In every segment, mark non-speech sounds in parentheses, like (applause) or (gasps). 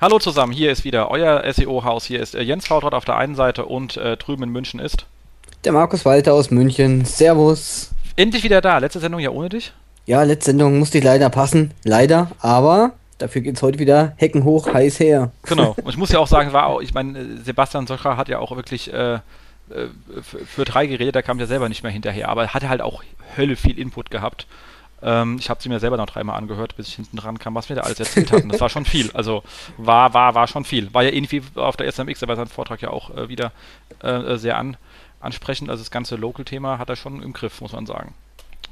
Hallo zusammen, hier ist wieder euer SEO-Haus. Hier ist äh, Jens Fautrott auf der einen Seite und äh, drüben in München ist. Der Markus Walter aus München. Servus. Endlich wieder da. Letzte Sendung ja ohne dich. Ja, letzte Sendung musste ich leider passen. Leider, aber dafür geht es heute wieder Hecken hoch, heiß her. Genau. (laughs) Und ich muss ja auch sagen, war auch, ich meine, Sebastian Socher hat ja auch wirklich äh, äh für drei geredet, da kam ja selber nicht mehr hinterher, aber hatte halt auch Hölle viel Input gehabt. Ähm, ich habe sie mir selber noch dreimal angehört, bis ich hinten dran kam, was mir da alles erzählt hatten. Das war schon viel. Also war, war, war schon viel. War ja irgendwie auf der SMX, aber sein Vortrag ja auch äh, wieder äh, sehr an, ansprechend. Also das ganze Local-Thema hat er schon im Griff, muss man sagen.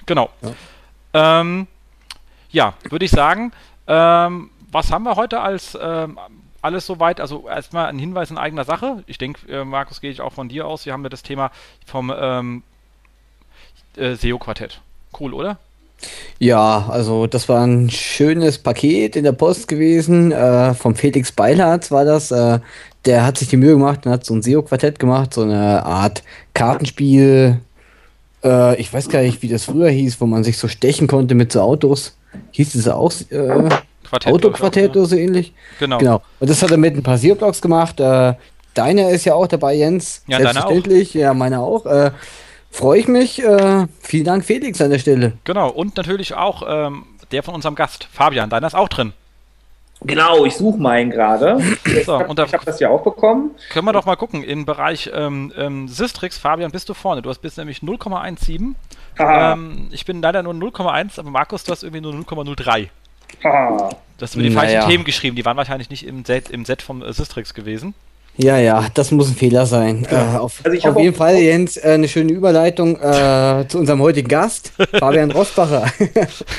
Genau. Ja, ähm, ja würde ich sagen, ähm, was haben wir heute als ähm, alles soweit? Also erstmal ein Hinweis in eigener Sache. Ich denke, äh, Markus, gehe ich auch von dir aus. Wir haben ja das Thema vom ähm, äh, SEO-Quartett. Cool, oder? Ja, also das war ein schönes Paket in der Post gewesen. Äh, vom Felix Beilharz war das. Äh, der hat sich die Mühe gemacht und hat so ein SEO-Quartett gemacht, so eine Art Kartenspiel. Äh, ich weiß gar nicht, wie das früher hieß, wo man sich so stechen konnte mit so Autos. Hieß es auch äh, Autoquartett oder so ähnlich? Genau. genau. Und das hat er mit ein paar SEO-Blogs gemacht. Äh, deiner ist ja auch dabei, Jens. Ja, Selbstverständlich. Ja, meine auch. Freue ich mich. Äh, vielen Dank, Felix, an der Stelle. Genau, und natürlich auch ähm, der von unserem Gast, Fabian. Deiner ist auch drin. Genau, ich suche meinen gerade. (laughs) So, ich habe hab das ja auch bekommen. Können wir doch mal gucken. Im Bereich ähm, ähm, Sistrix, Fabian, bist du vorne. Du hast bis nämlich 0,17. Ähm, ich bin leider nur 0,1, aber Markus, du hast irgendwie nur 0,03. Das sind die naja. falschen Themen geschrieben. Die waren wahrscheinlich nicht im Set, im Set vom äh, Sistrix gewesen. Ja, ja, das muss ein Fehler sein. Ja. Äh, auf, also auf jeden Fall, Jens, äh, eine schöne Überleitung äh, zu unserem heutigen Gast, (laughs) Fabian Rosbacher.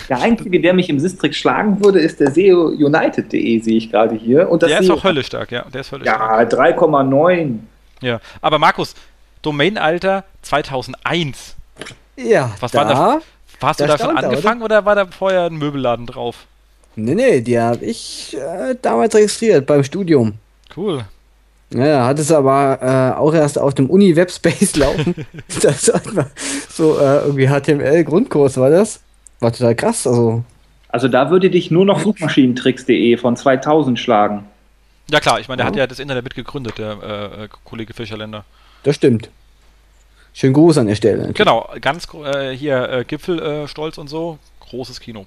der Einzige, der mich im Sistrix schlagen würde, ist der SEO United.de, sehe ich gerade hier. Und das der ist auch höllisch stark, ja. Der ist höllisch ja, 3,9. Ja, aber Markus, Domainalter 2001. Ja, Was da, war da? Hast da du da schon angefangen oder? oder war da vorher ein Möbelladen drauf? Nee, nee, die habe ich äh, damals registriert beim Studium. Cool. Ja, hat es aber äh, auch erst auf dem Uni-Webspace (laughs) laufen. das war so äh, irgendwie HTML-Grundkurs war das. War total krass. Also. also da würde dich nur noch Suchmaschinentricks.de von 2000 schlagen. Ja klar, ich meine, der ja. hat ja das Internet mitgegründet, der äh, äh, Kollege Fischerländer. Das stimmt. Schönen Gruß an der Stelle. Natürlich. Genau, ganz äh, hier äh, Gipfelstolz und so, großes Kino.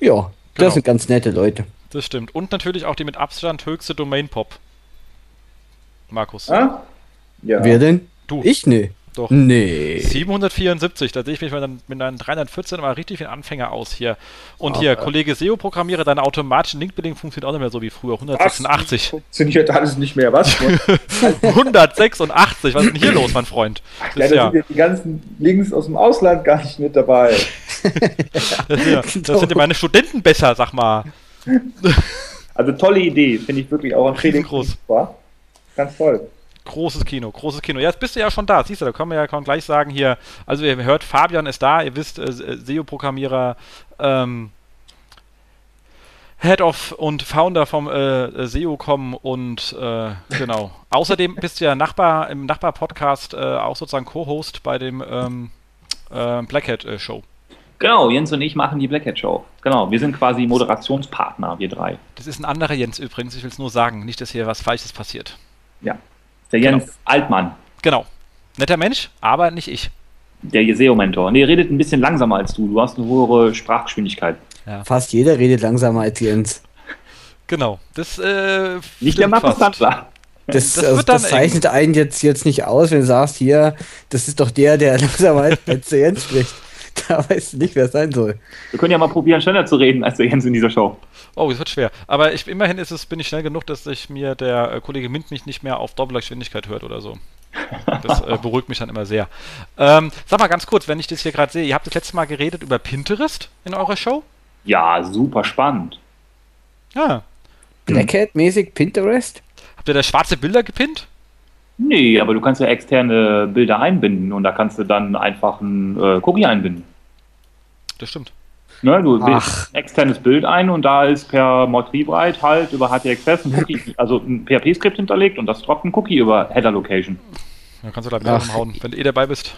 Ja, das genau. sind ganz nette Leute. Das stimmt. Und natürlich auch die mit Abstand höchste Domain-Pop. Markus. Ah? Ja. Wer denn? Du. Ich? Nee. Doch. Nee. 774, da sehe ich mich mit einem 314 mal richtig wie ein Anfänger aus hier. Und Aber hier, Kollege SEO-Programmierer, deine automatischen Linkbuilding funktioniert auch nicht mehr so wie früher. 186. Was? Funktioniert alles nicht mehr, was? (laughs) (laughs) 186, was ist denn hier los, mein Freund? Das ja, da sind ja die ganzen Links aus dem Ausland gar nicht mit dabei. (laughs) das, ja, das sind ja meine Studenten besser, sag mal. Also tolle Idee, finde ich wirklich auch ein Felix. Groß. War. Ganz toll. Großes Kino, großes Kino. Jetzt bist du ja schon da, siehst du, da können wir ja gleich sagen hier, also ihr hört, Fabian ist da, ihr wisst, äh, SEO-Programmierer, ähm, Head of und Founder vom äh, SEO.com und äh, genau. (laughs) Außerdem bist du ja Nachbar im Nachbar-Podcast äh, auch sozusagen Co-Host bei dem ähm, äh, Blackhead äh, Show. Genau, Jens und ich machen die Blackhead Show. Genau, wir sind quasi Moderationspartner, wir drei. Das ist ein anderer Jens übrigens, ich will es nur sagen, nicht, dass hier was Falsches passiert. Ja. Der Jens genau. Altmann. Genau. Netter Mensch, aber nicht ich. Der SEO-Mentor. Nee, redet ein bisschen langsamer als du. Du hast eine höhere Sprachgeschwindigkeit. Ja. Fast jeder redet langsamer als Jens. Genau. Das, äh, nicht der Markus Sandler. Das, das, also, das zeichnet einen jetzt, jetzt nicht aus, wenn du sagst, hier, das ist doch der, der (laughs) langsamer als der Jens spricht. (laughs) Da weißt du nicht, wer es sein soll. Wir können ja mal probieren, schneller zu reden als der Jens in dieser Show. Oh, es wird schwer. Aber ich, immerhin ist es, bin ich schnell genug, dass ich mir der äh, Kollege Mint mich nicht mehr auf Doppelgeschwindigkeit hört oder so. Das äh, beruhigt mich dann immer sehr. Ähm, sag mal ganz kurz, wenn ich das hier gerade sehe, ihr habt das letzte Mal geredet über Pinterest in eurer Show? Ja, super spannend. Ja. Blackhead-mäßig Pinterest? Habt ihr da schwarze Bilder gepinnt? Nee, aber du kannst ja externe Bilder einbinden und da kannst du dann einfach ein äh, Cookie einbinden. Das stimmt. Ne, du bildest ein externes Bild ein und da ist per Motivbreit halt über HTXS ein Cookie, (laughs) also ein PHP-Skript hinterlegt und das droppt ein Cookie über Header Location. Da kannst du gleich mit hauen, wenn du eh dabei bist.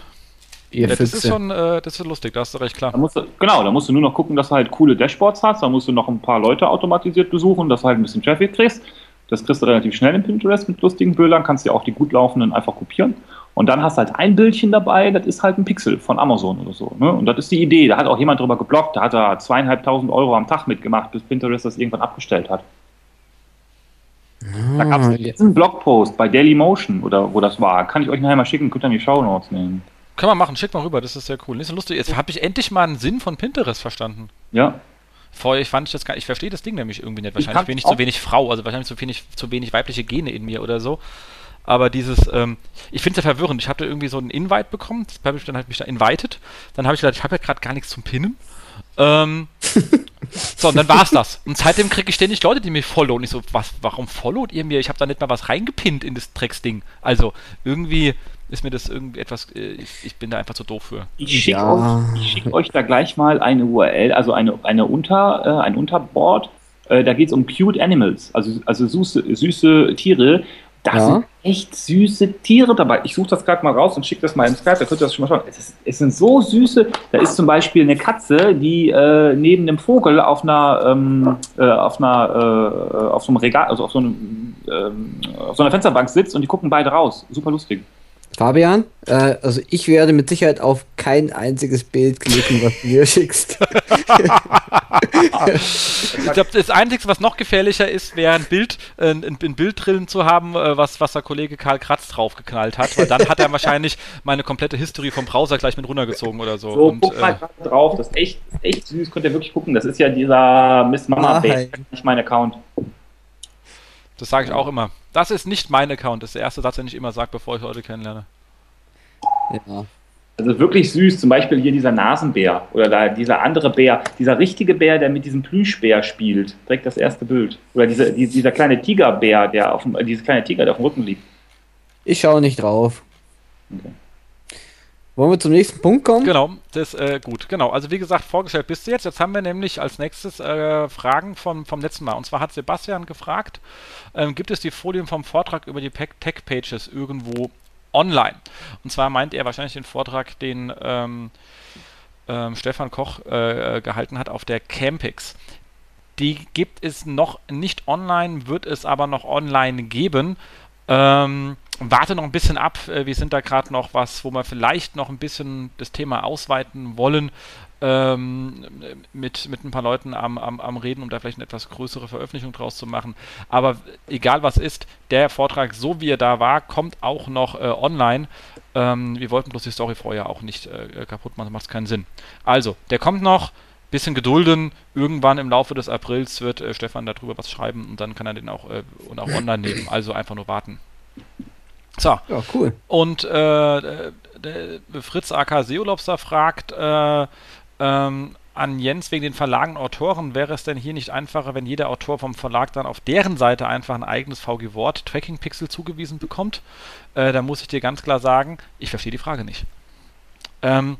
Ja, das ist schon, äh, das ist lustig, da hast du recht klar. Da du, genau, da musst du nur noch gucken, dass du halt coole Dashboards hast, da musst du noch ein paar Leute automatisiert besuchen, dass du halt ein bisschen Traffic kriegst. Das kriegst du relativ schnell in Pinterest mit lustigen Bildern, kannst du auch die gut laufenden einfach kopieren. Und dann hast du halt ein Bildchen dabei, das ist halt ein Pixel von Amazon oder so. Ne? Und das ist die Idee. Da hat auch jemand drüber geblockt, da hat er zweieinhalbtausend Euro am Tag mitgemacht, bis Pinterest das irgendwann abgestellt hat. Da gab es einen Blogpost bei Dailymotion oder wo das war. Kann ich euch nachher mal schicken, könnt ihr in die Show Notes nehmen. Können wir machen, schick mal rüber, das ist sehr cool. Das ist lustig. Jetzt habe ich endlich mal einen Sinn von Pinterest verstanden. Ja. Vorher fand ich das gar Ich verstehe das Ding nämlich irgendwie nicht. Wahrscheinlich bin ich zu wenig Frau, also wahrscheinlich zu wenig, zu wenig weibliche Gene in mir oder so. Aber dieses, ähm, ich finde es ja verwirrend. Ich hatte irgendwie so einen Invite bekommen, das habe ich dann halt mich da invited. Dann habe ich gedacht, ich habe ja gerade gar nichts zum Pinnen. Ähm, (laughs) so, und dann war's das. Und seitdem kriege ich ständig Leute, die mich followen. Und ich so, was, warum followt ihr mir? Ich habe da nicht mal was reingepinnt in das Drecksding. Also, irgendwie ist mir das irgendwie etwas, äh, ich, ich, bin da einfach zu doof für. Ich schicke ja. euch, schick euch, da gleich mal eine URL, also eine, eine Unter, äh, ein Unterboard. Äh, da geht es um Cute Animals, also, also süße, süße Tiere. Da ja. sind echt süße Tiere dabei. Ich suche das gerade mal raus und schicke das mal in Skype, da könnt ihr das schon mal schauen. Es, ist, es, sind so süße. Da ist zum Beispiel eine Katze, die äh, neben einem Vogel auf einer, ähm, äh, auf einer, äh, auf so einem Regal, also auf so, einem, ähm, auf so einer Fensterbank sitzt und die gucken beide raus. Super lustig. Fabian, äh, also ich werde mit Sicherheit auf kein einziges Bild klicken, was du mir schickst. ich glaube, das Einzige, was noch gefährlicher ist, wäre ein Bild, äh, ein, ein, Bild drin zu haben, äh, was, was der Kollege Karl Kratz draufgeknallt hat, weil dann hat er wahrscheinlich meine komplette History vom Browser gleich mit runtergezogen oder so. So, und, guck mal äh, drauf, das ist echt, echt süß, könnt ihr wirklich gucken. Das ist ja dieser Miss Mama Base, nicht mein Account. Das sage ich auch immer. Das ist nicht mein Account. Das ist der erste Satz, den ich immer sage, bevor ich Leute kennenlerne. Ja. Also wirklich süß, zum Beispiel hier dieser Nasenbär oder da dieser andere Bär, dieser richtige Bär, der mit diesem Plüschbär spielt, direkt das erste Bild. Oder dieser, dieser kleine Tigerbär, der auf dem, äh, dieses kleine Tiger, der auf dem Rücken liegt. Ich schaue nicht drauf. Okay. Wollen wir zum nächsten Punkt kommen? Genau, das äh, gut, genau. Also wie gesagt, vorgestellt bist du jetzt. Jetzt haben wir nämlich als nächstes äh, Fragen vom, vom letzten Mal. Und zwar hat Sebastian gefragt, ähm, gibt es die Folien vom Vortrag über die Tech-Pages irgendwo online? Und zwar meint er wahrscheinlich den Vortrag, den ähm, ähm, Stefan Koch äh, gehalten hat auf der Campix. Die gibt es noch nicht online, wird es aber noch online geben. Ähm, warte noch ein bisschen ab. Äh, wir sind da gerade noch was, wo wir vielleicht noch ein bisschen das Thema ausweiten wollen. Ähm, mit, mit ein paar Leuten am, am, am Reden, um da vielleicht eine etwas größere Veröffentlichung draus zu machen. Aber egal was ist, der Vortrag, so wie er da war, kommt auch noch äh, online. Ähm, wir wollten bloß die Story vorher auch nicht äh, kaputt machen, macht keinen Sinn. Also, der kommt noch bisschen gedulden. Irgendwann im Laufe des Aprils wird äh, Stefan darüber was schreiben und dann kann er den auch, äh, und auch online nehmen. Also einfach nur warten. So. Ja, cool. Und äh, Fritz AK Seolobster fragt äh, ähm, an Jens wegen den Verlagen und Autoren, wäre es denn hier nicht einfacher, wenn jeder Autor vom Verlag dann auf deren Seite einfach ein eigenes VG Wort Tracking Pixel zugewiesen bekommt? Äh, da muss ich dir ganz klar sagen, ich verstehe die Frage nicht. Ähm,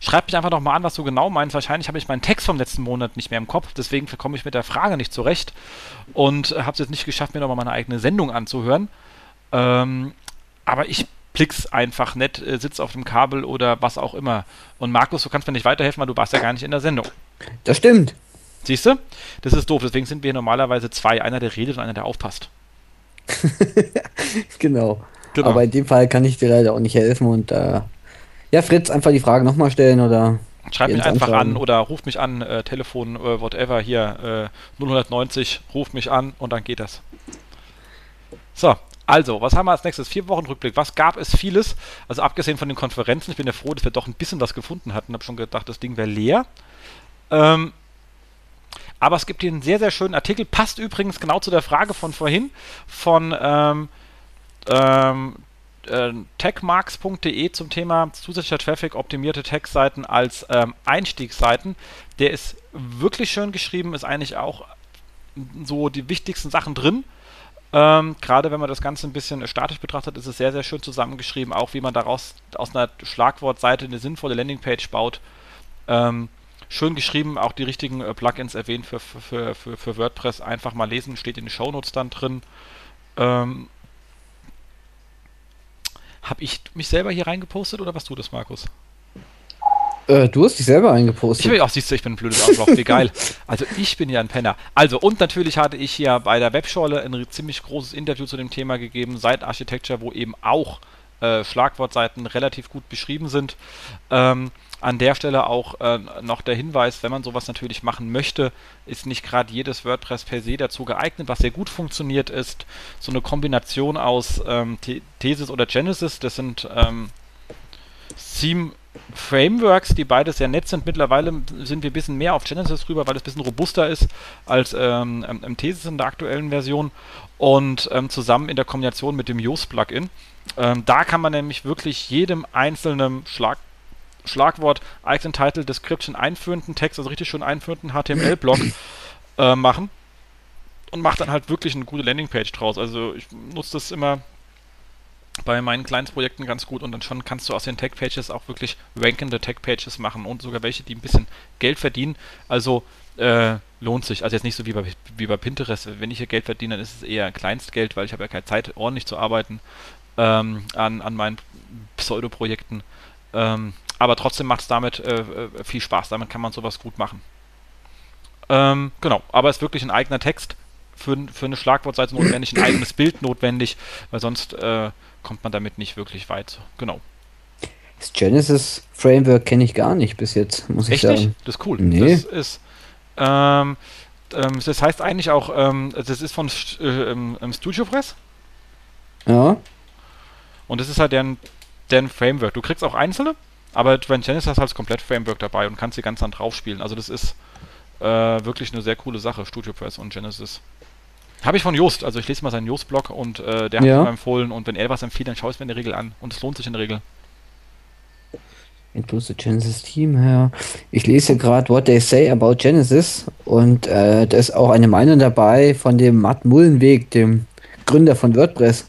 Schreib mich einfach nochmal an, was du genau meinst. Wahrscheinlich habe ich meinen Text vom letzten Monat nicht mehr im Kopf, deswegen komme ich mit der Frage nicht zurecht und habe es jetzt nicht geschafft, mir nochmal meine eigene Sendung anzuhören. Ähm, aber ich blick's einfach nett, äh, sitz auf dem Kabel oder was auch immer. Und Markus, du kannst mir nicht weiterhelfen, weil du warst ja gar nicht in der Sendung. Das stimmt. Siehst du? Das ist doof. Deswegen sind wir normalerweise zwei. Einer, der redet und einer, der aufpasst. (laughs) genau. genau. Aber in dem Fall kann ich dir leider auch nicht helfen und äh, ja, Fritz, einfach die Frage nochmal stellen oder. Schreib mich einfach anschreiben. an oder ruf mich an, äh, Telefon, äh, whatever, hier, äh, 090, ruf mich an und dann geht das. So, also, was haben wir als nächstes? Vier Wochen Rückblick. Was gab es vieles? Also abgesehen von den Konferenzen, ich bin ja froh, dass wir doch ein bisschen was gefunden hatten. Habe schon gedacht, das Ding wäre leer. Ähm, aber es gibt hier einen sehr, sehr schönen Artikel. Passt übrigens genau zu der Frage von vorhin von ähm, ähm, äh, techmarks.de zum Thema zusätzlicher Traffic, optimierte Tech-Seiten als ähm, Einstiegsseiten. Der ist wirklich schön geschrieben, ist eigentlich auch so die wichtigsten Sachen drin. Ähm, Gerade wenn man das Ganze ein bisschen statisch betrachtet, ist es sehr, sehr schön zusammengeschrieben, auch wie man daraus aus einer Schlagwortseite eine sinnvolle Landingpage baut. Ähm, schön geschrieben, auch die richtigen äh, Plugins erwähnt für, für, für, für WordPress. Einfach mal lesen, steht in den Shownotes dann drin. Ähm, habe ich mich selber hier reingepostet oder was du das, Markus? Äh, du hast dich selber eingepostet. Ich bin auch, siehst du, ich bin ein blödes Arschloch, wie geil. Also ich bin ja ein Penner. Also und natürlich hatte ich hier bei der Webschorle ein ziemlich großes Interview zu dem Thema gegeben, Site Architecture, wo eben auch äh, Schlagwortseiten relativ gut beschrieben sind. Ähm, an der Stelle auch äh, noch der Hinweis, wenn man sowas natürlich machen möchte, ist nicht gerade jedes WordPress per se dazu geeignet. Was sehr gut funktioniert, ist so eine Kombination aus ähm, Thesis oder Genesis. Das sind ähm, Theme Frameworks, die beide sehr nett sind. Mittlerweile sind wir ein bisschen mehr auf Genesis rüber, weil es ein bisschen robuster ist als ähm, ähm, Thesis in der aktuellen Version und ähm, zusammen in der Kombination mit dem Yoast-Plugin. Ähm, da kann man nämlich wirklich jedem einzelnen Schlag Schlagwort Icon Title Description einführenden Text, also richtig schön einführenden HTML-Block (laughs) äh, machen und macht dann halt wirklich eine gute Landingpage draus. Also ich nutze das immer bei meinen Kleinstprojekten ganz gut und dann schon kannst du aus den Tag-Pages auch wirklich rankende Tag-Pages machen und sogar welche, die ein bisschen Geld verdienen. Also äh, lohnt sich. Also jetzt nicht so wie bei, wie bei Pinterest. Wenn ich hier Geld verdiene, dann ist es eher Kleinstgeld, weil ich habe ja keine Zeit, ordentlich zu arbeiten ähm, an, an meinen Pseudo-Projekten. Ähm, aber trotzdem macht es damit äh, äh, viel Spaß. Damit kann man sowas gut machen. Ähm, genau, aber es ist wirklich ein eigener Text für, für eine Schlagwortseite notwendig, ein eigenes Bild notwendig, weil sonst äh, kommt man damit nicht wirklich weit. Genau. Das Genesis Framework kenne ich gar nicht bis jetzt, muss Echt ich sagen. Nicht? Das ist cool. Nee. Das ist, ähm, ähm, das heißt eigentlich auch, ähm, das ist von äh, ähm, Studio Press. Ja. Und das ist halt deren, deren Framework. Du kriegst auch einzelne, aber bei Genesis hast halt das komplett Framework dabei und kannst sie ganz dann drauf spielen. Also das ist äh, wirklich eine sehr coole Sache, Studio Press und Genesis. Habe ich von Jost, also ich lese mal seinen Jost-Blog und äh, der hat ja. mir empfohlen und wenn er was empfiehlt, dann schaue ich es mir in der Regel an und es lohnt sich in der Regel. Include Genesis Team, ja. Ich lese gerade What They Say About Genesis und äh, da ist auch eine Meinung dabei von dem Matt Mullenweg, dem Gründer von WordPress.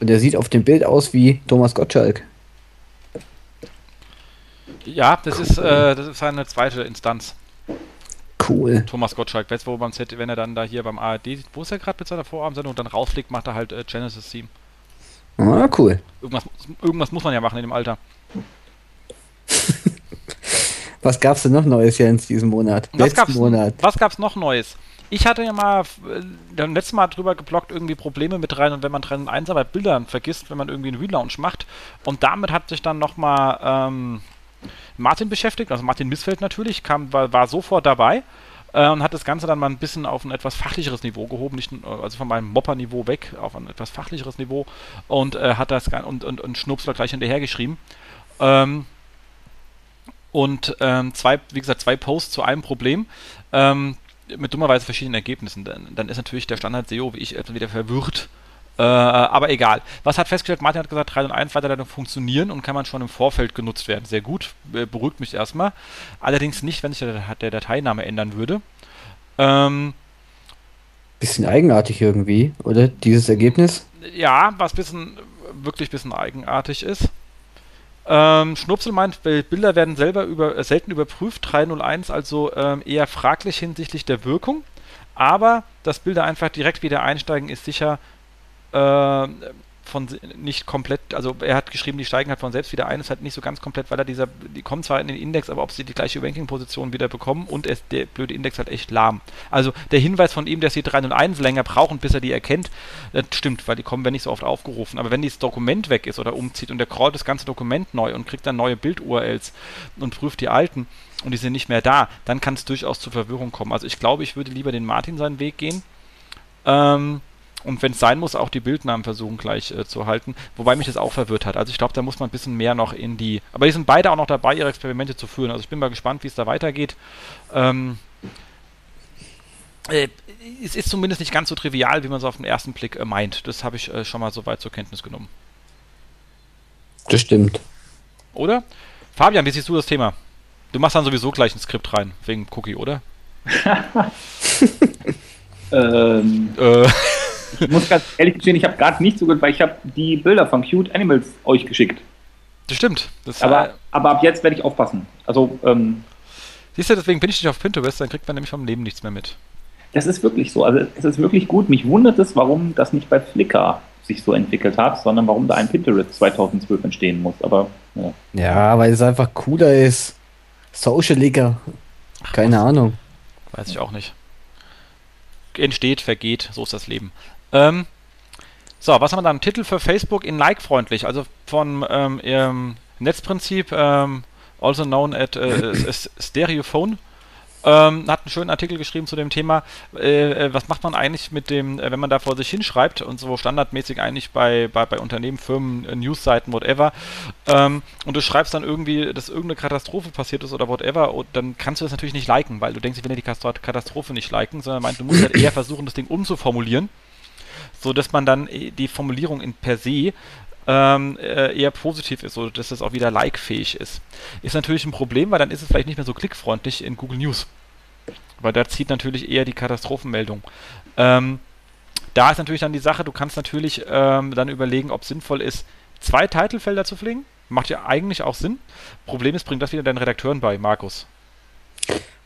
Und der sieht auf dem Bild aus wie Thomas Gottschalk. Ja, das ist, äh, das ist eine zweite Instanz. Cool. Thomas Gottschalk, weißt du, wo man wenn er dann da hier beim ARD, wo ist er gerade mit seiner Vorabendssendung und dann rausfliegt, macht er halt äh, Genesis Theme. Ah, cool. Irgendwas, irgendwas muss man ja machen in dem Alter. (laughs) was gab's denn noch Neues hier in diesem Monat? Was Letzten gab's, Monat. Was gab's noch Neues? Ich hatte ja mal äh, letztes Mal drüber geblockt, irgendwie Probleme mit rein und wenn man drin eins bei Bildern vergisst, wenn man irgendwie einen Relaunch macht. Und damit hat sich dann nochmal ähm, Martin beschäftigt, also Martin Missfeld natürlich, kam, war, war sofort dabei äh, und hat das Ganze dann mal ein bisschen auf ein etwas fachlicheres Niveau gehoben, nicht, also von meinem Mopper-Niveau weg auf ein etwas fachlicheres Niveau und äh, hat das und, und, und Schnupsler gleich hinterher geschrieben. Ähm, und ähm, zwei, wie gesagt, zwei Posts zu einem Problem. Ähm, mit dummerweise verschiedenen Ergebnissen. Dann, dann ist natürlich der Standard-SEO wie ich etwas wieder verwirrt äh, aber egal. Was hat festgestellt? Martin hat gesagt, 3 und 1 Weiterleitung funktionieren und kann man schon im Vorfeld genutzt werden. Sehr gut, beruhigt mich erstmal. Allerdings nicht, wenn sich der, der Dateiname ändern würde. Ähm, bisschen eigenartig irgendwie, oder? Dieses Ergebnis? Ja, was bisschen, wirklich ein bisschen eigenartig ist. Ähm, Schnupsel meint, Bilder werden selber über, äh, selten überprüft, 301 also ähm, eher fraglich hinsichtlich der Wirkung. Aber dass Bilder einfach direkt wieder einsteigen, ist sicher äh, von nicht komplett, also er hat geschrieben, die steigen halt von selbst wieder ein, ist halt nicht so ganz komplett, weil er dieser, die kommen zwar in den Index, aber ob sie die gleiche Ranking-Position wieder bekommen und es, der blöde Index halt echt lahm. Also der Hinweis von ihm, dass sie 3 und 1 länger brauchen, bis er die erkennt, das stimmt, weil die kommen wenn nicht so oft aufgerufen. Aber wenn dieses Dokument weg ist oder umzieht und der crawlt das ganze Dokument neu und kriegt dann neue Bild-URLs und prüft die alten und die sind nicht mehr da, dann kann es durchaus zu Verwirrung kommen. Also ich glaube, ich würde lieber den Martin seinen Weg gehen. Ähm, und wenn es sein muss, auch die Bildnamen versuchen gleich äh, zu halten. Wobei mich das auch verwirrt hat. Also ich glaube, da muss man ein bisschen mehr noch in die. Aber die sind beide auch noch dabei, ihre Experimente zu führen. Also ich bin mal gespannt, wie es da weitergeht. Ähm, äh, es ist zumindest nicht ganz so trivial, wie man es auf den ersten Blick äh, meint. Das habe ich äh, schon mal so weit zur Kenntnis genommen. Das stimmt. Oder? Fabian, wie siehst du das Thema? Du machst dann sowieso gleich ein Skript rein, wegen Cookie, oder? (laughs) ähm. Äh. Ich muss ganz ehrlich gestehen, ich habe gerade nicht so gut, weil ich habe die Bilder von Cute Animals euch geschickt. Das stimmt. Das aber, äh, aber ab jetzt werde ich aufpassen. Also, ähm, Siehst du, deswegen bin ich nicht auf Pinterest, dann kriegt man nämlich vom Leben nichts mehr mit. Das ist wirklich so. Also es ist wirklich gut. Mich wundert es, warum das nicht bei Flickr sich so entwickelt hat, sondern warum da ein Pinterest 2012 entstehen muss. Aber ja, ja weil es einfach cooler ist. Socialiger. Keine Ach, Ahnung. Weiß ich auch nicht. Entsteht, vergeht, so ist das Leben. Ähm, so, was haben wir dann? Titel für Facebook in Like-freundlich, also von ähm, Netzprinzip, ähm, also known as äh, (clears throat) Stereophone. Ähm, hat einen schönen Artikel geschrieben zu dem Thema, äh, äh, was macht man eigentlich mit dem, äh, wenn man da vor sich hinschreibt und so standardmäßig eigentlich bei, bei, bei Unternehmen, Firmen, äh, Newsseiten, whatever, ähm, und du schreibst dann irgendwie, dass irgendeine Katastrophe passiert ist oder whatever, und dann kannst du das natürlich nicht liken, weil du denkst, ich will ja die Katastrophe nicht liken, sondern meint, du musst halt eher (clears throat) versuchen, das Ding umzuformulieren so dass man dann äh, die Formulierung in per se ähm, äh, eher positiv ist, so dass es auch wieder like-fähig ist. Ist natürlich ein Problem, weil dann ist es vielleicht nicht mehr so klickfreundlich in Google News. Weil da zieht natürlich eher die Katastrophenmeldung. Ähm, da ist natürlich dann die Sache, du kannst natürlich ähm, dann überlegen, ob es sinnvoll ist, zwei Titelfelder zu pflegen. Macht ja eigentlich auch Sinn. Problem ist, bringt das wieder deinen Redakteuren bei, Markus.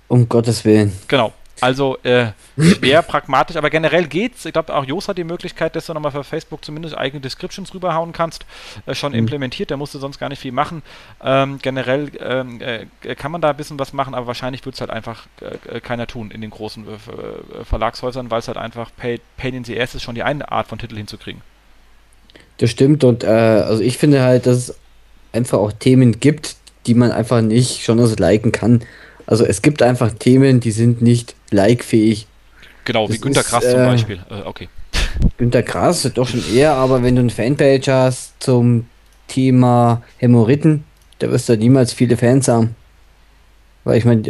Um Gottes Willen. Genau. Also äh, schwer pragmatisch, aber generell geht's. Ich glaube, auch Jos hat die Möglichkeit, dass du nochmal für Facebook zumindest eigene Descriptions rüberhauen kannst, äh, schon mhm. implementiert. Der musste sonst gar nicht viel machen. Ähm, generell ähm, äh, kann man da ein bisschen was machen, aber wahrscheinlich wird es halt einfach äh, äh, keiner tun in den großen äh, Verlagshäusern, weil es halt einfach Pain, Pain in the Ass ist, schon die eine Art von Titel hinzukriegen. Das stimmt und also ich finde halt, dass es einfach auch Themen gibt, die man einfach nicht schon so liken kann. Also es gibt einfach Themen, die sind nicht like-fähig. Genau, das wie Günter Grass äh, zum Beispiel. Äh, okay. Günter Grass doch schon eher, aber wenn du eine Fanpage hast zum Thema Hämorrhoiden, da wirst du niemals viele Fans haben. Weil ich meine,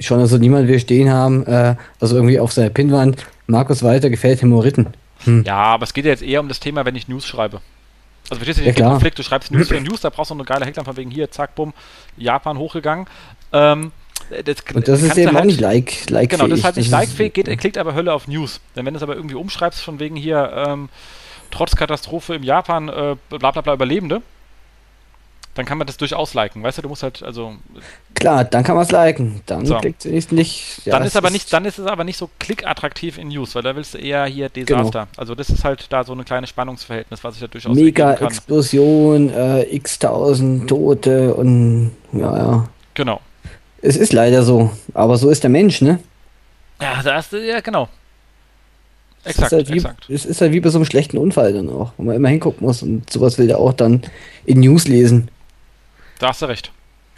schon also niemand will stehen haben, äh, also irgendwie auf seiner Pinnwand, Markus Walter gefällt Hämorrhoiden. Hm. Ja, aber es geht ja jetzt eher um das Thema, wenn ich News schreibe. Also verstehst du ja, den Konflikt, du schreibst News für News, da brauchst du eine geile Headline von wegen hier, zack, bumm, Japan hochgegangen. Ähm, das, und das ist eben halt, auch nicht like, like Genau, das ist halt nicht like-fähig, klickt aber Hölle auf News. Denn wenn du es aber irgendwie umschreibst, von wegen hier, ähm, trotz Katastrophe im Japan, äh, bla bla bla Überlebende, dann kann man das durchaus liken. Weißt du, du musst halt, also. Klar, dann kann man es liken. Dann so. klickt es nicht. Ja, dann ist aber nicht, dann ist es aber nicht so klickattraktiv in News, weil da willst du eher hier Desaster. Genau. Also das ist halt da so ein kleines Spannungsverhältnis, was ich da durchaus Mega Explosion, äh, x-tausend Tote und ja, ja. Genau. Es ist leider so, aber so ist der Mensch, ne? Ja, da ist, ja, genau. Exakt, es ist, halt wie, exakt. es ist halt wie bei so einem schlechten Unfall dann auch, wo man immer hingucken muss und sowas will der auch dann in News lesen. Da hast du recht.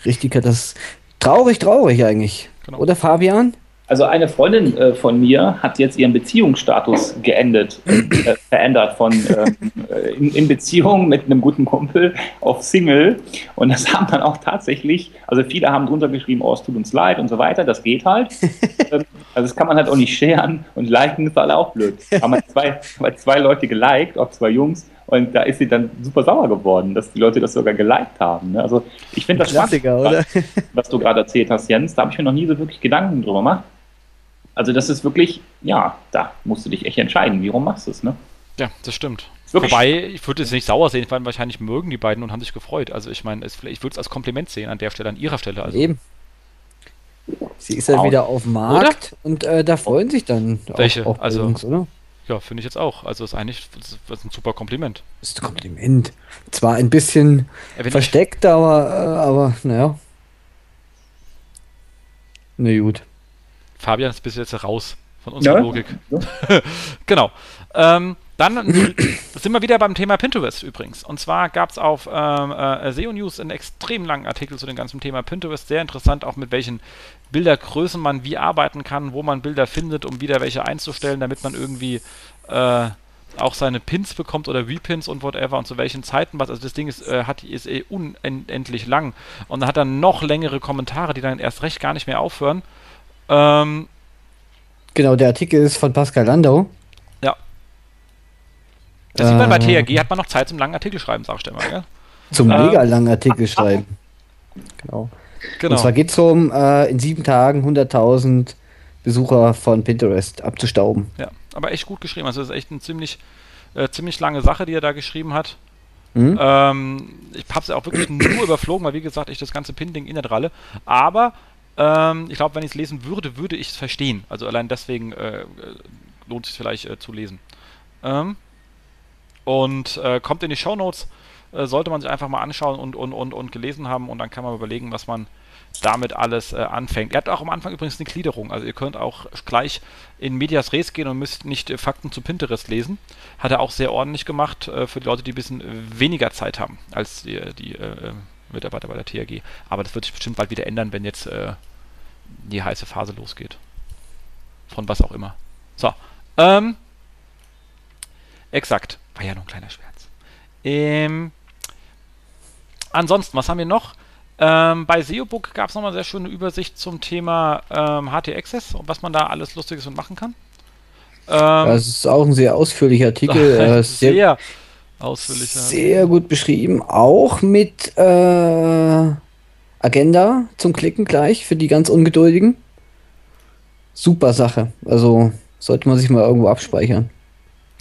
Richtig, das traurig, traurig eigentlich. Genau. Oder Fabian? Also eine Freundin äh, von mir hat jetzt ihren Beziehungsstatus geendet, äh, verändert von äh, in, in, Beziehung mit einem guten Kumpel auf Single. Und das haben dann auch tatsächlich, also viele haben drunter geschrieben, oh, es tut uns leid und so weiter. Das geht halt. (laughs) Ähm, also das kann man halt auch nicht scheren und liken ist halt auch blöd. Haben zwei, haben zwei Leute geliked, auch zwei Jungs. Und da ist sie dann super sauer geworden, dass die Leute das sogar geliked haben. Ne? Also ich finde das Klassiker, oder? Was du gerade erzählt hast, Jens. Da habe ich mir noch nie so wirklich Gedanken drüber gemacht. Also das ist wirklich, ja, da musst du dich echt entscheiden, warum machst du es, ne? Ja, das stimmt. Wirklich? Wobei, ich würde es nicht sauer sehen, weil wahrscheinlich mögen die beiden und haben sich gefreut. Also ich meine, ich würde es als Kompliment sehen an der Stelle, an ihrer Stelle. Also. Eben. Sie ist ja wow. wieder auf dem Markt oder? und äh, da freuen sich dann Welche? auch, auch also, Jungs, oder? Ja, finde ich jetzt auch. Also ist eigentlich das ist ein super Kompliment. Das ist ein Kompliment. Zwar ein bisschen ja, versteckt, aber, äh, aber naja. Na gut. Fabian ist bis jetzt raus von unserer ja. Logik. Ja. (laughs) genau. Ähm, dann (clears throat) sind wir wieder beim Thema Pinterest übrigens. Und zwar gab es auf ähm, äh, SEO News einen extrem langen Artikel zu dem ganzen Thema Pinterest. Sehr interessant, auch mit welchen Bildergrößen man wie arbeiten kann, wo man Bilder findet, um wieder welche einzustellen, damit man irgendwie äh, auch seine Pins bekommt oder Repins und whatever und zu welchen Zeiten was. Also das Ding ist, äh, hat, ist eh unendlich lang und hat dann noch längere Kommentare, die dann erst recht gar nicht mehr aufhören. Ähm, genau, der Artikel ist von Pascal Landau. Ja. Das äh, sieht man bei äh. THG, hat man noch Zeit zum langen Artikel schreiben, sagst du immer, gell? Zum ähm, mega langen Artikel (laughs) schreiben. Genau. genau. Und zwar geht es um äh, in sieben Tagen 100.000 Besucher von Pinterest abzustauben. Ja, aber echt gut geschrieben. Also, das ist echt eine ziemlich, äh, ziemlich lange Sache, die er da geschrieben hat. Mhm. Ähm, ich habe es auch wirklich nur überflogen, weil wie gesagt, ich das ganze Pin-Ding in der Dralle. Aber ähm, ich glaube, wenn ich es lesen würde, würde ich es verstehen. Also allein deswegen äh, lohnt es sich vielleicht äh, zu lesen. Ähm, Und äh, kommt in die Show Notes, äh, sollte man sich einfach mal anschauen und, und, und, und gelesen haben und dann kann man überlegen, was man damit alles äh, anfängt. Er hat auch am Anfang übrigens eine Gliederung, also ihr könnt auch gleich in Medias Res gehen und müsst nicht äh, Fakten zu Pinterest lesen. Hat er auch sehr ordentlich gemacht äh, für die Leute, die ein bisschen weniger Zeit haben als die, die äh, Mitarbeiter bei der THG. Aber das wird sich bestimmt bald wieder ändern, wenn jetzt äh, die heiße Phase losgeht. Von was auch immer. So. Ähm, exakt. War ja nur ein kleiner Schmerz. Ähm, ansonsten, was haben wir noch? Ähm, bei SEObook gab es nochmal eine sehr schöne Übersicht zum Thema ähm, HT Access und was man da alles Lustiges und machen kann. Ähm, das ist auch ein sehr ausführlicher Artikel. (laughs) äh, sehr, sehr ausführlicher. Sehr gut beschrieben. Auch mit äh, Agenda zum Klicken gleich für die ganz Ungeduldigen. Super Sache. Also sollte man sich mal irgendwo abspeichern.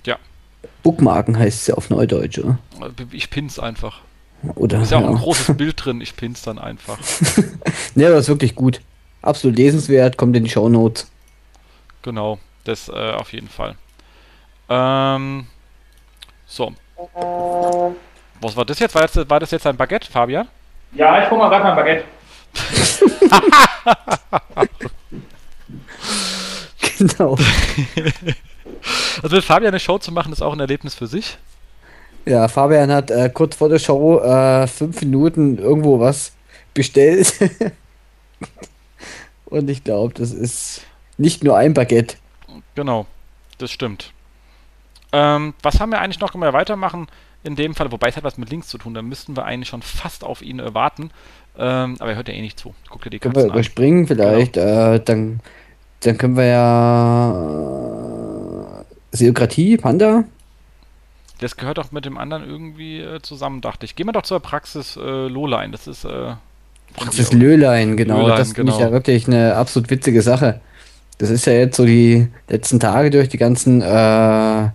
Ja. Bookmarken heißt es ja auf Neudeutsch, oder? Ich pin's einfach. Oder, ist ja auch ja. ein großes Bild drin, ich pin's dann einfach. (laughs) ne, aber ist wirklich gut. Absolut lesenswert, kommt in die Show Notes. Genau, das äh, auf jeden Fall. Ähm, so. Was war das jetzt? War, das? war das jetzt ein Baguette, Fabian? Ja, ich hol mal gerade mein Baguette. (laughs) genau. (laughs) Also mit Fabian eine Show zu machen, ist auch ein Erlebnis für sich. Ja, Fabian hat äh, kurz vor der Show äh, fünf Minuten irgendwo was bestellt. (laughs) Und ich glaube, das ist nicht nur ein Baguette. Genau, das stimmt. Ähm, was haben wir eigentlich noch? Können wir weitermachen? In dem Fall, wobei es hat was mit Links zu tun, da müssten wir eigentlich schon fast auf ihn äh, warten. Ähm, aber er hört ja eh nicht zu. Guck dir die Katzen können wir überspringen vielleicht. Genau. Äh, dann, dann können wir ja äh, Seokratie, Panda das gehört doch mit dem anderen irgendwie äh, zusammen, dachte ich. Gehen wir doch zur Praxis äh, Lowline. Das ist. Äh, Praxis Löhlein, genau. Löhlein, das finde ich ja genau. wirklich eine absolut witzige Sache. Das ist ja jetzt so die letzten Tage durch die ganzen äh,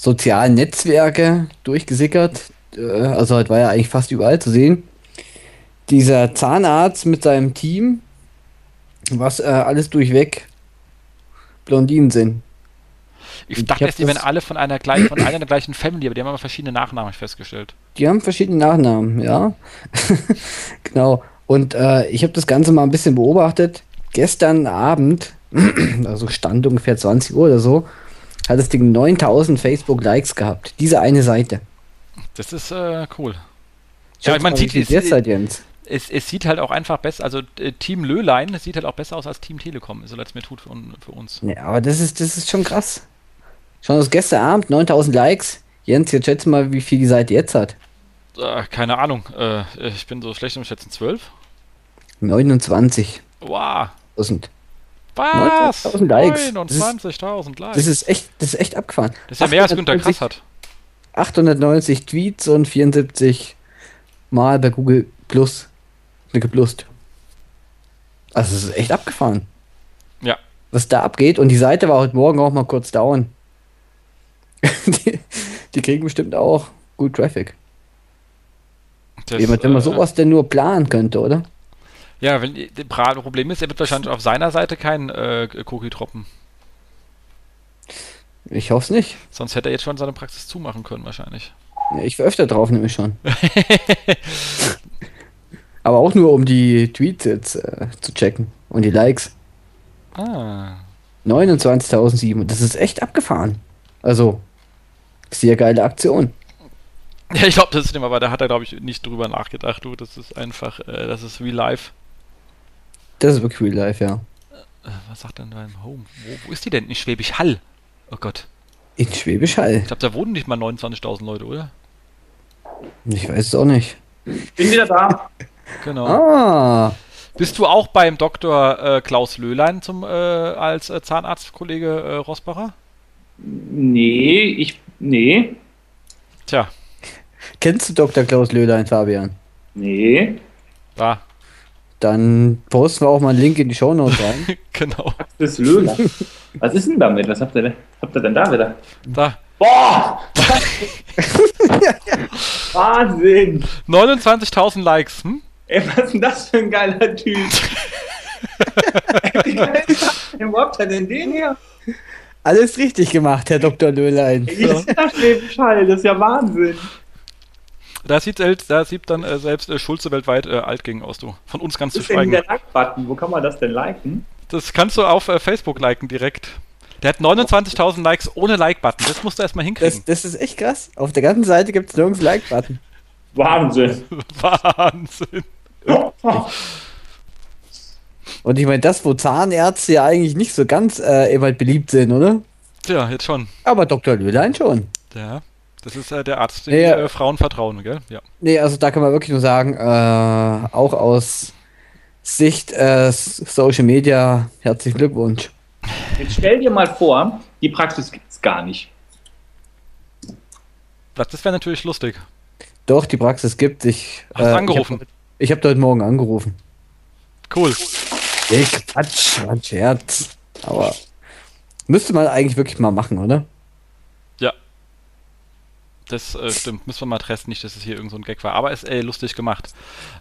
sozialen Netzwerke durchgesickert. Äh, also, halt war ja eigentlich fast überall zu sehen. Dieser Zahnarzt mit seinem Team, was äh, alles durchweg Blondinen sind. Ich dachte erst, die wären alle von einer, gleich, von einer der gleichen Family, aber die haben aber verschiedene Nachnamen festgestellt. Die haben verschiedene Nachnamen, ja. (laughs) genau. Und äh, ich habe das Ganze mal ein bisschen beobachtet. Gestern Abend, (clears throat) also stand ungefähr 20 Uhr oder so, hat das Ding 9000 Facebook-Likes gehabt. Diese eine Seite. Das ist äh, cool. ja, man sieht es Jens. Es, es, sieht halt auch einfach besser, also äh, Team Löhlein sieht halt auch besser aus als Team Telekom, so leid es mir tut für, für uns. Ja, aber das ist, das ist schon krass. Schon das gestern Abend, 9000 Likes. Jens, jetzt schätze mal, wie viel die Seite jetzt hat. Äh, keine Ahnung. Äh, ich bin so schlecht im Schätzen. 12? 29. Wow. 1000. Was? 29.000 Likes. 29.000 Likes. Das ist echt, das ist echt abgefahren. Das ist ja mehr als Günter Krass hat. 890 Tweets und 74 Mal bei Google Plus geplust. Also es ist echt abgefahren. Ja. Was da abgeht. Und die Seite war heute Morgen auch mal kurz down. (laughs) die, die, kriegen bestimmt auch gut Traffic. Das, Jemand, wenn man sowas denn nur planen könnte, oder? Ja, wenn das Problem ist, er wird wahrscheinlich auf seiner Seite keinen äh, Cookie droppen. Ich hoffe es nicht. Sonst hätte er jetzt schon seine Praxis zumachen können, wahrscheinlich. Ja, ich war öfter drauf, nämlich schon. (laughs) Aber auch nur, um die Tweets jetzt äh, zu checken und die Likes. Ah. 29.007. Das ist echt abgefahren. Also, sehr geile Aktion. Ja, ich glaube, das ist immer, aber da hat er, glaube ich, nicht drüber nachgedacht. Du, das ist einfach, äh, das ist Real Life. Das ist wirklich Real Life, ja. Äh, was sagt denn dein Home? Wo, wo, ist die denn? In Schwäbisch Hall. Oh Gott. In Schwäbisch Hall? Ich glaube, da wohnen nicht mal 29.000 Leute, oder? Ich weiß es auch nicht. Bin wieder da. (laughs) Genau. Ah. Bist du auch beim Dr. Äh, Klaus Löhlein zum, äh, als äh, Zahnarztkollege äh, Rosbacher? Nee, ich. Nee. Tja. Kennst du Dr. Klaus Löhlein, Fabian? Nee. Da. Dann posten wir auch mal einen Link in die Show Notes rein. (laughs) genau. Das Löhlein. Was ist denn damit? Was habt ihr, denn, habt ihr denn da wieder? Da. Boah! (laughs) Wahnsinn! 29.000 Likes, hm? Ey, was ist denn das für ein geiler Typ? (laughs) Wie geil Wo habt ihr denn den her? Alles richtig gemacht, Herr Dr. Löhlein. Ja. Das ist ja Wahnsinn. Da sieht, da sieht dann äh, selbst äh, Schulze weltweit äh, alt gegen aus, du. Von uns ganz zu schweigen. der Like-Button? Wo kann man das denn liken? Das kannst du auf äh, Facebook liken direkt. Der hat 29.000 Likes ohne Like-Button. Das musst du erstmal hinkriegen. Das, das, ist echt krass. Auf der ganzen Seite gibt es nirgends Like-Button. Wahnsinn. (laughs) Wahnsinn. (laughs) Und ich meine, das, wo Zahnärzte ja eigentlich nicht so ganz äh, eben beliebt sind, oder? Tja, jetzt schon. Aber Dr. Löhlein schon. Ja, das ist äh, der Arzt, den Ja. äh, Frauen vertrauen, gell? Ja. Nee, also da kann man wirklich nur sagen, äh, auch aus Sicht äh, Social Media, herzlichen Glückwunsch. Jetzt stell dir mal vor, die Praxis gibt es gar nicht. Das, das wäre natürlich lustig. Doch, die Praxis gibt sich. Hast du angerufen? Ich habe hab heute Morgen angerufen. Cool. Ey, Quatsch, war ein Scherz. Aber müsste man eigentlich wirklich mal machen, oder? Das äh, stimmt. Müssen wir mal testen, nicht, dass es hier irgend so ein Gag war. Aber ist ey, lustig gemacht.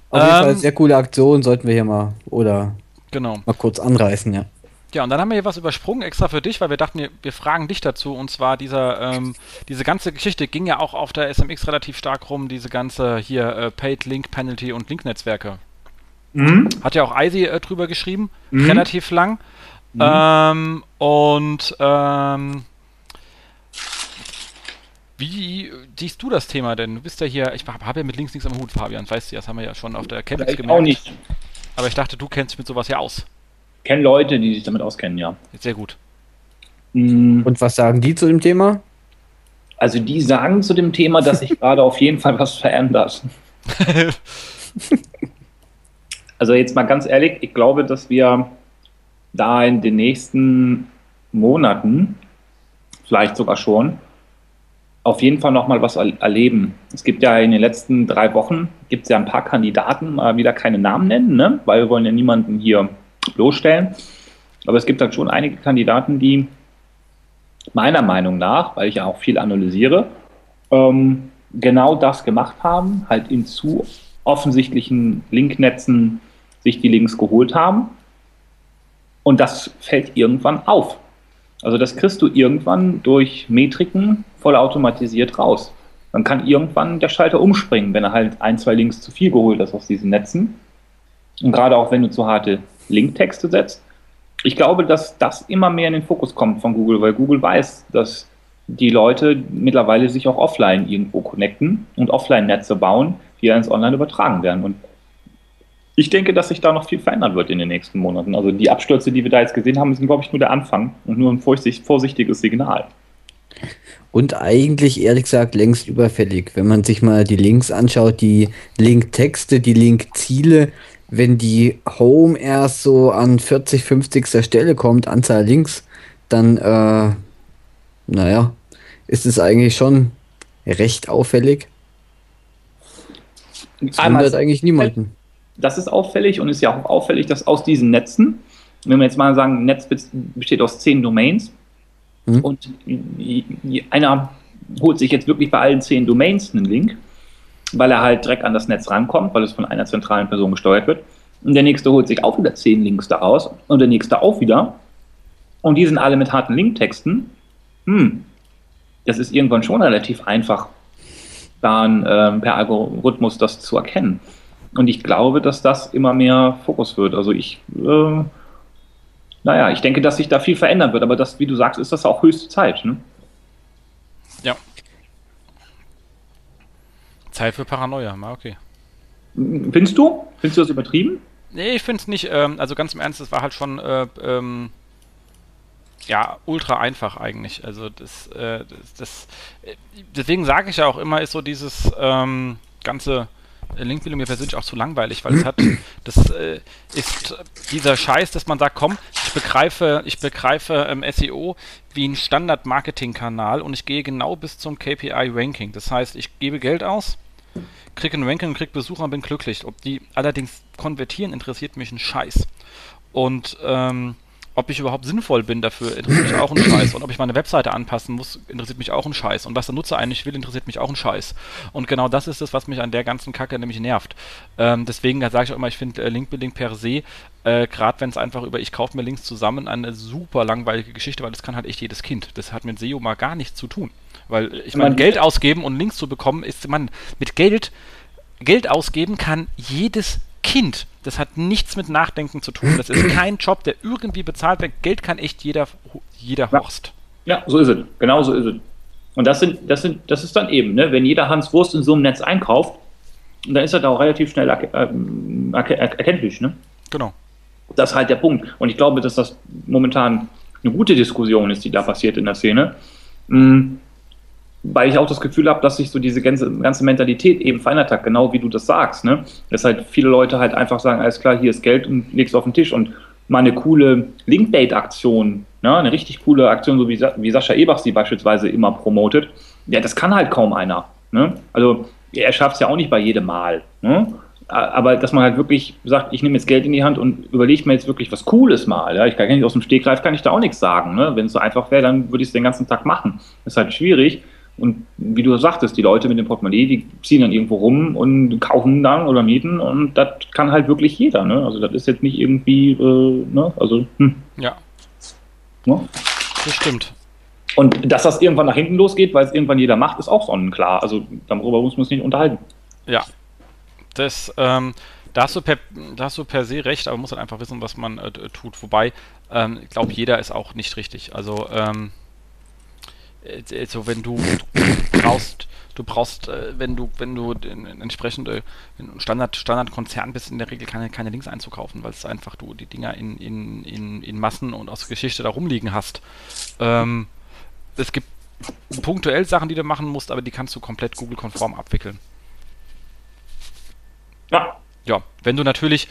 Auf jeden Fall Ähm, sehr coole Aktion, sollten wir hier mal oder Genau. mal kurz anreißen, ja. Ja, und dann haben wir hier was übersprungen extra für dich, weil wir dachten, wir, wir fragen dich dazu. Und zwar dieser, ähm, diese ganze Geschichte ging ja auch auf der SMX relativ stark rum, diese ganze hier äh, Paid Link Penalty und Link-Netzwerke. Mhm. Hat ja auch Eisi äh, drüber geschrieben, Mhm. relativ lang. Ähm, und ähm, wie siehst du das Thema denn? Du bist ja hier, ich habe hab ja mit links nichts am Hut, Fabian, weißt du, das haben wir ja schon auf der Campus Ich gemerkt. auch nicht. Aber ich dachte, du kennst dich mit sowas ja aus. Kennen Leute, die sich damit auskennen, ja. Sehr gut. Mhm. Und was sagen die zu dem Thema? Also die sagen zu dem Thema, dass sich (laughs) gerade auf jeden Fall was verändert. (laughs) Also jetzt mal ganz ehrlich, ich glaube, dass wir da in den nächsten Monaten, vielleicht sogar schon, auf jeden Fall nochmal was er erleben. Es gibt ja in den letzten drei Wochen, gibt es ja ein paar Kandidaten, mal wieder keine Namen nennen, ne? weil wir wollen ja niemanden hier bloßstellen. Aber es gibt dann schon einige Kandidaten, die meiner Meinung nach, weil ich ja auch viel analysiere, ähm, genau das gemacht haben, halt in zu offensichtlichen Linknetzen sich die Links geholt haben. Und das fällt irgendwann auf. Also das kriegst du irgendwann durch Metriken vollautomatisiert raus. Dann kann irgendwann der Schalter umspringen, wenn er halt ein, zwei Links zu viel geholt hat aus diesen Netzen. Und gerade auch wenn du zu harte Linktexte setzt. Ich glaube, dass das immer mehr in den Fokus kommt von Google, weil Google weiß, dass die Leute mittlerweile sich auch offline irgendwo connecten und Offline-Netze bauen, die ja ins Online übertragen werden. Und ich denke, dass sich da noch viel verändern wird in den nächsten Monaten. Also die Abstürze, die wir da jetzt gesehen haben, sind, glaube ich, nur der Anfang und nur ein vorsicht- vorsichtiges Signal. Und eigentlich, ehrlich gesagt, längst überfällig. Wenn man sich mal die Links anschaut, die Linktexte, die Linkziele, wenn die Home erst so an 40, 50. Stelle kommt, Anzahl Links, dann, äh, naja, ist es eigentlich schon recht auffällig. Das Einmal wundert eigentlich niemanden. Das ist auffällig und ist ja auch auffällig, dass aus diesen Netzen, wenn wir jetzt mal sagen, ein Netz bes- besteht aus zehn Domains Mhm. und einer holt sich jetzt wirklich bei allen zehn Domains einen Link, weil er halt direkt an das Netz rankommt, weil es von einer zentralen Person gesteuert wird. Und der nächste holt sich auch wieder zehn Links daraus und der nächste auch wieder. Und die sind alle mit harten Linktexten. Hm, das ist irgendwann schon relativ einfach, dann ähm, per Algorithmus das zu erkennen. Und ich glaube, dass das immer mehr Fokus wird. Also ich, äh, naja, ich denke, dass sich da viel verändern wird, aber das, wie du sagst, ist das auch höchste Zeit. Ne? Ja. Zeit für Paranoia, na okay. Findest du? Findest du das übertrieben? Nee, ich finde es nicht, ähm, also ganz im Ernst, es war halt schon, äh, ähm, ja, ultra einfach eigentlich. Also das, äh, das, das äh, deswegen sage ich ja auch immer, ist so dieses ähm, ganze Linkbildung mir persönlich auch zu langweilig, weil es hat, (clears throat) das äh, ist dieser Scheiß, dass man sagt, komm, ich begreife, ich begreife ähm, SEO wie ein Standard-Marketing-Kanal und ich gehe genau bis zum KPI-Ranking. Das heißt, ich gebe Geld aus, kriege ein Ranking und kriege Besucher und bin glücklich. Ob die allerdings konvertieren, interessiert mich ein Scheiß. Und ähm, ob ich überhaupt sinnvoll bin dafür, interessiert mich auch ein Scheiß. Und ob ich meine Webseite anpassen muss, interessiert mich auch ein Scheiß. Und was der Nutzer eigentlich will, interessiert mich auch ein Scheiß. Und genau das ist es, was mich an der ganzen Kacke nämlich nervt. Ähm, deswegen sage ich auch immer, ich finde äh, Linkbuilding per se, äh, gerade wenn es einfach über ich kaufe mir Links zusammen, eine super langweilige Geschichte, weil das kann halt echt jedes Kind. Das hat mit SEO mal gar nichts zu tun. Weil ich meine, Geld ausgeben und Links zu bekommen, ist man mit Geld, Geld ausgeben kann jedes Kind. Das hat nichts mit Nachdenken zu tun. Das ist (clears throat) kein Job, der irgendwie bezahlt wird. Geld kann echt jeder, jeder Horst. Ja, so ist es. Genau so ist es. Und das sind, das sind, das ist dann eben, ne, wenn jeder Hans Wurst in so einem Netz einkauft, dann ist das auch relativ schnell er, äh, erkenntlich, ne? Genau. Das ist halt der Punkt. Und ich glaube, dass das momentan eine gute Diskussion ist, die da passiert in der Szene. Mhm weil ich auch das Gefühl habe, dass sich so diese ganze, ganze Mentalität eben verändert hat, genau wie du das sagst. Ne? Dass halt viele Leute halt einfach sagen, alles klar, hier ist Geld und legst auf den Tisch und mal eine coole Linkbait-Aktion, ne? eine richtig coole Aktion, so wie, wie Sascha Ebach sie beispielsweise immer promotet, ja, das kann halt kaum einer. Ne? Also er schafft es ja auch nicht bei jedem Mal. Ne? Aber dass man halt wirklich sagt, ich nehme jetzt Geld in die Hand und überlege mir jetzt wirklich was Cooles mal. Ja? Ich kann nicht aus dem Stegreif, kann ich da auch nichts sagen. Ne? Wenn es so einfach wäre, dann würde ich es den ganzen Tag machen. Das ist halt schwierig. Und wie du sagtest, die Leute mit dem Portemonnaie, die ziehen dann irgendwo rum und kaufen dann oder mieten und das kann halt wirklich jeder. Ne? Also das ist jetzt nicht irgendwie, äh, ne? also hm. ja. Ne? Das stimmt. Und dass das irgendwann nach hinten losgeht, weil es irgendwann jeder macht, ist auch sonnenklar. Also darüber muss man sich nicht unterhalten. Ja. Das, ähm, da hast, du per, da hast du per se recht, aber man muss halt einfach wissen, was man äh, tut. Wobei, ähm, ich glaube, jeder ist auch nicht richtig. Also, ähm, also wenn du, du brauchst, du brauchst, äh, wenn du, wenn du entsprechend äh, Standard, Standardkonzern bist, in der Regel keine, keine Links einzukaufen, weil es einfach du die Dinger in, in, in, in Massen und aus Geschichte da rumliegen hast. Ähm, es gibt punktuell Sachen, die du machen musst, aber die kannst du komplett Google-konform abwickeln. Ja. Ja, wenn du natürlich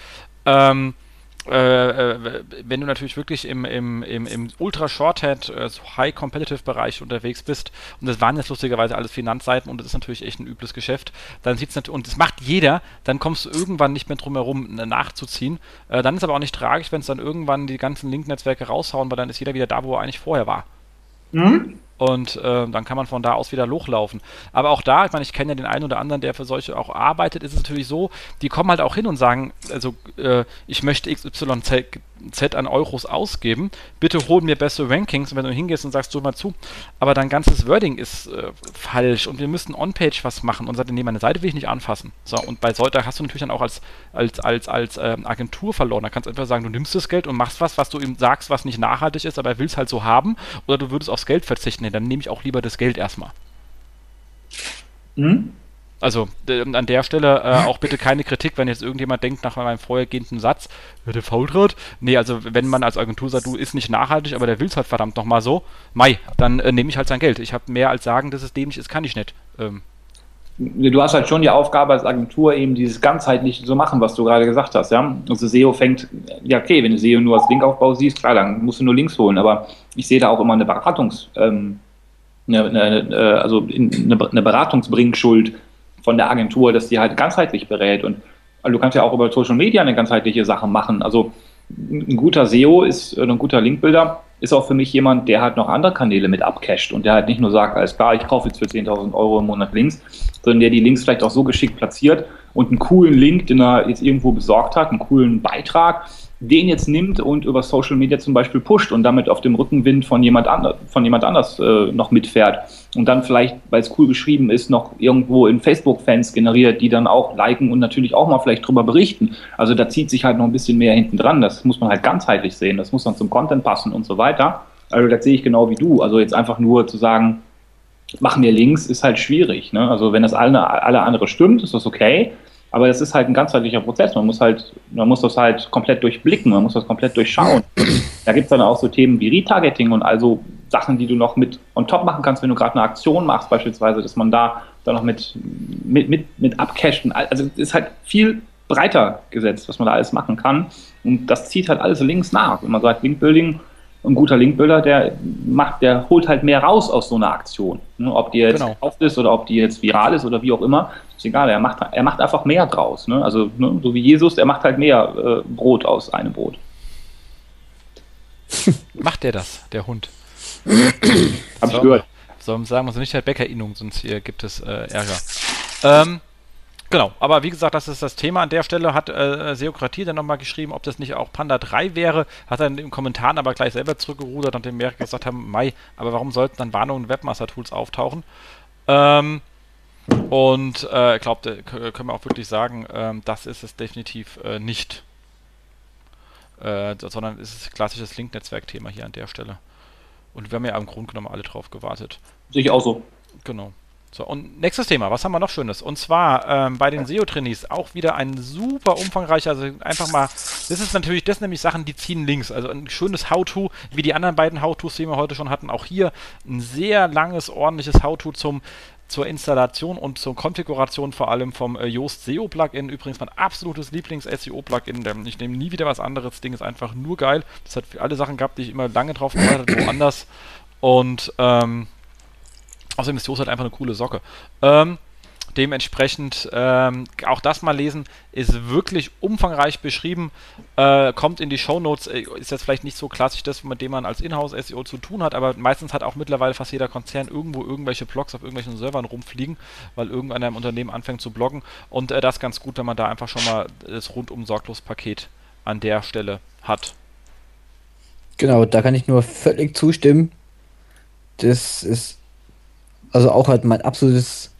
ähm, äh, äh, wenn du natürlich wirklich im, im, im, im Ultra-Shorthead, äh, High-Competitive-Bereich unterwegs bist, und das waren jetzt lustigerweise alles Finanzseiten und das ist natürlich echt ein übles Geschäft, dann sieht es natürlich, und das macht jeder, dann kommst du irgendwann nicht mehr drum herum, nachzuziehen. Äh, dann ist aber auch nicht tragisch, wenn es dann irgendwann die ganzen Link-Netzwerke raushauen, weil dann ist jeder wieder da, wo er eigentlich vorher war. Mhm. Und äh, dann kann man von da aus wieder hochlaufen. Aber auch da, ich meine, ich kenne ja den einen oder anderen, der für solche auch arbeitet, ist es natürlich so, die kommen halt auch hin und sagen, also äh, ich möchte XYZ Z an Euros ausgeben, bitte hol mir bessere Rankings und wenn du hingehst und sagst, so mal zu, aber dein ganzes Wording ist äh, falsch und wir müssen on-page was machen und sagt, nee, meine Seite will ich nicht anfassen. So, und bei solcher hast du natürlich dann auch als, als, als, als ähm, Agentur verloren. Da kannst du einfach sagen, du nimmst das Geld und machst was, was du ihm sagst, was nicht nachhaltig ist, aber er will es halt so haben, oder du würdest aufs Geld verzichten. Nee, dann nehme ich auch lieber das Geld erstmal. Mhm. Also an der Stelle äh, auch bitte keine Kritik, wenn jetzt irgendjemand denkt nach meinem vorhergehenden Satz, der Faultrat. Nee, also wenn man als Agentur sagt, du ist nicht nachhaltig, aber der will es halt verdammt nochmal so, Mai, dann äh, nehme ich halt sein Geld. Ich habe mehr als sagen, dass es dämlich ist, kann ich nicht. Ähm. Du hast halt schon die Aufgabe als Agentur eben dieses ganzheitlich so machen, was du gerade gesagt hast, ja. Also SEO fängt, ja okay, wenn du SEO nur als Linkaufbau siehst, klar, dann musst du nur Links holen, aber ich sehe da auch immer eine Beratungs, ähm, eine, eine, äh, also eine, eine Beratungsbringschuld von der Agentur, dass die halt ganzheitlich berät. Und also du kannst ja auch über Social Media eine ganzheitliche Sache machen. Also ein guter SEO ist, ein guter Linkbilder ist auch für mich jemand, der halt noch andere Kanäle mit abcasht und der halt nicht nur sagt, alles klar, ich kaufe jetzt für 10.000 Euro im Monat Links, sondern der die Links vielleicht auch so geschickt platziert und einen coolen Link, den er jetzt irgendwo besorgt hat, einen coolen Beitrag, den jetzt nimmt und über Social Media zum Beispiel pusht und damit auf dem Rückenwind von jemand, andre, von jemand anders äh, noch mitfährt und dann vielleicht, weil es cool geschrieben ist, noch irgendwo in Facebook-Fans generiert, die dann auch liken und natürlich auch mal vielleicht drüber berichten. Also da zieht sich halt noch ein bisschen mehr hinten dran. Das muss man halt ganzheitlich sehen. Das muss dann zum Content passen und so weiter. Also das sehe ich genau wie du. Also jetzt einfach nur zu sagen, machen wir Links, ist halt schwierig. Ne? Also wenn das alle, alle andere stimmt, ist das okay. Aber es ist halt ein ganzheitlicher Prozess. Man muss halt, man muss das halt komplett durchblicken, man muss das komplett durchschauen. Da gibt es dann auch so Themen wie Retargeting und also Sachen, die du noch mit on top machen kannst, wenn du gerade eine Aktion machst, beispielsweise, dass man da dann noch mit, mit, mit, mit abcashen. Also es ist halt viel breiter gesetzt, was man da alles machen kann. Und das zieht halt alles links nach. Wenn man sagt, Linkbuilding, ein guter Linkbuilder, der macht, der holt halt mehr raus aus so einer Aktion. Ne, ob die jetzt genau. oft ist oder ob die jetzt viral ist oder wie auch immer, ist egal. Er macht, er macht einfach mehr draus. Ne? Also ne, so wie Jesus, er macht halt mehr äh, Brot aus einem Brot. (laughs) Macht der das, der Hund? Hab ich gehört. Soll sagen, muss nicht der Bäckerinnung, sonst hier gibt es äh, Ärger. Ähm, genau, aber wie gesagt, das ist das Thema. An der Stelle hat äh, Seokratie dann nochmal geschrieben, ob das nicht auch Panda 3 wäre. Hat dann in den Kommentaren aber gleich selber zurückgerudert, nachdem wir gesagt haben, Mai, aber warum sollten dann Warnungen und Webmaster-Tools auftauchen? Ähm, und äh, ich glaube, können wir auch wirklich sagen, ähm, das ist es definitiv äh, nicht. Äh, sondern es ist ein klassisches Link-Netzwerk-Thema hier an der Stelle. Und wir haben ja im Grunde genommen alle drauf gewartet. Sehe ich auch so. Genau. So, und nächstes Thema, was haben wir noch Schönes? Und zwar ähm, bei den SEO-Trainees auch wieder ein super umfangreicher, also einfach mal, das ist natürlich, das sind nämlich Sachen, die ziehen links. Also ein schönes How-To, wie die anderen beiden How-Tos, die wir heute schon hatten. Auch hier ein sehr langes, ordentliches How-To zum zur Installation und zur Konfiguration vor allem vom äh, Yoast SEO Plugin. Übrigens mein absolutes Lieblings-SEO-Plugin. Ich nehme nie wieder was anderes. Das Ding ist einfach nur geil. Das hat alle Sachen gehabt, die ich immer lange drauf gewartet habe, woanders. Und ähm, außerdem ist Yoast halt einfach eine coole Socke. Ähm, Dementsprechend ähm, auch das mal lesen, ist wirklich umfangreich beschrieben, äh, kommt in die Show Notes, äh, ist jetzt vielleicht nicht so klassisch das, mit dem man als Inhouse-SEO zu tun hat, aber meistens hat auch mittlerweile fast jeder Konzern irgendwo irgendwelche Blogs auf irgendwelchen Servern rumfliegen, weil irgendeiner im Unternehmen anfängt zu bloggen und äh, das ganz gut, wenn man da einfach schon mal das rundum sorglos Paket an der Stelle hat. Genau, da kann ich nur völlig zustimmen. Das ist also auch halt mein absolutes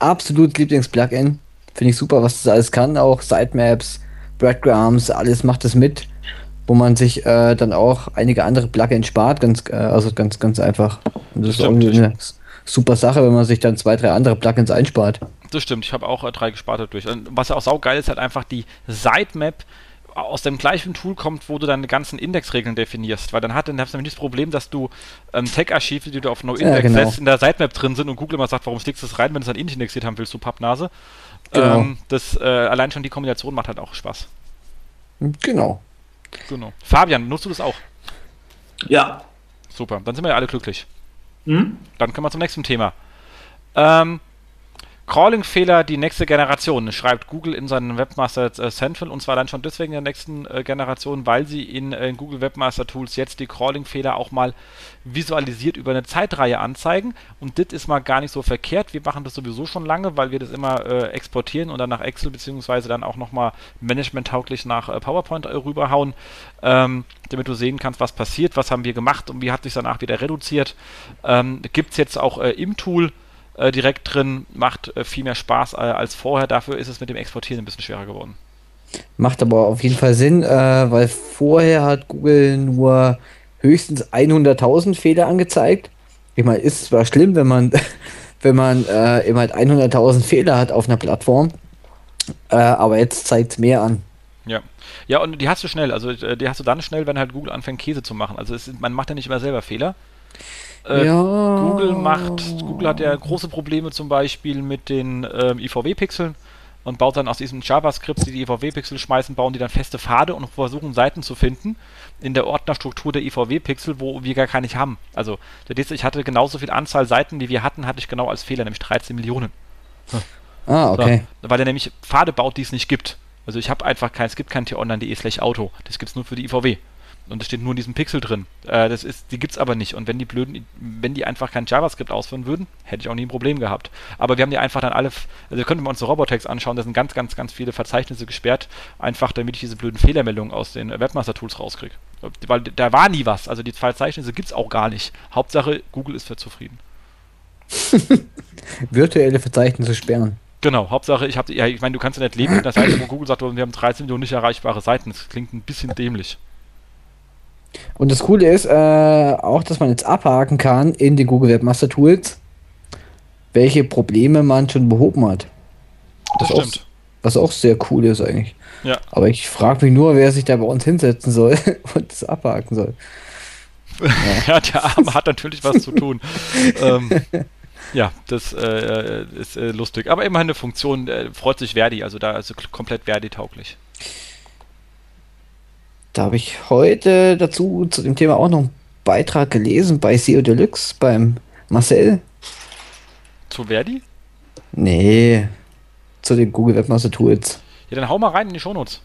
mein absolutes Lieblings-Plugin. Finde ich super, was das alles kann. Auch Sitemaps, Breadcrumbs, alles macht es mit. Wo man sich äh, dann auch einige andere Plugins spart. Ganz, äh, also ganz, ganz einfach. Und das, das ist irgendwie eine super Sache, wenn man sich dann zwei, drei andere Plugins einspart. Das stimmt, ich habe auch äh, drei gespart dadurch. Und was ja auch saugeil ist, halt einfach die Sitemap aus dem gleichen Tool kommt, wo du deine ganzen Indexregeln definierst. Weil dann, hat, dann hast du nämlich das Problem, dass du ähm, Tag-Archive, die du auf NoIndex ja, genau. setzt, in der Sitemap drin sind und Google immer sagt, warum steckst du das rein, wenn du es dann indexiert haben willst, du Pappnase. Genau. Ähm, das, äh, allein schon die Kombination macht halt auch Spaß. Genau. Genau. Fabian, nutzt du das auch? Ja. Super, dann sind wir ja alle glücklich. Mhm. Dann kommen wir zum nächsten Thema. Ähm, Crawling-Fehler die nächste Generation, schreibt Google in seinem Webmaster äh, Central und zwar dann schon deswegen in der nächsten äh, Generation, weil sie in, in, äh, Google Webmaster Tools jetzt die Crawling-Fehler auch mal visualisiert über eine Zeitreihe anzeigen und das ist mal gar nicht so verkehrt. Wir machen das sowieso schon lange, weil wir das immer äh, exportieren und dann nach Excel beziehungsweise dann auch nochmal managementtauglich nach äh, PowerPoint rüberhauen, ähm, damit du sehen kannst, was passiert, was haben wir gemacht und wie hat sich danach wieder reduziert. Ähm, Gibt es jetzt auch im Tool äh, direkt drin, macht äh, viel mehr Spaß äh, als vorher. Dafür ist es mit dem Exportieren ein bisschen schwerer geworden. Macht aber auf jeden Fall Sinn, äh, weil vorher hat Google nur höchstens 100.000 Fehler angezeigt. Ich meine, ist zwar schlimm, wenn man, (laughs) wenn man äh, eben halt 100.000 Fehler hat auf einer Plattform, äh, aber jetzt zeigt es mehr an. Ja. Ja, und die hast du schnell. Also die hast du dann schnell, wenn halt Google anfängt, Käse zu machen. Also ist, man macht ja nicht immer selber Fehler. Äh, ja. Google macht, Google hat ja große Probleme zum Beispiel mit den ähm, IVW-Pixeln und baut dann aus diesen JavaScripts, die die IVW-Pixel schmeißen, bauen die dann feste Pfade und versuchen Seiten zu finden in der Ordnerstruktur der IVW-Pixel, wo wir gar keine haben. Also, ich hatte genauso viel Anzahl Seiten, die wir hatten, hatte ich genau als Fehler, nämlich 13 Millionen. Ah, okay. So, weil er nämlich Pfade baut, die es nicht gibt. Also ich habe einfach kein, es gibt kein t-online.de slash Auto. Das gibt es nur für die IVW. Und es steht nur in diesem Pixel drin. Äh, das ist, die gibt's aber nicht. Und wenn die blöden, wenn die einfach kein JavaScript ausführen würden, hätte ich auch nie ein Problem gehabt. Aber wir haben die einfach dann alle, also könnten wir uns so Robotex anschauen, da sind ganz, ganz, ganz viele Verzeichnisse gesperrt, einfach damit ich diese blöden Fehlermeldungen aus den Webmaster-Tools rauskriege. Weil da war nie was. Also die Verzeichnisse gibt's auch gar nicht. Hauptsache, Google ist für zufrieden. (laughs) Virtuelle Verzeichnisse sperren. Genau, Hauptsache, ich habe, ja, ich meine, du kannst ja nicht leben einer Seite, wo Google sagt, wir haben 13 Millionen nicht erreichbare Seiten. Das klingt ein bisschen dämlich. Und das Coole ist äh, auch, dass man jetzt abhaken kann in den Google Webmaster Tools, welche Probleme man schon behoben hat. Das, das stimmt. Auch, was auch sehr cool ist eigentlich. Ja. Aber ich frage mich nur, wer sich da bei uns hinsetzen soll (laughs) und das abhaken soll. Ja, (laughs) ja der Arme hat natürlich was zu tun. (laughs) ähm, ja, das äh, ist äh, lustig. Aber immerhin eine Funktion, äh, freut sich Verdi, also da ist komplett Verdi-tauglich. Da habe ich heute dazu zu dem Thema auch noch einen Beitrag gelesen bei SEO Deluxe beim Marcel. Zu Verdi? Nee, zu den Google Webmaster Tools. Ja, dann hau mal rein in die Shownotes.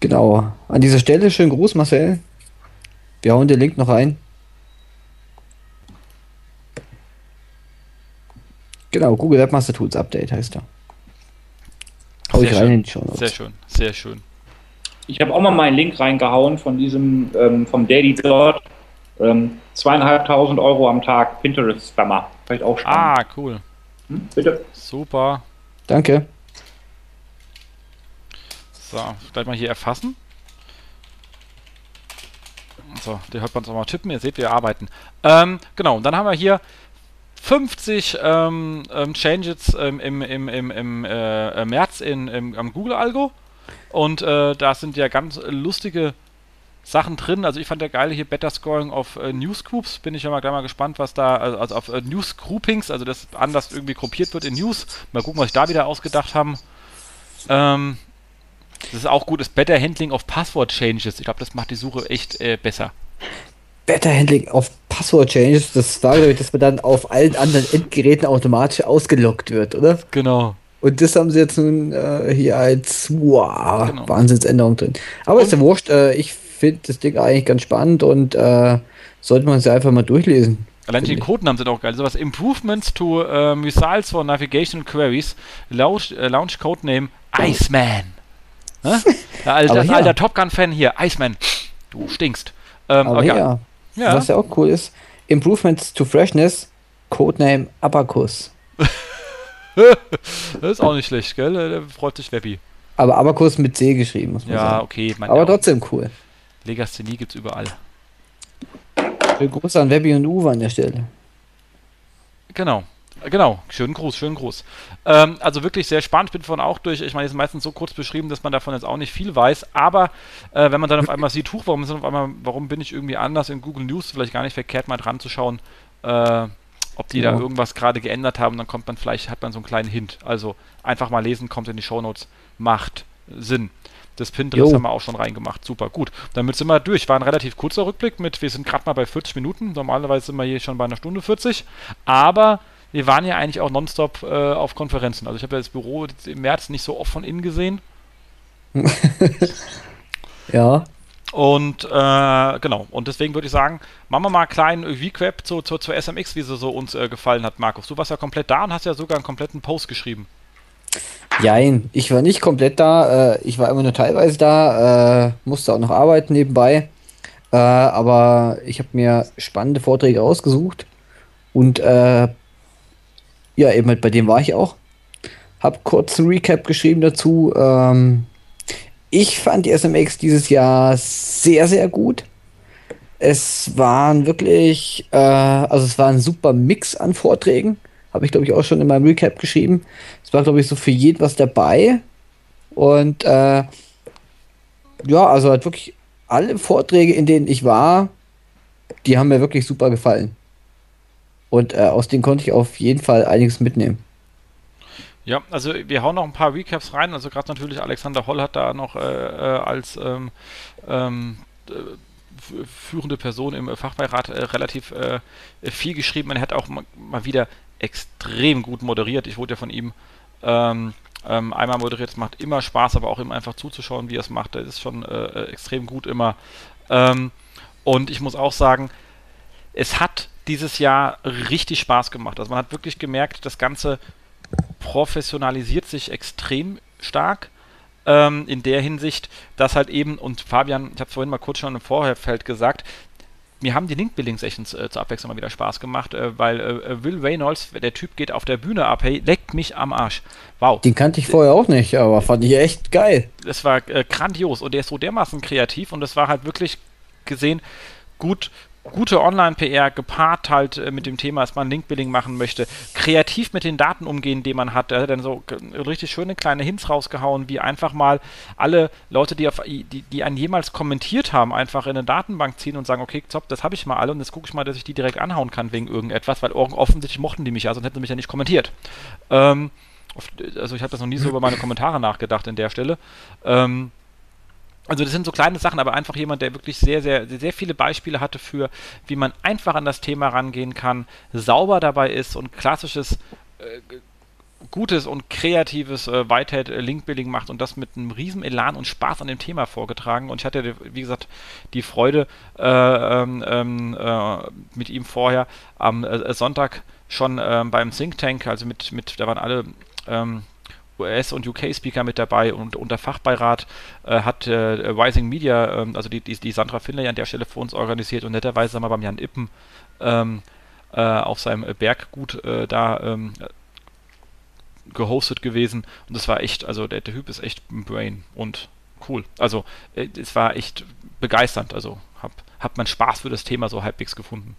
Genau. An dieser Stelle schönen Gruß, Marcel. Wir hauen den Link noch rein. Genau, Google Webmaster Tools Update heißt er. Hau ich rein in die Show Notes. Sehr schön, sehr schön. Ich habe auch mal meinen Link reingehauen von diesem, ähm, vom Daily Dot. Ähm, zweieinhalbtausend Euro am Tag Pinterest-Spammer. Vielleicht auch spannend. Ah, cool. Hm, bitte. Super. Danke. So, gleich mal hier erfassen. So, der hört man uns auch mal tippen. Ihr seht, wir arbeiten. Ähm, genau, und dann haben wir hier 50 ähm, ähm, Changes ähm, im, im, im, im äh, März in, im, am Google-Algo. Und äh, da sind ja ganz lustige Sachen drin. Also ich fand der geile hier Better Scoring auf äh, Newsgroups. Bin ich ja mal gleich mal gespannt, was da, also, also auf äh, Newsgroupings, also das anders irgendwie gruppiert wird in News. Mal gucken, was ich da wieder ausgedacht haben. Ähm, das ist auch gut, ist Better Handling of Password Changes. Ich glaube, das macht die Suche echt äh, besser. Better Handling of Password Changes, das war, glaube ich, dass man dann auf allen anderen Endgeräten automatisch ausgelockt wird, oder? Genau. Und das haben sie jetzt nun äh, hier als wow, genau. Wahnsinnsänderung drin. Aber und ist ja wurscht, äh, ich finde das Ding eigentlich ganz spannend und äh, sollte man es einfach mal durchlesen. Allein die Codenamen sind auch geil. Sowas Improvements to uh, Missiles for Navigation Queries. Launch, uh, launch Codename Iceman. (laughs) Der alte, alter Top Gun-Fan hier, Iceman. Du stinkst. Ähm, aber ja. Ja. Was ja auch cool ist, Improvements to Freshness, Codename Abacus. (laughs) das (laughs) ist auch nicht schlecht, gell? Da freut sich Webby. Aber Abacus mit C geschrieben, muss man ja, sagen. Ja, okay. Aber trotzdem cool. Legasthenie gibt's überall. Schönen Gruß an Webby und Uwe an der Stelle. Genau. Genau, schönen Gruß, schönen Gruß. Ähm, also wirklich sehr spannend, ich bin von auch durch, ich meine, es ist meistens so kurz beschrieben, dass man davon jetzt auch nicht viel weiß, aber äh, wenn man dann auf einmal sieht, huch, warum, auf einmal, warum bin ich irgendwie anders in Google News, vielleicht gar nicht verkehrt mal dran zu schauen, äh, ob die ja. da irgendwas gerade geändert haben, dann kommt man vielleicht, hat man so einen kleinen Hint. Also einfach mal lesen, kommt in die Shownotes, macht Sinn. Das Pinterest jo. haben wir auch schon reingemacht. Super, gut. Damit sind wir durch. War ein relativ kurzer Rückblick mit, wir sind gerade mal bei 40 Minuten. Normalerweise sind wir hier schon bei einer Stunde 40. Aber wir waren ja eigentlich auch nonstop äh, auf Konferenzen. Also ich habe ja das Büro im März nicht so oft von innen gesehen. (laughs) ja. Und äh, genau, und deswegen würde ich sagen, machen wir mal einen kleinen Recap zu, zu, zur SMX, wie sie so uns äh, gefallen hat, Markus. Du warst ja komplett da und hast ja sogar einen kompletten Post geschrieben. Jein, ich war nicht komplett da, äh, ich war immer nur teilweise da, äh, musste auch noch arbeiten nebenbei. Äh, aber ich habe mir spannende Vorträge ausgesucht und äh, ja, eben halt bei dem war ich auch. Hab kurz ein Recap geschrieben dazu. Ähm, ich fand die SMX dieses Jahr sehr, sehr gut. Es waren wirklich, äh, also es war ein super Mix an Vorträgen. Habe ich, glaube ich, auch schon in meinem Recap geschrieben. Es war, glaube ich, so für jeden was dabei. Und äh, ja, also halt wirklich alle Vorträge, in denen ich war, die haben mir wirklich super gefallen. Und äh, aus denen konnte ich auf jeden Fall einiges mitnehmen. Ja, also wir hauen noch ein paar Recaps rein. Also gerade natürlich Alexander Holl hat da noch äh, äh als ähm, ähm, äh, führende Person im Fachbeirat äh, relativ äh, viel geschrieben. Er hat auch mal, wieder extrem gut moderiert. Ich wurde ja von ihm ähm, ähm, einmal moderiert. Es macht immer Spaß, aber auch ihm einfach zuzuschauen, wie er es macht. Das ist schon äh, extrem gut immer. Ähm, und ich muss auch sagen, es hat dieses Jahr richtig Spaß gemacht. Also man hat wirklich gemerkt, das Ganze professionalisiert sich extrem stark. Ähm, in der Hinsicht, dass halt eben, und Fabian, ich habe vorhin mal kurz schon im Vorherfeld gesagt, mir haben die Link-Building-Sessions äh, zur Abwechslung mal wieder Spaß gemacht, äh, weil äh, Will Reynolds, der Typ geht auf der Bühne ab, hey, leckt mich am Arsch. Wow. Den kannte ich vorher auch nicht, aber fand ich echt geil. Das war äh, grandios und der ist so dermaßen kreativ und das war halt wirklich gesehen gut gute Online-PR gepaart halt äh, mit dem Thema, dass man Link-Building machen möchte, kreativ mit den Daten umgehen, die man hat. Er hat dann so richtig schöne kleine Hints rausgehauen, wie einfach mal alle Leute, die, auf, die, die einen jemals kommentiert haben, einfach in eine Datenbank ziehen und sagen, okay, top, das habe ich mal alle und jetzt gucke ich mal, dass ich die direkt anhauen kann wegen irgendetwas, weil offensichtlich mochten die mich ja, sonst hätten sie mich ja nicht kommentiert. Ähm, also ich habe das noch nie so über meine Kommentare nachgedacht in der Stelle. Ähm, also das sind so kleine Sachen, aber einfach jemand, der wirklich sehr, sehr, sehr viele Beispiele hatte für, wie man einfach an das Thema rangehen kann, sauber dabei ist und klassisches äh, gutes und kreatives äh, Whitehead äh, Link-Building macht und das mit einem riesen Elan und Spaß an dem Thema vorgetragen. Und ich hatte, wie gesagt, die Freude, äh, ähm, ähm äh, mit ihm vorher am äh, Sonntag schon ähm, beim Think Tank, also mit, mit, da waren alle ähm, US- und UK-Speaker mit dabei und unter Fachbeirat äh, hat äh, Rising Media, ähm, also die, die, die Sandra Finlay an der Stelle für uns organisiert und netterweise haben wir beim Jan Ippen ähm, äh, auf seinem Berggut äh, da ähm, gehostet gewesen und das war echt, also der, der Typ ist echt ein Brain und cool. Also äh, es war echt begeisternd, also hab, hat man Spaß für das Thema so halbwegs gefunden.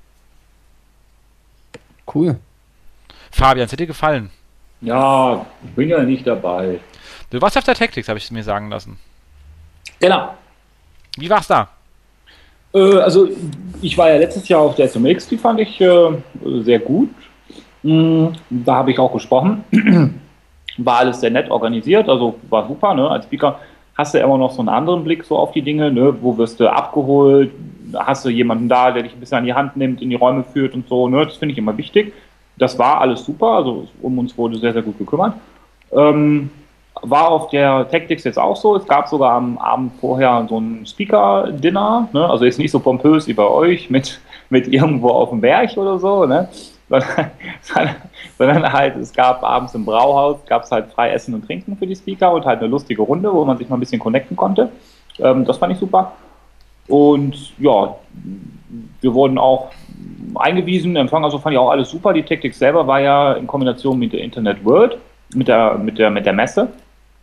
Cool. Fabian, es hat dir gefallen? Ja, ich bin ja nicht dabei. Du warst auf der Tactics, habe ich mir sagen lassen. Genau. Wie war's da? Äh, also, ich war ja letztes Jahr auf der SMX, die fand ich äh, sehr gut. Mhm, da habe ich auch gesprochen. (clears throat) war alles sehr nett organisiert, also war super. Ne? Als Speaker hast du immer noch so einen anderen Blick so auf die Dinge. Ne? Wo wirst du abgeholt? Hast du jemanden da, der dich ein bisschen an die Hand nimmt, in die Räume führt und so. Ne? Das finde ich immer wichtig. Das war alles super, also um uns wurde sehr, sehr gut gekümmert. Ähm, war auf der Tactics jetzt auch so. Es gab sogar am Abend vorher so ein Speaker-Dinner, ne? also jetzt nicht so pompös wie bei euch mit, mit irgendwo auf dem Berg oder so, ne? sondern, (laughs) sondern halt, es gab abends im Brauhaus, gab es halt frei Essen und Trinken für die Speaker und halt eine lustige Runde, wo man sich mal ein bisschen connecten konnte. Ähm, das fand ich super. Und ja, wir wurden auch eingewiesen, Empfang, also fand ich auch alles super. Die Tactics selber war ja in Kombination mit der Internet World, mit der, mit der, mit der Messe.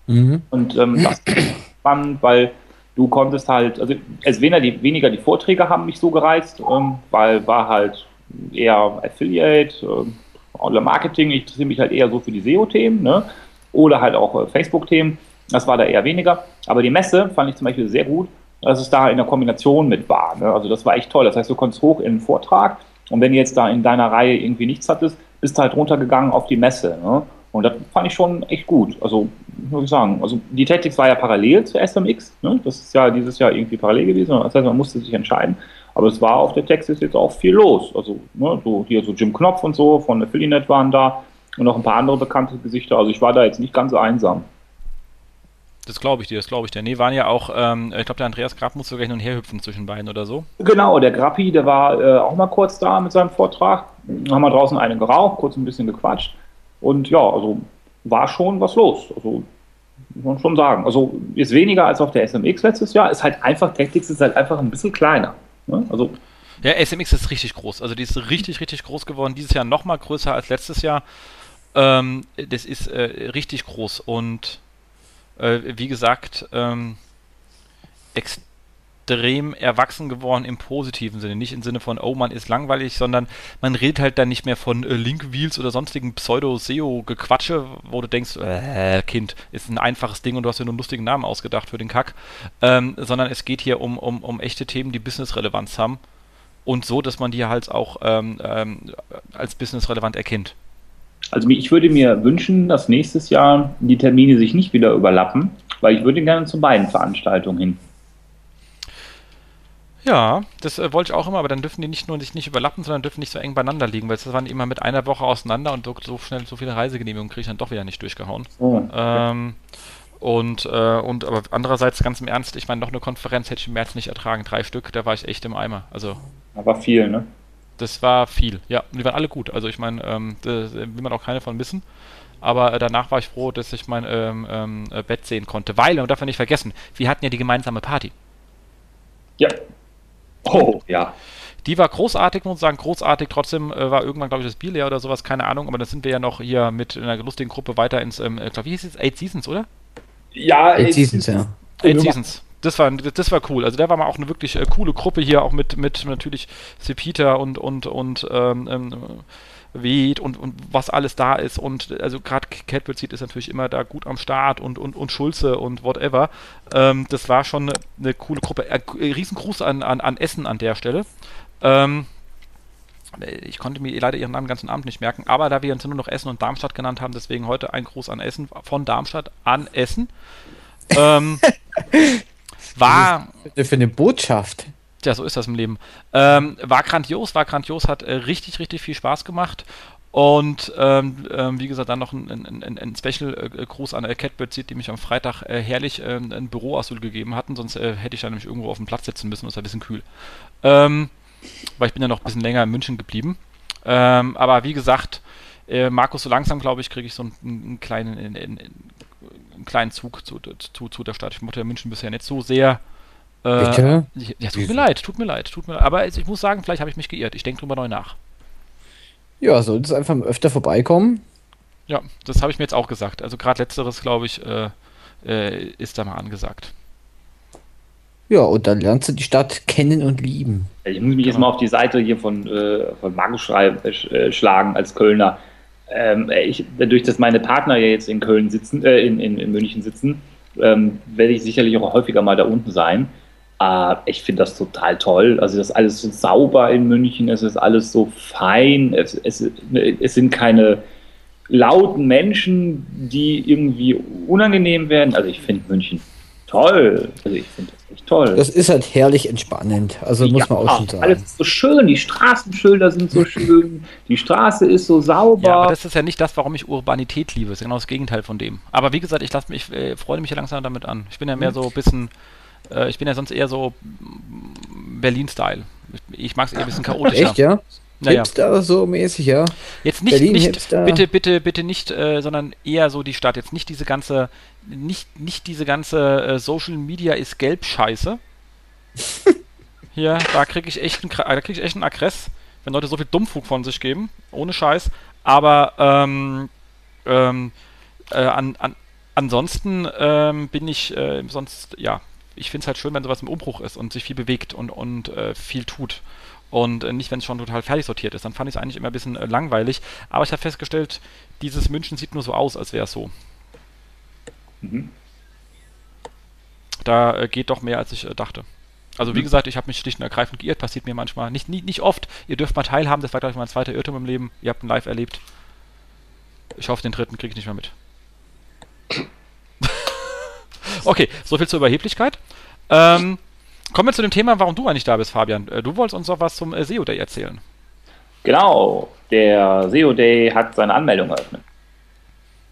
Mhm. Und ähm, das ist spannend, weil du konntest halt, also es weniger die, weniger die Vorträge haben mich so gereizt, ähm, weil war halt eher Affiliate, äh, Marketing, ich interessiere mich halt eher so für die SEO-Themen, ne? Oder halt auch äh, Facebook-Themen. Das war da eher weniger. Aber die Messe fand ich zum Beispiel sehr gut, dass es da in der Kombination mit war. Ne? Also das war echt toll. Das heißt, du konntest hoch in den Vortrag und wenn du jetzt da in deiner Reihe irgendwie nichts hattest, bist du halt runtergegangen auf die Messe. Ne? Und das fand ich schon echt gut. Also, muss ich sagen, also die Tactics war ja parallel zu SMX. Ne? Das ist ja dieses Jahr irgendwie parallel gewesen. Das heißt, man musste sich entscheiden. Aber es war auf der Texas jetzt auch viel los. Also, ne, so hier so Jim Knopf und so von Affiliate waren da und noch ein paar andere bekannte Gesichter. Also ich war da jetzt nicht ganz einsam. Das glaube ich dir, das glaube ich dir. Nee, waren ja auch, ähm, ich glaube, der Andreas Grab musste sogar hin und her hüpfen zwischen beiden oder so. Genau, der Grappi, der war äh, auch mal kurz da mit seinem Vortrag. Haben wir draußen einen geraucht, kurz ein bisschen gequatscht. Und ja, also war schon was los. Also muss man schon sagen. Also ist weniger als auf der SMX letztes Jahr. Ist halt einfach, Tactics ist halt einfach ein bisschen kleiner. Ne? Also ja, SMX ist richtig groß. Also die ist richtig, richtig groß geworden. Dieses Jahr noch mal größer als letztes Jahr. Ähm, das ist äh, richtig groß und äh, wie gesagt, ähm, extrem erwachsen geworden im positiven Sinne. Nicht im Sinne von, oh, man ist langweilig, sondern man redet halt dann nicht mehr von äh, Link-Wheels oder sonstigen Pseudo-SEO-Gequatsche, wo du denkst, äh, Kind, ist ein einfaches Ding und du hast dir nur einen lustigen Namen ausgedacht für den Kack. Ähm, sondern es geht hier um, um, um echte Themen, die Business-Relevanz haben. Und so, dass man die halt auch ähm, ähm, als business-relevant erkennt. Also ich würde mir wünschen, dass nächstes Jahr die Termine sich nicht wieder überlappen, weil ich würde gerne zu beiden Veranstaltungen hin. Ja, das äh, wollte ich auch immer, aber dann dürfen die nicht nur sich nicht überlappen, sondern dürfen nicht so eng beieinander liegen, weil das waren immer mit einer Woche auseinander und so, so schnell so viele Reisegenehmigungen kriege ich dann doch wieder nicht durchgehauen. Oh, ähm, und, äh, und aber andererseits ganz im Ernst, ich meine, noch eine Konferenz hätte ich im März nicht ertragen, drei Stück, da war ich echt im Eimer. Also. Aber viel, ne? Das war viel, ja. Und die waren alle gut. Also ich meine, ähm, da will man auch keine von missen. Aber äh, danach war ich froh, dass ich mein ähm, ähm, äh, Bett sehen konnte. Weil, man darf ja nicht vergessen, wir hatten ja die gemeinsame Party. Ja. Oh, ja. Die war großartig, muss ich sagen, großartig. Trotzdem äh, war irgendwann, glaube ich, das Bier leer oder sowas, keine Ahnung. Aber dann sind wir ja noch hier mit einer lustigen Gruppe weiter ins, ähm, ich glaube, wie hieß es? Eight Seasons, oder? Ja, Eight, Eight Seasons, ja. Eight Seasons das war, das war cool. Also da war mal auch eine wirklich äh, coole Gruppe hier, auch mit, mit natürlich Sepita und, und, und ähm, ähm, Weed und, und was alles da ist. Und also gerade Catbird Seed ist natürlich immer da gut am Start und, und, und Schulze und whatever. Ähm, das war schon eine, eine coole Gruppe. Äh, Riesengruß an, an, an Essen an der Stelle. Ähm, ich konnte mir leider ihren Namen den ganzen Abend nicht merken, aber da wir uns nur noch Essen und Darmstadt genannt haben, deswegen heute ein Gruß an Essen, von Darmstadt an Essen. ähm, (laughs) war. Für eine Botschaft. Ja, so ist das im Leben. Ähm, war grandios, war grandios, hat äh, richtig, richtig viel Spaß gemacht. Und ähm, ähm, wie gesagt, dann noch ein, ein, ein Special-Gruß an äh, Catbird Seed, die mich am Freitag äh, herrlich äh, ein Büroasyl gegeben hatten, sonst äh, hätte ich da nämlich irgendwo auf dem Platz sitzen müssen, das ist ein bisschen kühl. Ähm, weil ich bin ja noch ein bisschen länger in München geblieben. Ähm, aber wie gesagt, äh, Markus, so langsam, glaube ich, kriege ich so einen, einen kleinen, einen, einen, kleinen Zug zu, zu, zu der Stadt. Ich mochte ja München bisher nicht so sehr. Äh, Bitte? Ja, tut mir leid, tut mir leid, tut mir leid. Aber ich muss sagen, vielleicht habe ich mich geirrt. Ich denke drüber neu nach. Ja, solltest einfach öfter vorbeikommen. Ja, das habe ich mir jetzt auch gesagt. Also gerade letzteres, glaube ich, äh, äh, ist da mal angesagt. Ja, und dann lernst du die Stadt kennen und lieben. Ich muss mich jetzt mal auf die Seite hier von, äh, von Markus äh, schlagen als Kölner. Ähm, ich, dadurch, dass meine Partner ja jetzt in Köln sitzen, äh, in, in, in, München sitzen, ähm, werde ich sicherlich auch häufiger mal da unten sein. Äh, ich finde das total toll. Also das ist alles so sauber in München, es ist alles so fein, es, es, es sind keine lauten Menschen, die irgendwie unangenehm werden. Also ich finde München toll. Also ich finde toll. Das ist halt herrlich entspannend. Also muss man auch schon sagen. Alles ist so schön, die Straßenschilder sind so schön, die Straße ist so sauber. Ja, aber das ist ja nicht das, warum ich Urbanität liebe. Das ist genau das Gegenteil von dem. Aber wie gesagt, ich lasse mich, äh, freue mich ja langsam damit an. Ich bin ja mehr so ein bisschen, äh, ich bin ja sonst eher so Berlin-Style. Ich, ich mag es eher ein bisschen (laughs) chaotischer. Echt, ja? Naja. Hipster so mäßig, ja. Jetzt nicht, Berlin nicht bitte, bitte, bitte nicht, äh, sondern eher so die Stadt. Jetzt nicht diese ganze, nicht, nicht diese ganze äh, Social Media ist gelb Scheiße. (laughs) Hier, da kriege ich echt einen, da krieg ich echt einen Aggress, wenn Leute so viel Dummfug von sich geben, ohne Scheiß. Aber ähm, ähm, äh, an, an, ansonsten ähm, bin ich äh, sonst, ja, ich finde es halt schön, wenn sowas im Umbruch ist und sich viel bewegt und, und äh, viel tut und äh, nicht, wenn es schon total fertig sortiert ist. Dann fand ich es eigentlich immer ein bisschen äh, langweilig. Aber ich habe festgestellt, dieses München sieht nur so aus, als wäre es so. Mhm. Da äh, geht doch mehr, als ich dachte. Also wie mhm. gesagt, ich habe mich schlicht und ergreifend geirrt, passiert mir manchmal. Nicht, nicht, nicht oft. Ihr dürft mal teilhaben, das war, glaube ich, mein zweiter Irrtum im Leben. Ihr habt ihn live erlebt. Ich hoffe, den dritten kriege ich nicht mehr mit. (coughs) okay, soviel zur Überheblichkeit. Ähm, Kommen wir zu dem Thema, warum du eigentlich da bist, Fabian. Äh, du wolltest uns noch was zum äh, SEO Day erzählen. Genau, der SEO Day hat seine Anmeldung eröffnet.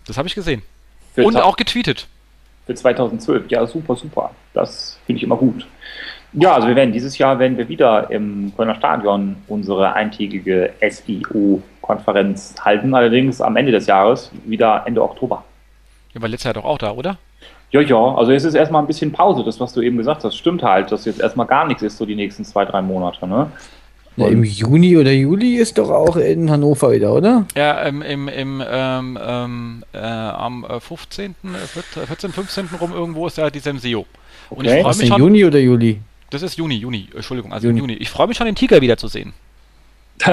Das habe ich gesehen. Für Und auch getweetet. Für 2012. Ja, super, super. Das finde ich immer gut. Ja, also wir werden dieses Jahr werden wir wieder im Kölner Stadion unsere eintägige SEO-Konferenz halten, allerdings am Ende des Jahres, wieder Ende Oktober. Ja, war letztes Jahr doch auch da, oder? Ja, ja, also es ist erstmal ein bisschen Pause, das, was du eben gesagt hast, stimmt halt, dass jetzt erstmal gar nichts ist, so die nächsten zwei, drei Monate, ne? Ja, Im Juni oder Juli ist doch auch in Hannover wieder, oder? Ja, im, im, im ähm, ähm, äh, am 15., 14., 15. rum irgendwo ist ja die SEO. Und okay. ich freue mich schon. Juni oder Juli? Das ist Juni, Juni, Entschuldigung, also Juni. Juni. Ich freue mich schon, den Tiger wiederzusehen. (laughs)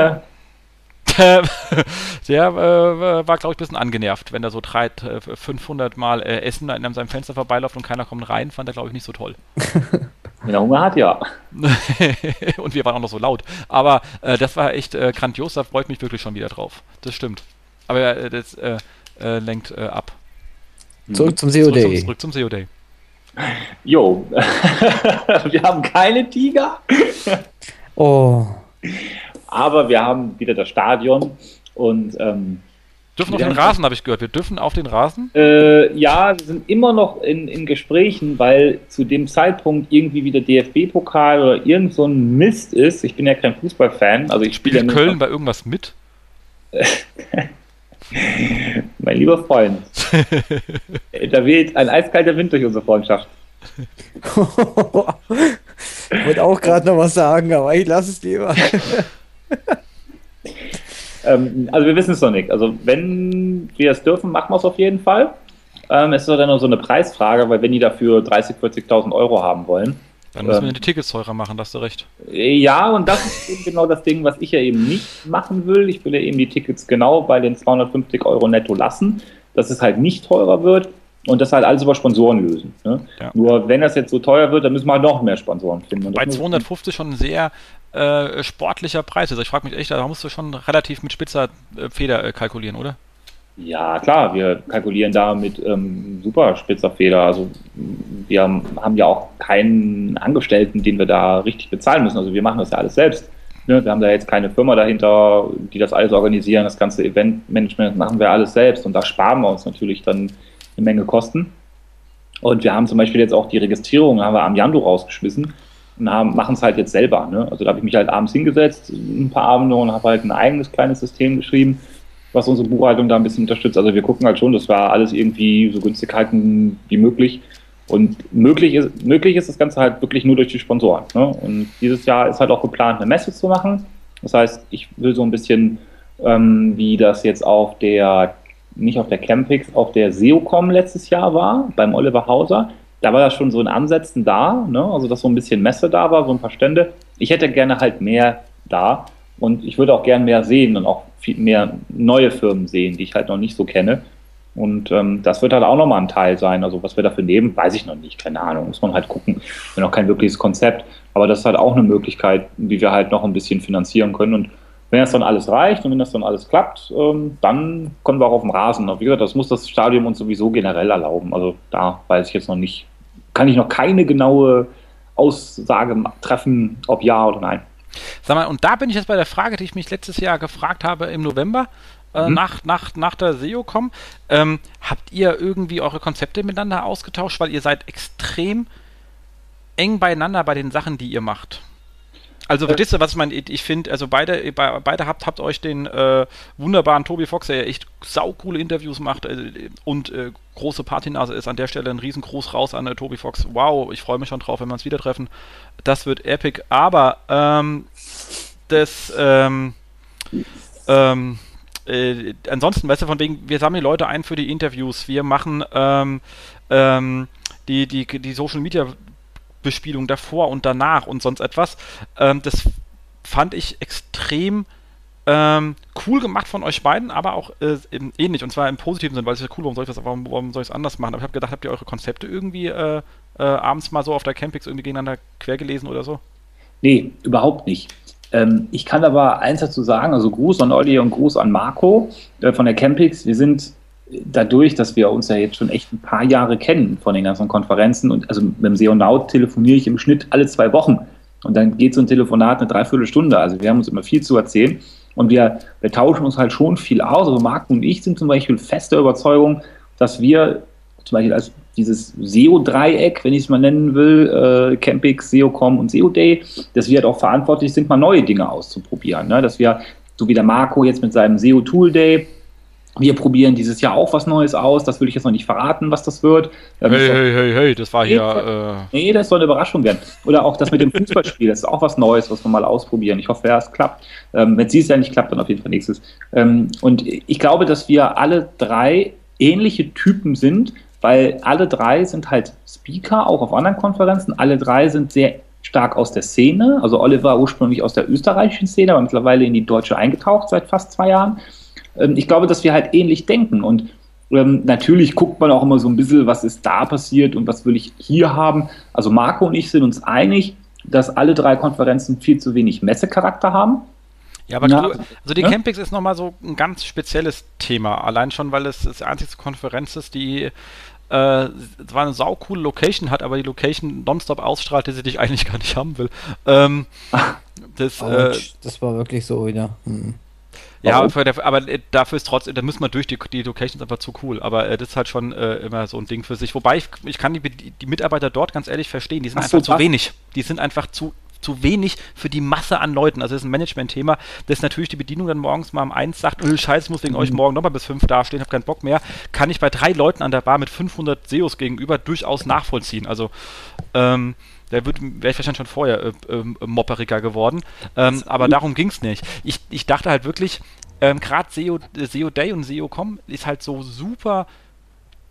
(laughs) der äh, war, glaube ich, ein bisschen angenervt, wenn er so drei, 500 äh, Mal äh, Essen in seinem Fenster vorbeiläuft und keiner kommt rein, fand er, glaube ich, nicht so toll. (laughs) Wenn er Hunger hat, ja. (laughs) und wir waren auch noch so laut. Aber äh, das war echt äh, grandios, da freut mich wirklich schon wieder drauf. Das stimmt. Aber äh, das lenkt ab. Zurück zum Day. Zurück, zurück zum Day. Jo, wir haben keine Tiger. oh aber wir haben wieder das Stadion und ähm, Dürfen auf den Rasen, habe ich gehört. Wir dürfen auf den Rasen? Äh, ja, wir sind immer noch in, in Gesprächen, weil zu dem Zeitpunkt irgendwie wieder DFB-Pokal oder irgend so ein Mist ist. Ich bin ja kein Fußballfan. Also ich spiele ja Köln bei irgendwas mit? (laughs) mein lieber Freund, (laughs) da weht ein eiskalter Wind durch unsere Freundschaft. (laughs) ich wollte auch gerade noch was sagen, aber ich lasse es lieber. (laughs) ähm, also wir wissen es noch nicht. Also wenn wir es dürfen, machen wir es auf jeden Fall. Ähm, es ist dann nur so eine Preisfrage, weil wenn die dafür 30.000, 40.000 Euro haben wollen. Dann müssen ähm, wir die Tickets teurer machen, hast du recht. Ja, und das ist eben genau das Ding, was ich ja eben nicht machen will. Ich will ja eben die Tickets genau bei den 250 Euro netto lassen, dass es halt nicht teurer wird und das halt alles über Sponsoren lösen. Ne? Ja. Nur wenn das jetzt so teuer wird, dann müssen wir halt noch mehr Sponsoren finden. Bei 250 schon ein sehr äh, sportlicher Preis. Also ich frage mich echt, da musst du schon relativ mit spitzer äh, Feder äh, kalkulieren, oder? Ja, klar, wir kalkulieren da mit ähm, super spitzer Feder. Also wir haben, haben ja auch keinen Angestellten, den wir da richtig bezahlen müssen. Also wir machen das ja alles selbst. Ne, wir haben da jetzt keine Firma dahinter, die das alles organisieren. Das ganze Eventmanagement machen wir alles selbst und da sparen wir uns natürlich dann eine Menge Kosten. Und wir haben zum Beispiel jetzt auch die Registrierung, haben wir am Jando rausgeschmissen und machen es halt jetzt selber. Ne? Also da habe ich mich halt abends hingesetzt, ein paar Abende und habe halt ein eigenes kleines System geschrieben, was unsere Buchhaltung da ein bisschen unterstützt. Also wir gucken halt schon, das war alles irgendwie so günstig halten wie möglich. Und möglich ist, möglich ist das Ganze halt wirklich nur durch die Sponsoren. Ne? Und dieses Jahr ist halt auch geplant, eine Messe zu machen. Das heißt, ich will so ein bisschen, ähm, wie das jetzt auf der, nicht auf der Campix, auf der SEOCom letztes Jahr war, beim Oliver Hauser. Da war das schon so in Ansätzen da, ne? also dass so ein bisschen Messe da war, so ein paar Stände. Ich hätte gerne halt mehr da und ich würde auch gerne mehr sehen und auch viel mehr neue Firmen sehen, die ich halt noch nicht so kenne. Und ähm, das wird halt auch nochmal ein Teil sein. Also was wir dafür nehmen, weiß ich noch nicht. Keine Ahnung, muss man halt gucken. Wir haben noch kein wirkliches Konzept. Aber das ist halt auch eine Möglichkeit, wie wir halt noch ein bisschen finanzieren können. Und wenn das dann alles reicht und wenn das dann alles klappt, ähm, dann können wir auch auf dem Rasen. Aber wie gesagt, das muss das Stadium uns sowieso generell erlauben. Also da weiß ich jetzt noch nicht, kann ich noch keine genaue Aussage treffen, ob ja oder nein. Sag mal, und da bin ich jetzt bei der Frage, die ich mich letztes Jahr gefragt habe im November äh, mhm. nach, nach, nach der SEO-Com. Ähm, habt ihr irgendwie eure Konzepte miteinander ausgetauscht, weil ihr seid extrem eng beieinander bei den Sachen, die ihr macht? Also, verstehst du, was ich meine? Ich finde, also beide, beide habt, habt euch den äh, wunderbaren Tobi Fox, der ja echt saukoole Interviews macht äh, und äh, große Partynase ist. An der Stelle ein riesengroß raus an äh, Tobi Fox. Wow, ich freue mich schon drauf, wenn wir uns wieder treffen. Das wird epic. Aber ähm, das ähm, ähm, äh, ansonsten, weißt du, von wegen, wir sammeln Leute ein für die Interviews, wir machen ähm, ähm, die, die, die Social Media Bespielung davor und danach und sonst etwas. Ähm, das fand ich extrem ähm, cool gemacht von euch beiden, aber auch äh, ähnlich und zwar im positiven Sinn, weil es ja cool, warum soll ich das, warum, warum soll ich es anders machen? Aber ich habe gedacht, habt ihr eure Konzepte irgendwie äh, äh, abends mal so auf der Campix irgendwie gegeneinander quer gelesen oder so? Nee, überhaupt nicht. Ähm, ich kann aber eins dazu sagen, also Gruß an Olli und Gruß an Marco äh, von der Campix. Wir sind dadurch, dass wir uns ja jetzt schon echt ein paar Jahre kennen von den ganzen Konferenzen und also mit dem Seonaut telefoniere ich im Schnitt alle zwei Wochen und dann geht so ein Telefonat eine Dreiviertelstunde. Also wir haben uns immer viel zu erzählen und wir, wir tauschen uns halt schon viel aus. Also Marco und ich sind zum Beispiel fester Überzeugung, dass wir zum Beispiel als dieses SEO-Dreieck, wenn ich es mal nennen will, äh, Campix, SEOcom und SEO-Day, dass wir halt auch verantwortlich sind, mal neue Dinge auszuprobieren. Ne? Dass wir, so wie der Marco jetzt mit seinem SEO-Tool-Day, wir probieren dieses Jahr auch was Neues aus. Das will ich jetzt noch nicht verraten, was das wird. Hey, hey, hey, hey, das war hier. Äh nee, das soll eine Überraschung werden. Oder auch das mit dem Fußballspiel. Das ist auch was Neues, was wir mal ausprobieren. Ich hoffe, ja, es klappt. Ähm, Wenn es dieses Jahr nicht klappt, dann auf jeden Fall nächstes. Ähm, und ich glaube, dass wir alle drei ähnliche Typen sind, weil alle drei sind halt Speaker, auch auf anderen Konferenzen. Alle drei sind sehr stark aus der Szene. Also Oliver ursprünglich aus der österreichischen Szene, aber mittlerweile in die deutsche eingetaucht seit fast zwei Jahren. Ähm, ich glaube, dass wir halt ähnlich denken und ähm, natürlich guckt man auch immer so ein bisschen, was ist da passiert und was will ich hier haben. Also Marco und ich sind uns einig, dass alle drei Konferenzen viel zu wenig Messecharakter haben. Ja, aber Na, du, also die ja? Campings ist nochmal so ein ganz spezielles Thema. Allein schon, weil es das einzige Konferenz ist, die äh, zwar eine saukoole Location hat, aber die Location nonstop ausstrahlt, die sie dich eigentlich gar nicht haben will. Ähm, das, äh, das war wirklich so wieder. Hm. Ja, aber, aber äh, dafür ist trotzdem, da müssen wir durch, die, die Locations einfach zu cool. Aber äh, das ist halt schon äh, immer so ein Ding für sich. Wobei ich, ich kann die, die Mitarbeiter dort ganz ehrlich verstehen, die sind Ach einfach so, zu wenig. Die sind einfach zu zu wenig für die Masse an Leuten. Also das ist ein Management-Thema, dass natürlich die Bedienung dann morgens mal um eins sagt, öh, scheiße, ich muss wegen mhm. euch morgen nochmal bis fünf dastehen, habe keinen Bock mehr, kann ich bei drei Leuten an der Bar mit 500 SEOs gegenüber durchaus nachvollziehen. Also ähm, da wäre ich wahrscheinlich schon vorher äh, äh, mopperiger geworden. Ähm, aber darum ging es nicht. Ich, ich dachte halt wirklich, ähm, gerade SEO, SEO Day und SEO.com ist halt so super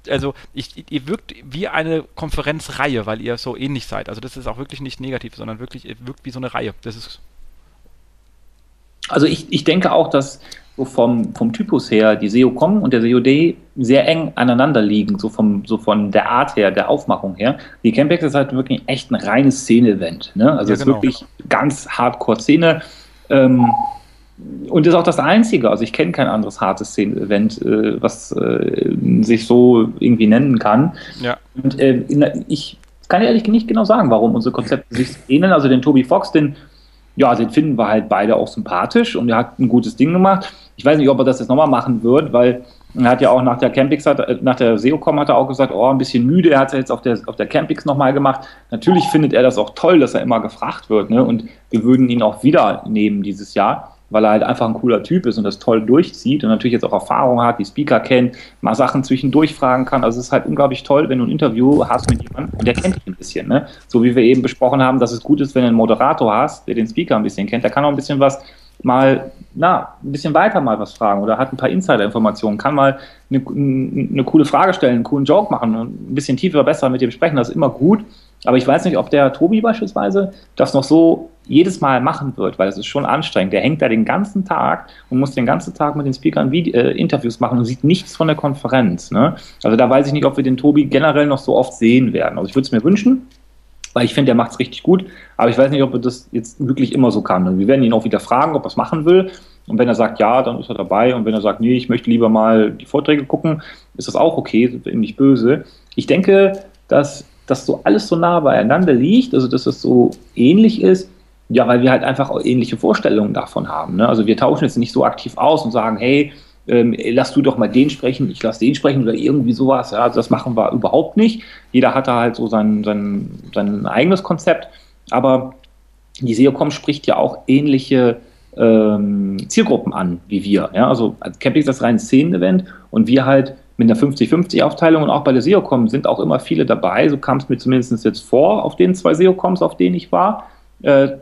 also ich, ihr wirkt wie eine Konferenzreihe, weil ihr so ähnlich seid. Also das ist auch wirklich nicht negativ, sondern wirklich, ihr wirkt wie so eine Reihe. Das ist. Also ich, ich denke auch, dass so vom, vom Typus her die SEO.com und der SEO-Day sehr eng aneinander liegen, so, vom, so von der Art her, der Aufmachung her. Die Campex ist halt wirklich echt ein reines Szene-Event. Ne? Also ja, es genau. ist wirklich ganz Hardcore-Szene. Ähm, und ist auch das Einzige. Also ich kenne kein anderes hartes Szenen-Event, äh, was äh, sich so irgendwie nennen kann. Ja. Und äh, ich kann ehrlich nicht genau sagen, warum unsere Konzepte sich ähneln. Also den Toby Fox, den ja, den finden wir halt beide auch sympathisch und er hat ein gutes Ding gemacht. Ich weiß nicht, ob er das jetzt nochmal machen wird, weil er hat ja auch nach der Campix, äh, nach der SEOCom hat er auch gesagt, oh, ein bisschen müde, er hat es jetzt auf der, auf der Campix nochmal gemacht. Natürlich findet er das auch toll, dass er immer gefragt wird, ne? und wir würden ihn auch wieder nehmen dieses Jahr weil er halt einfach ein cooler Typ ist und das toll durchzieht und natürlich jetzt auch Erfahrung hat, die Speaker kennt, mal Sachen zwischendurch fragen kann. Also es ist halt unglaublich toll, wenn du ein Interview hast mit jemandem, der kennt dich ein bisschen. Ne? So wie wir eben besprochen haben, dass es gut ist, wenn du einen Moderator hast, der den Speaker ein bisschen kennt, der kann auch ein bisschen was mal, na, ein bisschen weiter mal was fragen oder hat ein paar Insider-Informationen, kann mal eine, eine coole Frage stellen, einen coolen Joke machen und ein bisschen tiefer, besser mit dem sprechen. Das ist immer gut. Aber ich weiß nicht, ob der Tobi beispielsweise das noch so jedes Mal machen wird, weil es ist schon anstrengend. Der hängt da den ganzen Tag und muss den ganzen Tag mit den Speakern Vide äh, Interviews machen und sieht nichts von der Konferenz. Ne? Also da weiß ich nicht, ob wir den Tobi generell noch so oft sehen werden. Also ich würde es mir wünschen, weil ich finde, der macht es richtig gut, aber ich weiß nicht, ob er das jetzt wirklich immer so kann. Und wir werden ihn auch wieder fragen, ob er es machen will. Und wenn er sagt ja, dann ist er dabei. Und wenn er sagt, nee, ich möchte lieber mal die Vorträge gucken, ist das auch okay, ihm nicht böse. Ich denke, dass das so alles so nah beieinander liegt, also dass es so ähnlich ist, ja, weil wir halt einfach auch ähnliche Vorstellungen davon haben. Ne? Also wir tauschen jetzt nicht so aktiv aus und sagen, hey, ähm, lass du doch mal den sprechen, ich lass den sprechen oder irgendwie sowas. Ja, also das machen wir überhaupt nicht. Jeder hat da halt so sein, sein, sein eigenes Konzept. Aber die SEOCom spricht ja auch ähnliche ähm, Zielgruppen an wie wir. Ja? Also Camping ist das rein Szenen-Event und wir halt mit einer 50-50-Aufteilung und auch bei der SEOCom sind auch immer viele dabei. So kam es mir zumindest jetzt vor auf den zwei SEOComs, auf denen ich war. Äh,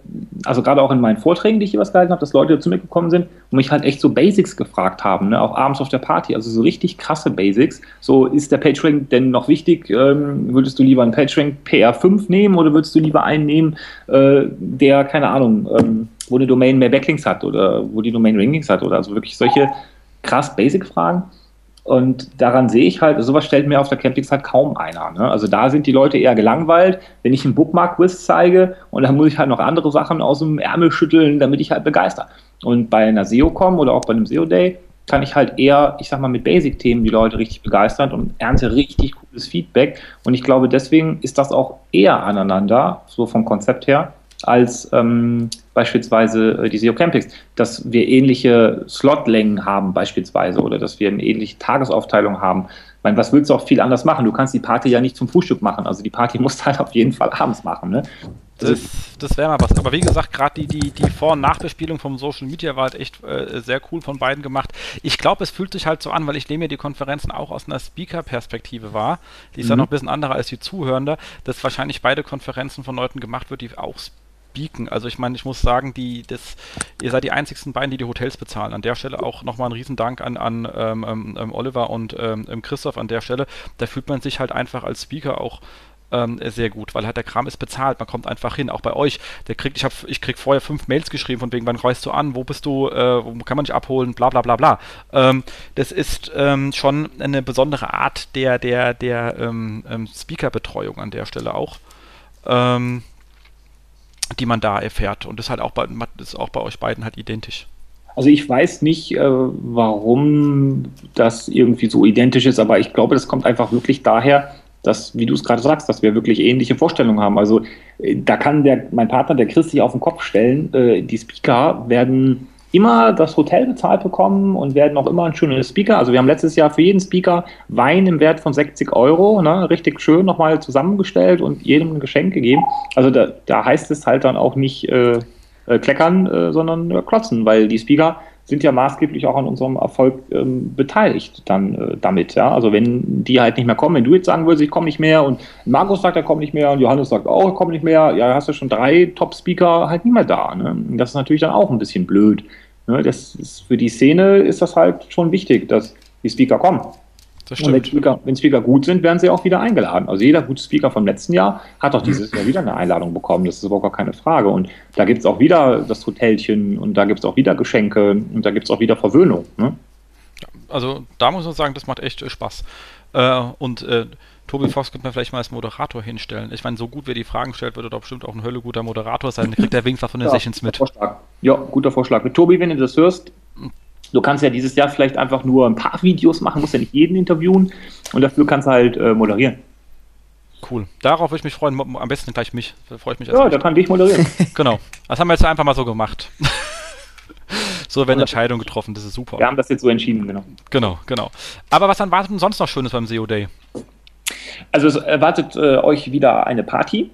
also gerade auch in meinen Vorträgen, die ich jeweils gehalten habe, dass Leute zu mir gekommen sind und mich halt echt so Basics gefragt haben, ne? auch abends auf der Party, also so richtig krasse Basics. So, ist der PageRank denn noch wichtig? Ähm, würdest du lieber einen PageRank PR5 nehmen oder würdest du lieber einen nehmen, äh, der, keine Ahnung, ähm, wo eine Domain mehr Backlinks hat oder wo die Domain Rankings hat oder also wirklich solche krass Basic-Fragen. Und daran sehe ich halt, sowas stellt mir auf der Campix halt kaum einer. Ne? Also da sind die Leute eher gelangweilt, wenn ich einen Bookmark-Quiz zeige und dann muss ich halt noch andere Sachen aus dem Ärmel schütteln, damit ich halt begeister. Und bei einer SEO-Com oder auch bei einem SEO-Day kann ich halt eher, ich sag mal, mit Basic-Themen die Leute richtig begeistern und ernte richtig cooles Feedback. Und ich glaube, deswegen ist das auch eher aneinander, so vom Konzept her, als ähm, beispielsweise äh, die SEO Campings, dass wir ähnliche Slotlängen haben beispielsweise oder dass wir eine ähnliche Tagesaufteilung haben. Ich meine, was willst du auch viel anders machen? Du kannst die Party ja nicht zum Frühstück machen. Also die Party (laughs) musst du halt auf jeden Fall abends machen. Ne? Das, das wäre mal was. Aber wie gesagt, gerade die, die, die Vor- und Nachbespielung vom Social Media war halt echt äh, sehr cool von beiden gemacht. Ich glaube, es fühlt sich halt so an, weil ich nehme mir die Konferenzen auch aus einer Speaker-Perspektive wahr. Die ist mhm. ja noch ein bisschen anderer als die Zuhörende, dass wahrscheinlich beide Konferenzen von Leuten gemacht wird, die auch Beacon. Also ich meine, ich muss sagen, die, das, ihr seid die einzigsten beiden, die die Hotels bezahlen. An der Stelle auch nochmal ein Riesendank an, an ähm, ähm, ähm Oliver und ähm, ähm, Christoph an der Stelle. Da fühlt man sich halt einfach als Speaker auch sehr gut, weil halt der Kram ist bezahlt, man kommt einfach hin, auch bei euch. Der kriegt, ich habe, ich krieg vorher fünf Mails geschrieben von wegen, wann reist du an, wo bist du, äh, wo kann man dich abholen, bla bla bla bla. Ähm, das ist ähm, schon eine besondere Art der, der, der ähm, Speaker-Betreuung an der Stelle auch. Ähm, die man da erfährt. Und das ist halt auch bei, ist auch bei euch beiden halt identisch. Also ich weiß nicht, äh, warum das irgendwie so identisch ist, aber ich glaube, das kommt einfach wirklich daher, dass, wie du es gerade sagst, dass wir wirklich ähnliche Vorstellungen haben. Also äh, da kann der, mein Partner, der Chris, sich auf den Kopf stellen, äh, die Speaker werden immer das Hotel bezahlt bekommen und werden auch immer ein schönes Speaker. Also wir haben letztes Jahr für jeden Speaker Wein im Wert von 60 Euro, ne, richtig schön nochmal zusammengestellt und jedem ein Geschenk gegeben. Also da, da heißt es halt dann auch nicht äh, äh, kleckern, äh, sondern äh, klotzen, weil die Speaker sind ja maßgeblich auch an unserem Erfolg ähm, beteiligt dann äh, damit. Ja? Also wenn die halt nicht mehr kommen, wenn du jetzt sagen würdest, ich komme nicht mehr und Markus sagt, er kommt nicht mehr und Johannes sagt auch, er kommt nicht mehr, ja, hast du schon drei Top-Speaker halt nicht mehr da. Ne? Das ist natürlich dann auch ein bisschen blöd. Ne? Das ist, für die Szene ist das halt schon wichtig, dass die Speaker kommen. Und wenn Speaker, wenn Speaker, gut sind, werden sie auch wieder eingeladen. Also jeder gute Speaker vom letzten Jahr hat auch dieses Jahr wieder eine Einladung bekommen. Das ist überhaupt gar keine Frage. Und da gibt es auch wieder das Hotelchen und da gibt es auch wieder Geschenke und da gibt es auch wieder Verwöhnung. Ne? Also da muss man sagen, das macht echt Spaß. Äh, und äh, Tobi Fox könnte man vielleicht mal als Moderator hinstellen. Ich meine, so gut wie die Fragen stellt, wird er doch bestimmt auch ein Hölle guter Moderator sein. Dann kriegt er wenigstens von den ja, Sessions mit. Vorschlag. Ja, guter Vorschlag. Mit Tobi, wenn du das hörst, Du kannst ja dieses Jahr vielleicht einfach nur ein paar Videos machen, musst ja nicht jeden interviewen und dafür kannst du halt äh, moderieren. Cool. Darauf würde ich mich freuen. Am besten gleich mich. Da freue ich mich. Ja, da kann dich moderieren. (laughs) (laughs) genau. Das haben wir jetzt einfach mal so gemacht. (laughs) so werden Entscheidungen getroffen. Das ist super. Wir haben das jetzt so entschieden, genau. Genau, genau. Aber was erwartet denn sonst noch Schönes beim SEO Day? Also es erwartet äh, euch wieder eine Party.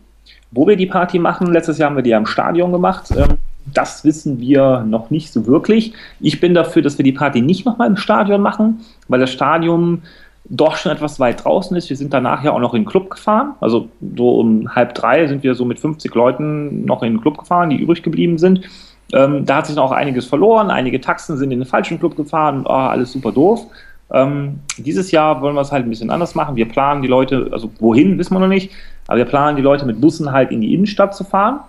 Wo wir die Party machen, letztes Jahr haben wir die ja im Stadion gemacht. Ähm, das wissen wir noch nicht so wirklich. Ich bin dafür, dass wir die Party nicht nochmal im Stadion machen, weil das Stadion doch schon etwas weit draußen ist. Wir sind danach ja auch noch in den Club gefahren. Also so um halb drei sind wir so mit 50 Leuten noch in den Club gefahren, die übrig geblieben sind. Ähm, da hat sich noch einiges verloren. Einige Taxen sind in den falschen Club gefahren. Oh, alles super doof. Ähm, dieses Jahr wollen wir es halt ein bisschen anders machen. Wir planen die Leute, also wohin, wissen wir noch nicht, aber wir planen die Leute mit Bussen halt in die Innenstadt zu fahren.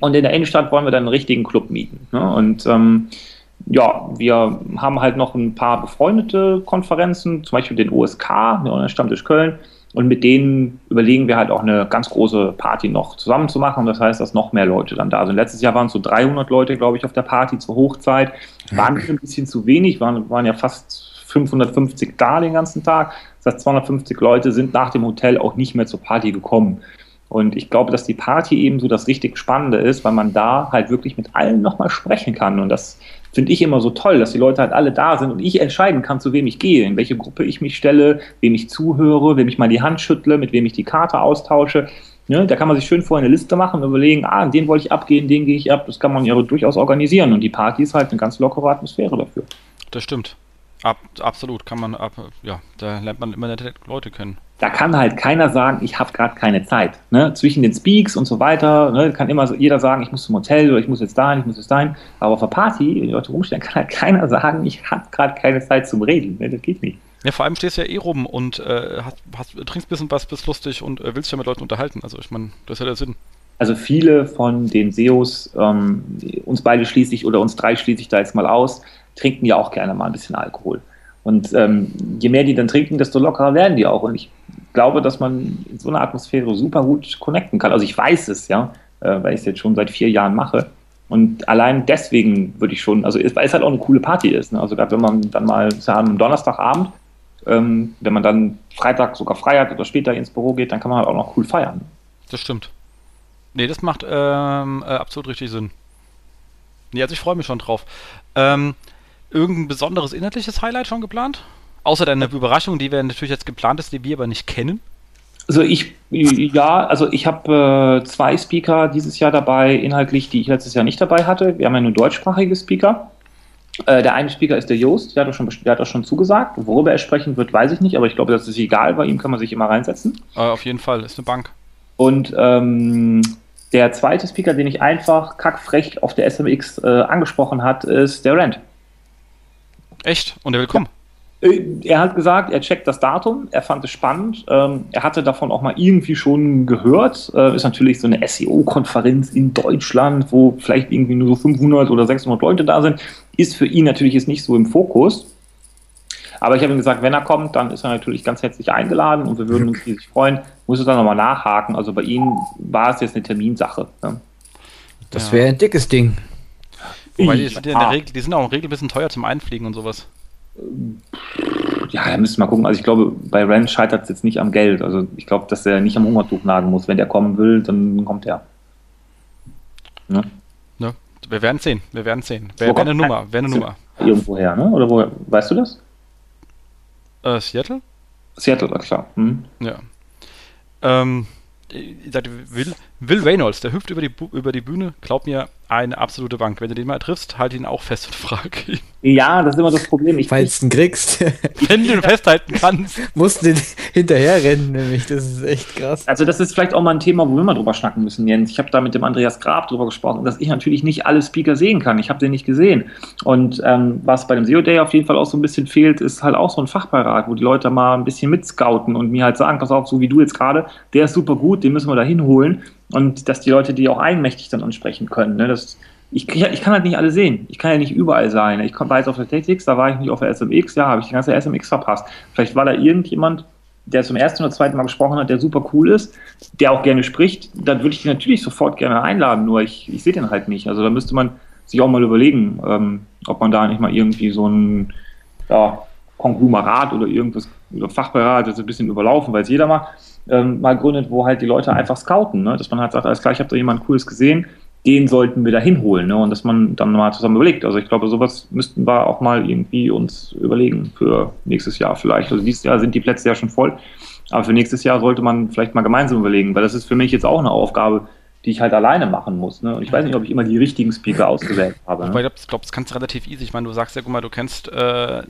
Und in der Innenstadt wollen wir dann einen richtigen Club mieten. Ne? Und ähm, ja, wir haben halt noch ein paar befreundete Konferenzen, zum Beispiel den OSK, der Stammtisch Köln. Und mit denen überlegen wir halt auch eine ganz große Party noch zusammen zu machen. Das heißt, dass noch mehr Leute dann da sind. Letztes Jahr waren es so 300 Leute, glaube ich, auf der Party zur Hochzeit. Waren ein bisschen zu wenig, waren, waren ja fast 550 da den ganzen Tag. Das heißt, 250 Leute sind nach dem Hotel auch nicht mehr zur Party gekommen. Und ich glaube, dass die Party eben so das richtig Spannende ist, weil man da halt wirklich mit allen nochmal sprechen kann. Und das finde ich immer so toll, dass die Leute halt alle da sind und ich entscheiden kann, zu wem ich gehe, in welche Gruppe ich mich stelle, wem ich zuhöre, wem ich mal die Hand schüttle, mit wem ich die Karte austausche. Ne, da kann man sich schön vorher eine Liste machen und überlegen, ah, den wollte ich abgehen, den gehe ich ab. Das kann man ja durchaus organisieren. Und die Party ist halt eine ganz lockere Atmosphäre dafür. Das stimmt. Ab, absolut, kann man, ab, ja, da lernt man immer nette Leute kennen da kann halt keiner sagen, ich habe gerade keine Zeit. Ne? Zwischen den Speaks und so weiter ne, kann immer jeder sagen, ich muss zum Hotel oder ich muss jetzt dahin, ich muss jetzt dahin. Aber auf der Party, wenn die Leute rumstehen, kann halt keiner sagen, ich habe gerade keine Zeit zum Reden. Ne? Das geht nicht. Ja, vor allem stehst du ja eh rum und äh, hast, hast, trinkst ein bisschen was, bist lustig und äh, willst ja mit Leuten unterhalten. Also ich meine, das hat ja Sinn. Also viele von den SEOs, ähm, uns beide schließlich oder uns drei schließe ich da jetzt mal aus, trinken ja auch gerne mal ein bisschen Alkohol. Und ähm, je mehr die dann trinken, desto lockerer werden die auch. Und ich glaube, dass man in so einer Atmosphäre super gut connecten kann. Also ich weiß es, ja, äh, weil ich es jetzt schon seit vier Jahren mache. Und allein deswegen würde ich schon, also weil es halt auch eine coole Party ist. Ne? Also gerade wenn man dann mal sagen, am Donnerstagabend, ähm, wenn man dann Freitag sogar frei hat oder später ins Büro geht, dann kann man halt auch noch cool feiern. Das stimmt. Nee, das macht ähm, äh, absolut richtig Sinn. Nee, also ich freue mich schon drauf. Ähm, irgendein besonderes inhaltliches Highlight schon geplant? Außer deine Überraschung, die wir natürlich jetzt geplant ist, die wir aber nicht kennen. Also ich, ja, also ich habe äh, zwei Speaker dieses Jahr dabei, inhaltlich, die ich letztes Jahr nicht dabei hatte. Wir haben ja nur deutschsprachige Speaker. Äh, der eine Speaker ist der Joost, der hat, auch schon, der hat auch schon zugesagt. Worüber er sprechen wird, weiß ich nicht, aber ich glaube, das ist egal, bei ihm kann man sich immer reinsetzen. Äh, auf jeden Fall, ist eine Bank. Und ähm, der zweite Speaker, den ich einfach kackfrech auf der SMX äh, angesprochen hat, ist der Rand. Echt? Und er will kommen? Äh, er hat gesagt, er checkt das Datum, er fand es spannend, ähm, er hatte davon auch mal irgendwie schon gehört. Äh, ist natürlich so eine SEO-Konferenz in Deutschland, wo vielleicht irgendwie nur so 500 oder 600 Leute da sind, ist für ihn natürlich jetzt nicht so im Fokus. Aber ich habe ihm gesagt, wenn er kommt, dann ist er natürlich ganz herzlich eingeladen und wir würden uns riesig freuen. Muss es dann nochmal nachhaken. Also bei ihm war es jetzt eine Terminsache. Ne? Das wäre ein dickes Ding. Wobei die sind, ja Regel, die sind auch in der Regel ein bisschen teuer zum Einfliegen und sowas. Ja, da müssten wir gucken. Also ich glaube, bei Rand scheitert es jetzt nicht am Geld. Also ich glaube, dass er nicht am Hungertuch nagen muss. Wenn der kommen will, dann kommt er. Ne? Ja, wir werden sehen. Wir werden sehen. Wäre wär eine Nummer. Wäre eine Nummer. Irgendwoher, ne? Oder wo, weißt du das? Äh, Seattle? Seattle, klar. Hm. Ja. Ähm, ich sagte, Will, Will Reynolds, der hüpft über die, über die Bühne, glaub mir, eine absolute Bank. Wenn du den mal triffst, halt ihn auch fest und frag ihn. Ja, das ist immer das Problem. Ich Falls du ihn kriegst. (laughs) Wenn du ihn festhalten kannst. (laughs) Musst du den hinterher rennen, nämlich. Das ist echt krass. Also, das ist vielleicht auch mal ein Thema, wo wir mal drüber schnacken müssen, Jens. Ich habe da mit dem Andreas Grab drüber gesprochen, dass ich natürlich nicht alle Speaker sehen kann. Ich habe den nicht gesehen. Und ähm, was bei dem SEO Day auf jeden Fall auch so ein bisschen fehlt, ist halt auch so ein Fachbeirat, wo die Leute mal ein bisschen mitscouten und mir halt sagen, pass auf, so wie du jetzt gerade, der ist super gut, den müssen wir da hinholen und dass die Leute die auch eigenmächtig dann ansprechen können. Ne? Das, ich, ich, kann halt nicht alle sehen. Ich kann ja nicht überall sein. Ich war jetzt auf der TechX, da war ich nicht auf der SMX, ja, habe ich die ganze SMX verpasst. Vielleicht war da irgendjemand, der zum ersten oder zweiten Mal gesprochen hat, der super cool ist, der auch gerne spricht, dann würde ich den natürlich sofort gerne einladen, nur ich, ich sehe den halt nicht. Also da müsste man sich auch mal überlegen, ähm, ob man da nicht mal irgendwie so ein, ja, Konglomerat oder irgendwas, oder Fachberat, das ist ein bisschen überlaufen, weil es jeder macht, ähm, mal gründet, wo halt die Leute einfach scouten, ne? dass man halt sagt, alles klar, ich habe da jemand Cooles gesehen, den sollten wir da hinholen ne? und dass man dann mal zusammen überlegt. Also ich glaube, sowas müssten wir auch mal irgendwie uns überlegen für nächstes Jahr vielleicht. Also dieses Jahr sind die Plätze ja schon voll, aber für nächstes Jahr sollte man vielleicht mal gemeinsam überlegen, weil das ist für mich jetzt auch eine Aufgabe, die ich halt alleine machen muss. Ne? Und ich weiß nicht, ob ich immer die richtigen Speaker ausgewählt habe. Ne? ich glaube, glaub, das kannst du relativ easy. Ich meine, du sagst ja, guck mal, du kennst äh,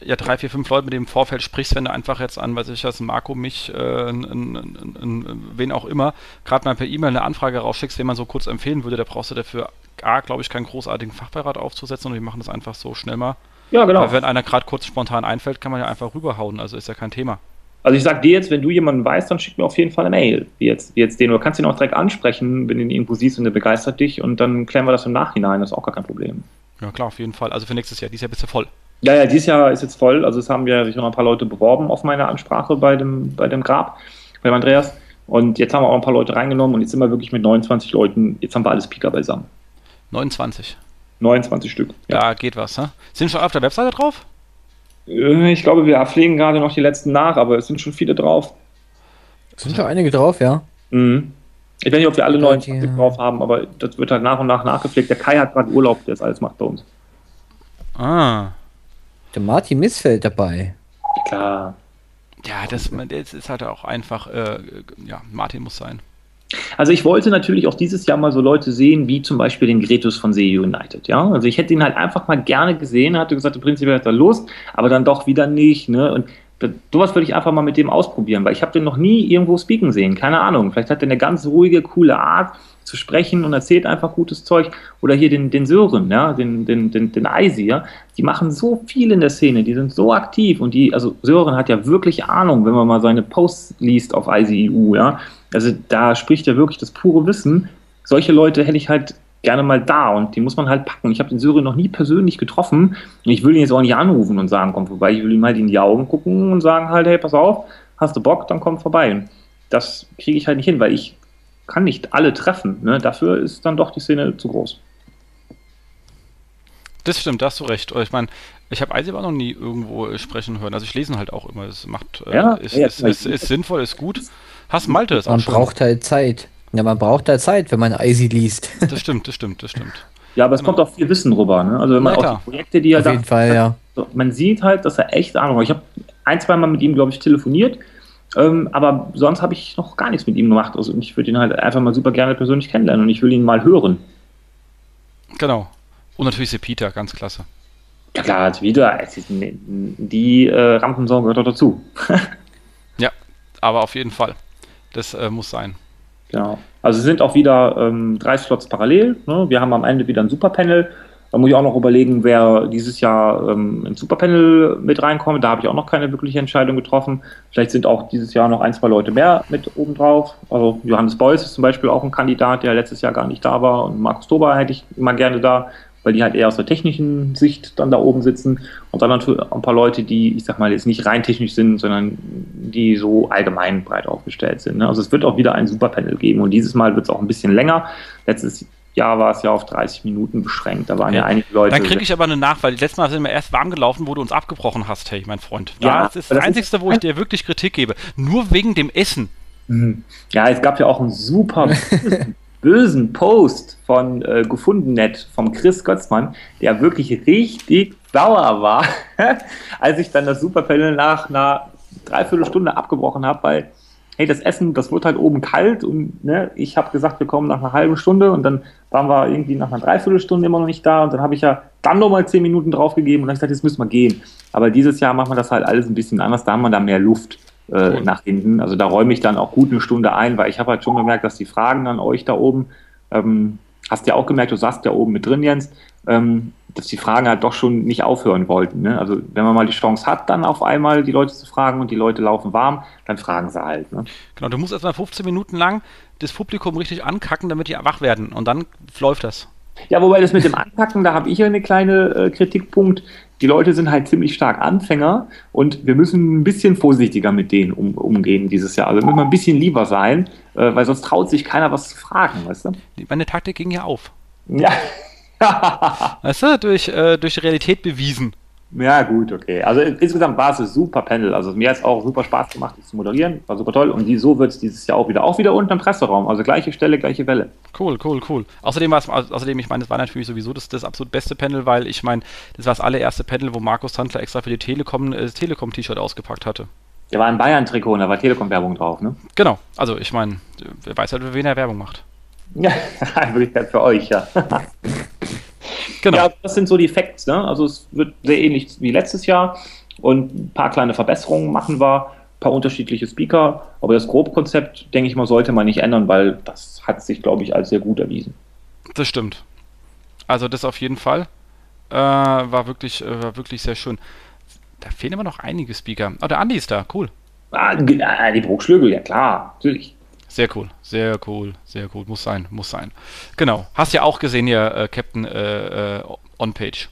ja drei, vier, fünf Leute, mit denen im Vorfeld sprichst, wenn du einfach jetzt an, weiß ich was, Marco, mich, äh, n, n, n, wen auch immer, gerade mal per E-Mail eine Anfrage rausschickst, wen man so kurz empfehlen würde, da brauchst du dafür A, glaube ich, keinen großartigen Fachbeirat aufzusetzen und wir machen das einfach so schnell mal. Ja, genau. Weil wenn einer gerade kurz spontan einfällt, kann man ja einfach rüberhauen, also ist ja kein Thema. Also ich sag dir jetzt, wenn du jemanden weißt, dann schick mir auf jeden Fall eine Mail, wie jetzt, wie jetzt den. Oder kannst ihn auch direkt ansprechen, wenn du ihn irgendwo siehst und der begeistert dich und dann klären wir das im Nachhinein, das ist auch gar kein Problem. Ja klar, auf jeden Fall. Also für nächstes Jahr, dieses Jahr bist du voll. Ja, ja, dieses Jahr ist jetzt voll. Also es haben ja sich noch ein paar Leute beworben auf meine Ansprache bei dem, bei dem Grab, bei dem Andreas. Und jetzt haben wir auch ein paar Leute reingenommen und jetzt sind wir wirklich mit 29 Leuten, jetzt haben wir alles Pika beisammen. 29. 29 Stück. Ja, ja geht was, ne? Sind schon auf der Webseite drauf? Äh, ich glaube, wir pflegen gerade noch die letzten nach, aber es sind schon viele drauf. Sind schon einige drauf, ja. Mhm. Ich weiß nicht, ob wir alle 29 drauf haben, aber das wird halt nach und nach nachgepflegt. Der Kai hat gerade Urlaub, der das alles macht bei uns. Ah. Der Martin Missfeld dabei. Klar. Ja, das, das ist halt auch einfach, äh, ja, Martin muss sein. Also ich wollte natürlich auch dieses Jahr mal so Leute sehen, wie zum Beispiel den Gretus von See United, ja. Also ich hätte ihn halt einfach mal gerne gesehen, hatte gesagt, prinzipiell hat er Lust, aber dann doch wieder nicht, ne. Und sowas würde ich einfach mal mit dem ausprobieren, weil ich habe den noch nie irgendwo speaken sehen, keine Ahnung. Vielleicht hat er eine ganz ruhige, coole Art zu sprechen und erzählt einfach gutes Zeug. Oder hier den, den Sören, ja, den, den, den, den Eisi, ja. Die machen so viel in der Szene, die sind so aktiv und die, also Sören hat ja wirklich Ahnung, wenn man mal seine Posts liest auf Eisi EU, ja. Also da spricht ja wirklich das pure Wissen. Solche Leute hätte ich halt gerne mal da und die muss man halt packen. Ich habe den Syrien noch nie persönlich getroffen und ich will ihn jetzt auch nicht anrufen und sagen, komm vorbei. Ich will ihm halt in die Augen gucken und sagen halt, hey, pass auf, hast du Bock, dann komm vorbei. Das kriege ich halt nicht hin, weil ich kann nicht alle treffen. Ne? Dafür ist dann doch die Szene zu groß. Das stimmt, da hast du recht. Ich meine, ich habe Eisi aber noch nie irgendwo sprechen hören. Also ich lese halt auch immer. Es macht, äh, ja, ist, ja, ist, ist, ist, sinnvoll, ist gut. Hast Malte es auch Man schon. braucht halt Zeit. Ja, man braucht halt Zeit, wenn man Eisi liest. (laughs) Das stimmt, das stimmt, das stimmt. Ja, aber es genau. kommt auch viel Wissen rüber. Ne? Also wenn man auch die Projekte, die er Auf da, jeden Fall, ja. man sieht halt, dass er echt Ahnung hat. Ich habe ein, zwei Mal mit ihm, glaube ich, telefoniert. Ähm, aber sonst habe ich noch gar nichts mit ihm gemacht. Also ich würde ihn halt einfach mal super gerne persönlich kennenlernen und ich will ihn mal hören. Genau. Und natürlich Peter, ganz klasse. Ja klar, als wieder. Die äh, Rampensau gehört doch dazu. (laughs) ja, aber auf jeden Fall. Das äh, muss sein. Genau. Also es sind auch wieder ähm, drei Slots parallel. Ne? Wir haben am Ende wieder ein Superpanel. Da muss ich auch noch überlegen, wer dieses Jahr ähm, ins Superpanel mit reinkommt. Da habe ich auch noch keine wirkliche Entscheidung getroffen. Vielleicht sind auch dieses Jahr noch ein, zwei Leute mehr mit oben drauf. Also Johannes Beuys ist zum Beispiel auch ein Kandidat, der letztes Jahr gar nicht da war. Und Markus Dober hätte ich immer gerne da weil die halt eher aus der technischen Sicht dann da oben sitzen und dann natürlich ein paar Leute, die, ich sag mal, jetzt nicht rein technisch sind, sondern die so allgemein breit aufgestellt sind. Ne? Also es wird auch wieder ein Superpanel geben und dieses Mal wird es auch ein bisschen länger. Letztes Jahr war es ja auf 30 Minuten beschränkt. Da waren ja, ja einige Leute. Dann kriege ich aber eine Nachfrage. Letztes Mal sind wir erst warm gelaufen, wo du uns abgebrochen hast, hey, mein Freund. Ja, das ist das, das Einzige, wo ich dir wirklich Kritik gebe. Nur wegen dem Essen. Mhm. Ja, es gab ja auch einen super (laughs) bösen Post von äh, Gefundennet vom Chris Götzmann, der wirklich richtig sauer war, (laughs) als ich dann das Superpanel nach einer Dreiviertelstunde abgebrochen habe, weil hey, das Essen, das wird halt oben kalt und ne, ich habe gesagt, wir kommen nach einer halben Stunde und dann waren wir irgendwie nach einer Dreiviertelstunde immer noch nicht da und dann habe ich ja dann nochmal zehn Minuten draufgegeben und dann habe ich gesagt, jetzt müssen wir gehen. Aber dieses Jahr machen wir das halt alles ein bisschen anders, da haben wir da mehr Luft äh, nach hinten. Also da räume ich dann auch gut eine Stunde ein, weil ich habe halt schon gemerkt, dass die Fragen an euch da oben, ähm, hast ja auch gemerkt, du saßt ja oben mit drin, Jens, ähm, dass die Fragen halt doch schon nicht aufhören wollten. Ne? Also wenn man mal die Chance hat, dann auf einmal die Leute zu fragen und die Leute laufen warm, dann fragen sie halt. Ne? Genau, du musst erstmal 15 Minuten lang das Publikum richtig ankacken, damit die wach werden und dann läuft das. Ja, wobei das mit dem Anpacken, da habe ich ja eine kleine äh, Kritikpunkt die Leute sind halt ziemlich stark Anfänger und wir müssen ein bisschen vorsichtiger mit denen um, umgehen dieses Jahr. Also müssen wir ein bisschen lieber sein, äh, weil sonst traut sich keiner was zu fragen, weißt du? Meine Taktik ging ja auf. Ja. (laughs) weißt du, durch, äh, durch Realität bewiesen. Ja, gut, okay. Also insgesamt war es ein super Panel. Also mir hat es auch super Spaß gemacht, das zu moderieren. War super toll. Und die, so wird es dieses Jahr auch wieder. Auch wieder unten im Presseraum. Also gleiche Stelle, gleiche Welle. Cool, cool, cool. Außerdem war es, außerdem, ich meine, es war natürlich sowieso das, das absolut beste Panel, weil ich meine, das war das allererste Panel, wo Markus Tandler extra für die Telekom äh, das Telekom-T-Shirt ausgepackt hatte. Der war ein Bayern-Trikot und da war Telekom-Werbung drauf, ne? Genau. Also ich meine, wer weiß halt, für wen er Werbung macht. Ja, (laughs) in Wirklichkeit für euch, ja. Genau. Ja, das sind so die Facts. Ne? Also es wird sehr ähnlich wie letztes Jahr und ein paar kleine Verbesserungen machen wir, ein paar unterschiedliche Speaker, aber das Grobkonzept, denke ich mal, sollte man nicht ändern, weil das hat sich, glaube ich, als sehr gut erwiesen. Das stimmt. Also das auf jeden Fall äh, war wirklich, äh, war wirklich sehr schön. Da fehlen immer noch einige Speaker. Oh, der Andi ist da, cool. Ah, die Bruchschlögel, ja klar, natürlich. Sehr cool, sehr cool, sehr cool. Muss sein, muss sein. Genau. Hast ja auch gesehen hier, äh, Captain äh, äh, On-Page.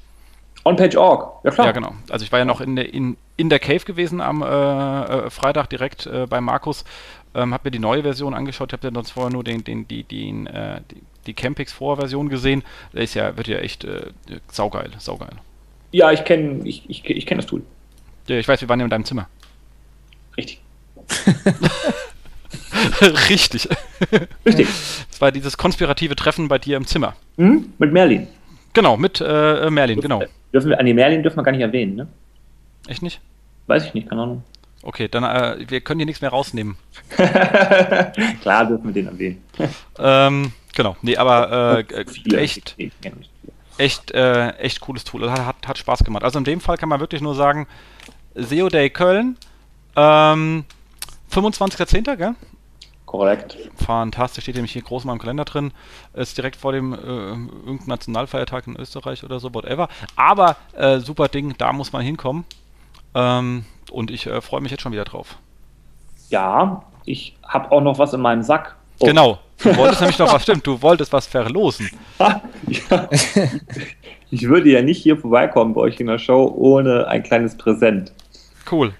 On-Page.org, ja klar. Ja, genau. Also ich war ja noch in der, in, in der Cave gewesen am äh, äh Freitag direkt äh, bei Markus. Ähm, hab mir die neue Version angeschaut. Ich habe ja sonst vorher nur den, den, die, den, die, die Campix Vorversion gesehen. Der ist ja, wird ja echt saugeil, saugeil. Ja, ich kenne ich, ich, ich kenn das Tool. Ja, ich weiß, wir waren ja in deinem Zimmer. Richtig. (laughs) (laughs) Richtig. Richtig. Das war dieses konspirative Treffen bei dir im Zimmer. Mhm, mit Merlin. Genau, mit äh, Merlin, genau. Dürfen wir, an die Merlin dürfen wir gar nicht erwähnen, ne? Echt nicht? Weiß ich nicht, keine Ahnung. Okay, dann äh, wir können hier nichts mehr rausnehmen. (laughs) Klar dürfen wir den erwähnen. ähm, genau, nee, aber äh, echt, echt, äh, echt cooles Tool. Hat, hat, hat Spaß gemacht. Also in dem Fall kann man wirklich nur sagen, SEO Day Köln, ähm, 25.10., gell? Korrekt. Fantastisch, steht nämlich hier groß in meinem Kalender drin. Ist direkt vor dem äh, irgendeinem Nationalfeiertag in Österreich oder so, whatever. Aber äh, super Ding, da muss man hinkommen. Ähm, und ich äh, freue mich jetzt schon wieder drauf. Ja, ich habe auch noch was in meinem Sack. Oh. Genau. Du wolltest nämlich noch (laughs) was, stimmt, du wolltest was verlosen. (laughs) ja. Ich würde ja nicht hier vorbeikommen bei euch in der Show ohne ein kleines Präsent. Cool.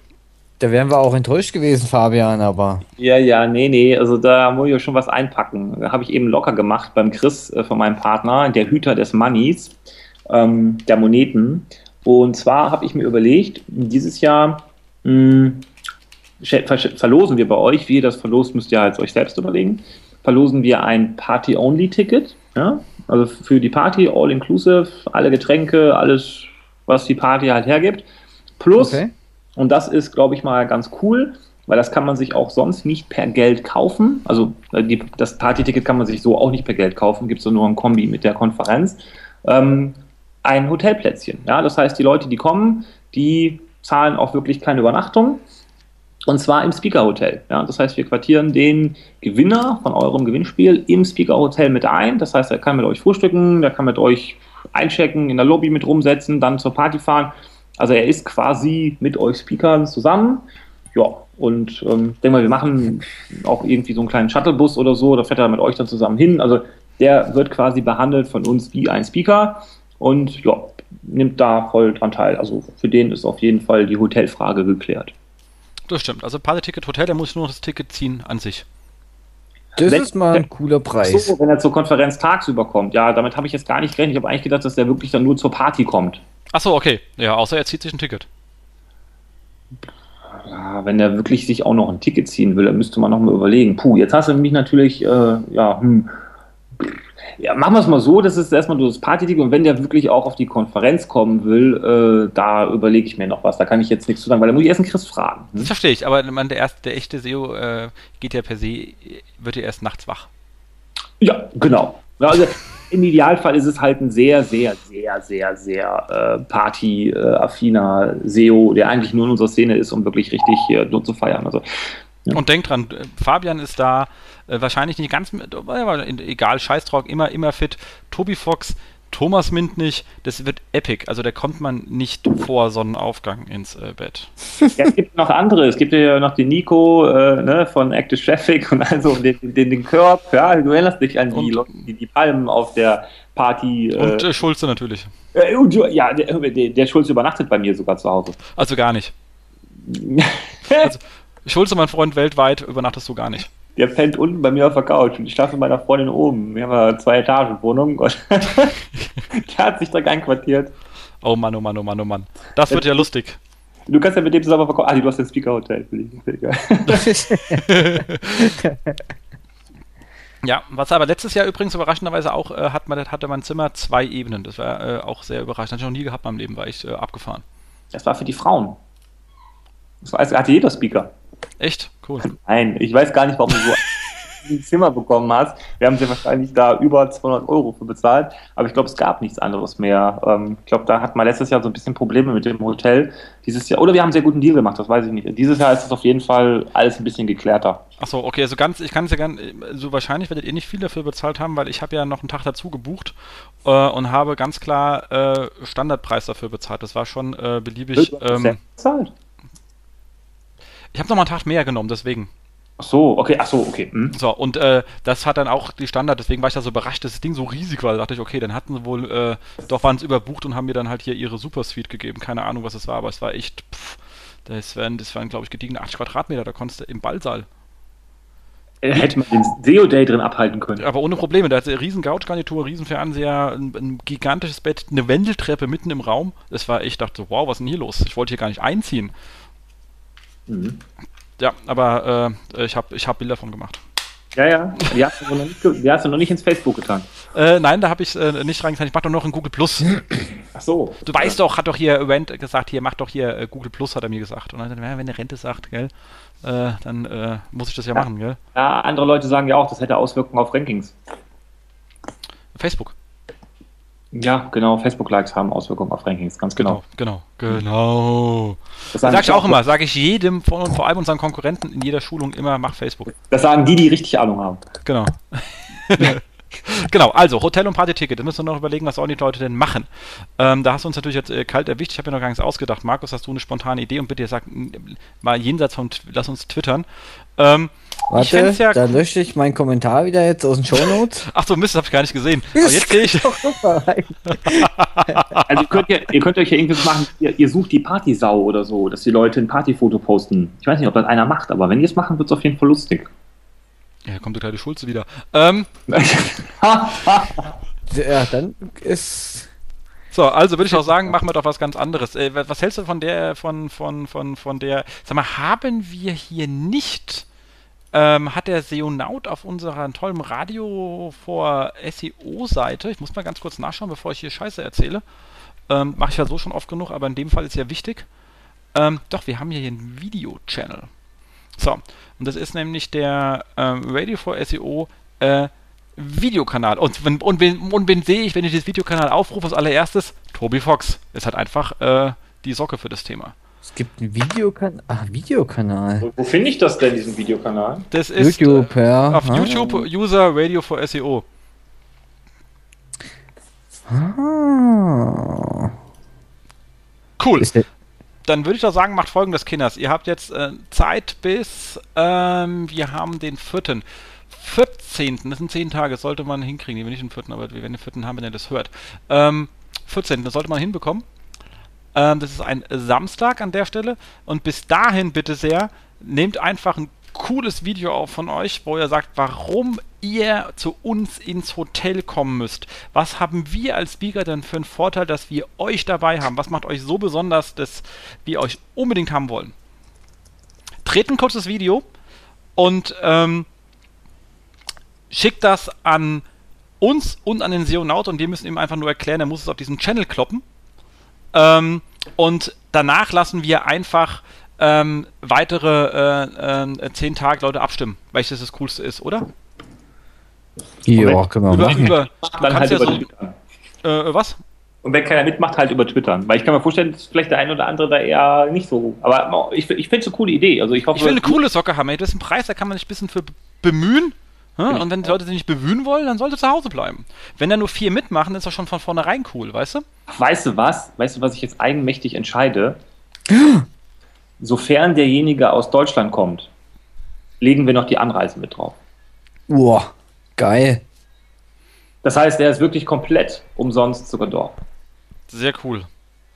Da wären wir auch enttäuscht gewesen, Fabian, aber. Ja, ja, nee, nee, also da muss ich schon was einpacken. Da habe ich eben locker gemacht beim Chris äh, von meinem Partner, der Hüter des Moneys, ähm, der Moneten. Und zwar habe ich mir überlegt, dieses Jahr mh, hm, ver verlosen wir bei euch, wie ihr das verlost, müsst ihr halt euch selbst überlegen, verlosen wir ein Party-Only-Ticket. Ja? Also für die Party, all-inclusive, alle Getränke, alles, was die Party halt hergibt. Plus. Okay und das ist, glaube ich, mal ganz cool, weil das kann man sich auch sonst nicht per Geld kaufen. Also äh, die, das Party-Ticket kann man sich so auch nicht per Geld kaufen, gibt es nur ein Kombi mit der Konferenz. Ähm, ein Hotelplätzchen. Ja? Das heißt, die Leute, die kommen, die zahlen auch wirklich keine Übernachtung. Und zwar im Speaker Hotel. Ja? Das heißt, wir quartieren den Gewinner von eurem Gewinnspiel im Speaker Hotel mit ein. Das heißt, er kann mit euch frühstücken, der kann mit euch einchecken, in der Lobby mit rumsetzen, dann zur Party fahren. Also er ist quasi mit euch Speakern zusammen. Ja, und ähm, denke mal, wir machen auch irgendwie so einen kleinen Shuttlebus oder so, da fährt er mit euch dann zusammen hin. Also der wird quasi behandelt von uns wie ein Speaker und ja, nimmt da voll dran teil. Also für den ist auf jeden Fall die Hotelfrage geklärt. Das stimmt. Also Party-Ticket Hotel, der muss nur das Ticket ziehen an sich. Das wenn, ist mal ein cooler Preis. So, wenn er zur Konferenz tagsüber kommt. Ja, damit habe ich jetzt gar nicht gerechnet. Ich habe eigentlich gedacht, dass der wirklich dann nur zur Party kommt. Achso, okay. Ja, außer er zieht sich ein Ticket. Ja, wenn der wirklich sich auch noch ein Ticket ziehen will, dann müsste man noch mal überlegen. Puh, jetzt hast du mich natürlich, äh, ja, hm. Ja, machen wir es mal so, das ist erstmal nur das Party-Ticket und wenn der wirklich auch auf die Konferenz kommen will, äh, da überlege ich mir noch was. Da kann ich jetzt nichts zu sagen, weil da muss ich erst einen Chris fragen. Hm? Das verstehe ich, aber man, der, erste, der echte SEO äh, geht ja per se, wird ja erst nachts wach. Ja, genau. Also, im Idealfall ist es halt ein sehr, sehr, sehr, sehr, sehr äh, Party-affiner SEO, der eigentlich nur in unserer Szene ist, um wirklich richtig hier nur zu feiern. Also, ja. Und denkt dran, Fabian ist da äh, wahrscheinlich nicht ganz, mit, egal, Scheißtrock, immer, immer fit. Tobi Fox Thomas Mint nicht, das wird epic. Also da kommt man nicht vor Sonnenaufgang ins äh, Bett. Ja, es gibt noch andere. Es gibt ja noch den Nico äh, ne, von Active Traffic und also den, den, den Körb. Ja, du erinnerst dich an die, die, die Palmen auf der Party. Äh, und äh, Schulze natürlich. Äh, ja, der, der, Schulze übernachtet bei mir sogar zu Hause. Also gar nicht. (laughs) also, Schulze, mein Freund, weltweit übernachtest du gar nicht der pennt unten bei mir auf der Couch und ich schlafe mit meiner Freundin oben. Wir haben eine zwei Etagen Wohnung und (laughs) der hat sich da einquartiert. Oh Mann, oh Mann, oh Mann, oh Mann. Das wird ja lustig. Du kannst ja mit dem zusammen verkaufen. Ah, du hast den Speaker Hotel. (laughs) ja, was aber letztes Jahr übrigens überraschenderweise auch äh, hat man, hatte mein Zimmer zwei Ebenen. Das war äh, auch sehr überraschend. Hatte ich noch nie gehabt in meinem Leben, war ich äh, abgefahren. Das war für die Frauen. Das war, hatte jeder Speaker. Echt? Cool. (laughs) Nein, ich weiß gar nicht, warum du so ein (laughs) Zimmer bekommen hast. Wir haben sie wahrscheinlich da über 200 Euro für bezahlt, aber ich glaube, es gab nichts anderes mehr. Ähm, ich glaube, da hat man letztes Jahr so ein bisschen Probleme mit dem Hotel. Dieses Jahr, oder wir haben einen sehr guten Deal gemacht, das weiß ich nicht. Dieses Jahr ist es auf jeden Fall alles ein bisschen geklärter. Achso, okay, also ganz, ich kann es ja ganz, so wahrscheinlich werdet ihr nicht viel dafür bezahlt haben, weil ich habe ja noch einen Tag dazu gebucht äh, und habe ganz klar äh, Standardpreis dafür bezahlt. Das war schon äh, beliebig. Ähm, bezahlt? Ich habe noch mal einen Tag mehr genommen, deswegen. Ach so, okay, ach so, okay. Hm. So, und äh, das hat dann auch die Standard, deswegen war ich da so überrascht, dass das Ding so riesig war. Da dachte ich, okay, dann hatten sie wohl, äh, doch waren es überbucht und haben mir dann halt hier ihre Super Suite gegeben. Keine Ahnung, was es war, aber es war echt, pff, das waren, das waren glaube ich, gediegene 80 Quadratmeter, da konntest du im Ballsaal. Äh, hätte man den SEO-Day drin abhalten können. Aber ohne Probleme. Da hat eine riesen Couchgarnitur, riesen Fernseher, ein, ein, gigantisches Bett, eine Wendeltreppe mitten im Raum. Das war, ich dachte, wow, was ist denn hier los? Ich wollte hier gar nicht einziehen. Mhm. Ja, aber äh, ich habe ich hab Bilder von gemacht. Ja, ja. Die hast du noch nicht, die hast du noch nicht ins Facebook getan. Äh, nein, da habe ich äh, nicht reingetan. Ich mache doch noch in Google Plus. Ach so. Du ja. weißt doch, hat doch hier Rent gesagt, hier, mach doch hier äh, Google Plus, hat er mir gesagt. Und dann, ja, wenn der Rente sagt, gell, äh, dann äh, muss ich das ja, ja, machen, gell? Ja, andere Leute sagen ja auch, das hätte Auswirkungen auf Rankings. Facebook. Ja, genau. Facebook-Likes haben Auswirkungen auf Rankings, ganz genau. Genau, genau. genau. Das sage ich auch immer, sage ich jedem von und vor allem unseren Konkurrenten in jeder Schulung immer, mach Facebook. Das sagen die, die richtig Ahnung haben. Genau. (laughs) (laughs) genau, also Hotel- und Party-Ticket. Da müssen wir noch überlegen, was sollen die Leute denn machen. Ähm, da hast du uns natürlich jetzt äh, kalt erwischt. Ich habe mir noch gar nichts ausgedacht. Markus, hast du eine spontane Idee? Und bitte sag mal jenseits vom, lass uns twittern. Ähm, Warte, ja da lösche ich meinen Kommentar wieder jetzt aus den Shownotes. (laughs) Ach so, Mist, das habe ich gar nicht gesehen. Aber jetzt sehe ich. (laughs) also ihr könnt, ja, ihr könnt euch ja irgendwas machen, ihr, ihr, sucht die Partysau oder so, dass die Leute ein Partyfoto posten. Ich weiß nicht, ob das einer macht, aber wenn ihr es machen, wird es auf jeden Fall lustig. Ja, kommt der kleine Schulze wieder. Ähm. (laughs) ja, dann ist. So, also würde ich auch sagen, machen wir doch was ganz anderes. Äh, was hältst du von der, von, von, von, von der, sag mal, haben wir hier nicht ähm, hat der Seonaut auf unserer tollen Radio vor SEO-Seite, ich muss mal ganz kurz nachschauen, bevor ich hier Scheiße erzähle, ähm, mache ich ja so schon oft genug, aber in dem Fall ist ja wichtig. Ähm, doch, wir haben hier einen Video-Channel. So, und das ist nämlich der ähm, Radio for SEO äh, Videokanal. Und, wenn, und, wen, und wen sehe ich, wenn ich dieses Videokanal aufrufe, als allererstes? Tobi Fox. Ist halt einfach äh, die Socke für das Thema. Es gibt einen Videokanal. Ach, Videokanal. Wo, wo finde ich das denn, diesen Videokanal? Das ist YouTube, äh, ja. auf ah. YouTube User Radio for SEO. Ah. Cool. Dann würde ich doch sagen, macht folgendes, Kinders. Ihr habt jetzt äh, Zeit bis, ähm, wir haben den 4. 14. Das sind 10 Tage, das sollte man hinkriegen. Wir nicht den 4., aber wir werden den 4. haben, wenn ihr das hört. Ähm, 14. Das sollte man hinbekommen. Ähm, das ist ein Samstag an der Stelle. Und bis dahin bitte sehr, nehmt einfach ein cooles Video auf von euch, wo ihr sagt, warum ihr zu uns ins Hotel kommen müsst. Was haben wir als Speaker denn für einen Vorteil, dass wir euch dabei haben? Was macht euch so besonders, dass wir euch unbedingt haben wollen? Dreht ein kurzes Video und ähm, schickt das an uns und an den Seonaut und wir müssen ihm einfach nur erklären, er muss es auf diesen Channel kloppen ähm, und danach lassen wir einfach ähm, weitere äh, äh, zehn Tage Leute abstimmen, welches das Coolste ist, oder? Ja, wir über. Über, dann halt ja über so, äh, was? Und wenn keiner mitmacht, halt über Twittern. Weil ich kann mir vorstellen, dass vielleicht der ein oder andere da eher nicht so. Aber ich, ich finde es eine coole Idee. Also ich, hoffe, ich will eine coole Socke haben. Ey. Das ist ein Preis, da kann man sich ein bisschen für bemühen. Und wenn die Leute sich nicht bemühen wollen, dann sollte zu Hause bleiben. Wenn da nur vier mitmachen, ist das schon von vornherein cool, weißt du? Weißt du was? Weißt du, was ich jetzt eigenmächtig entscheide? (gasps) Sofern derjenige aus Deutschland kommt, legen wir noch die Anreise mit drauf. Boah, geil. Das heißt, er ist wirklich komplett umsonst sogar dort. Sehr cool.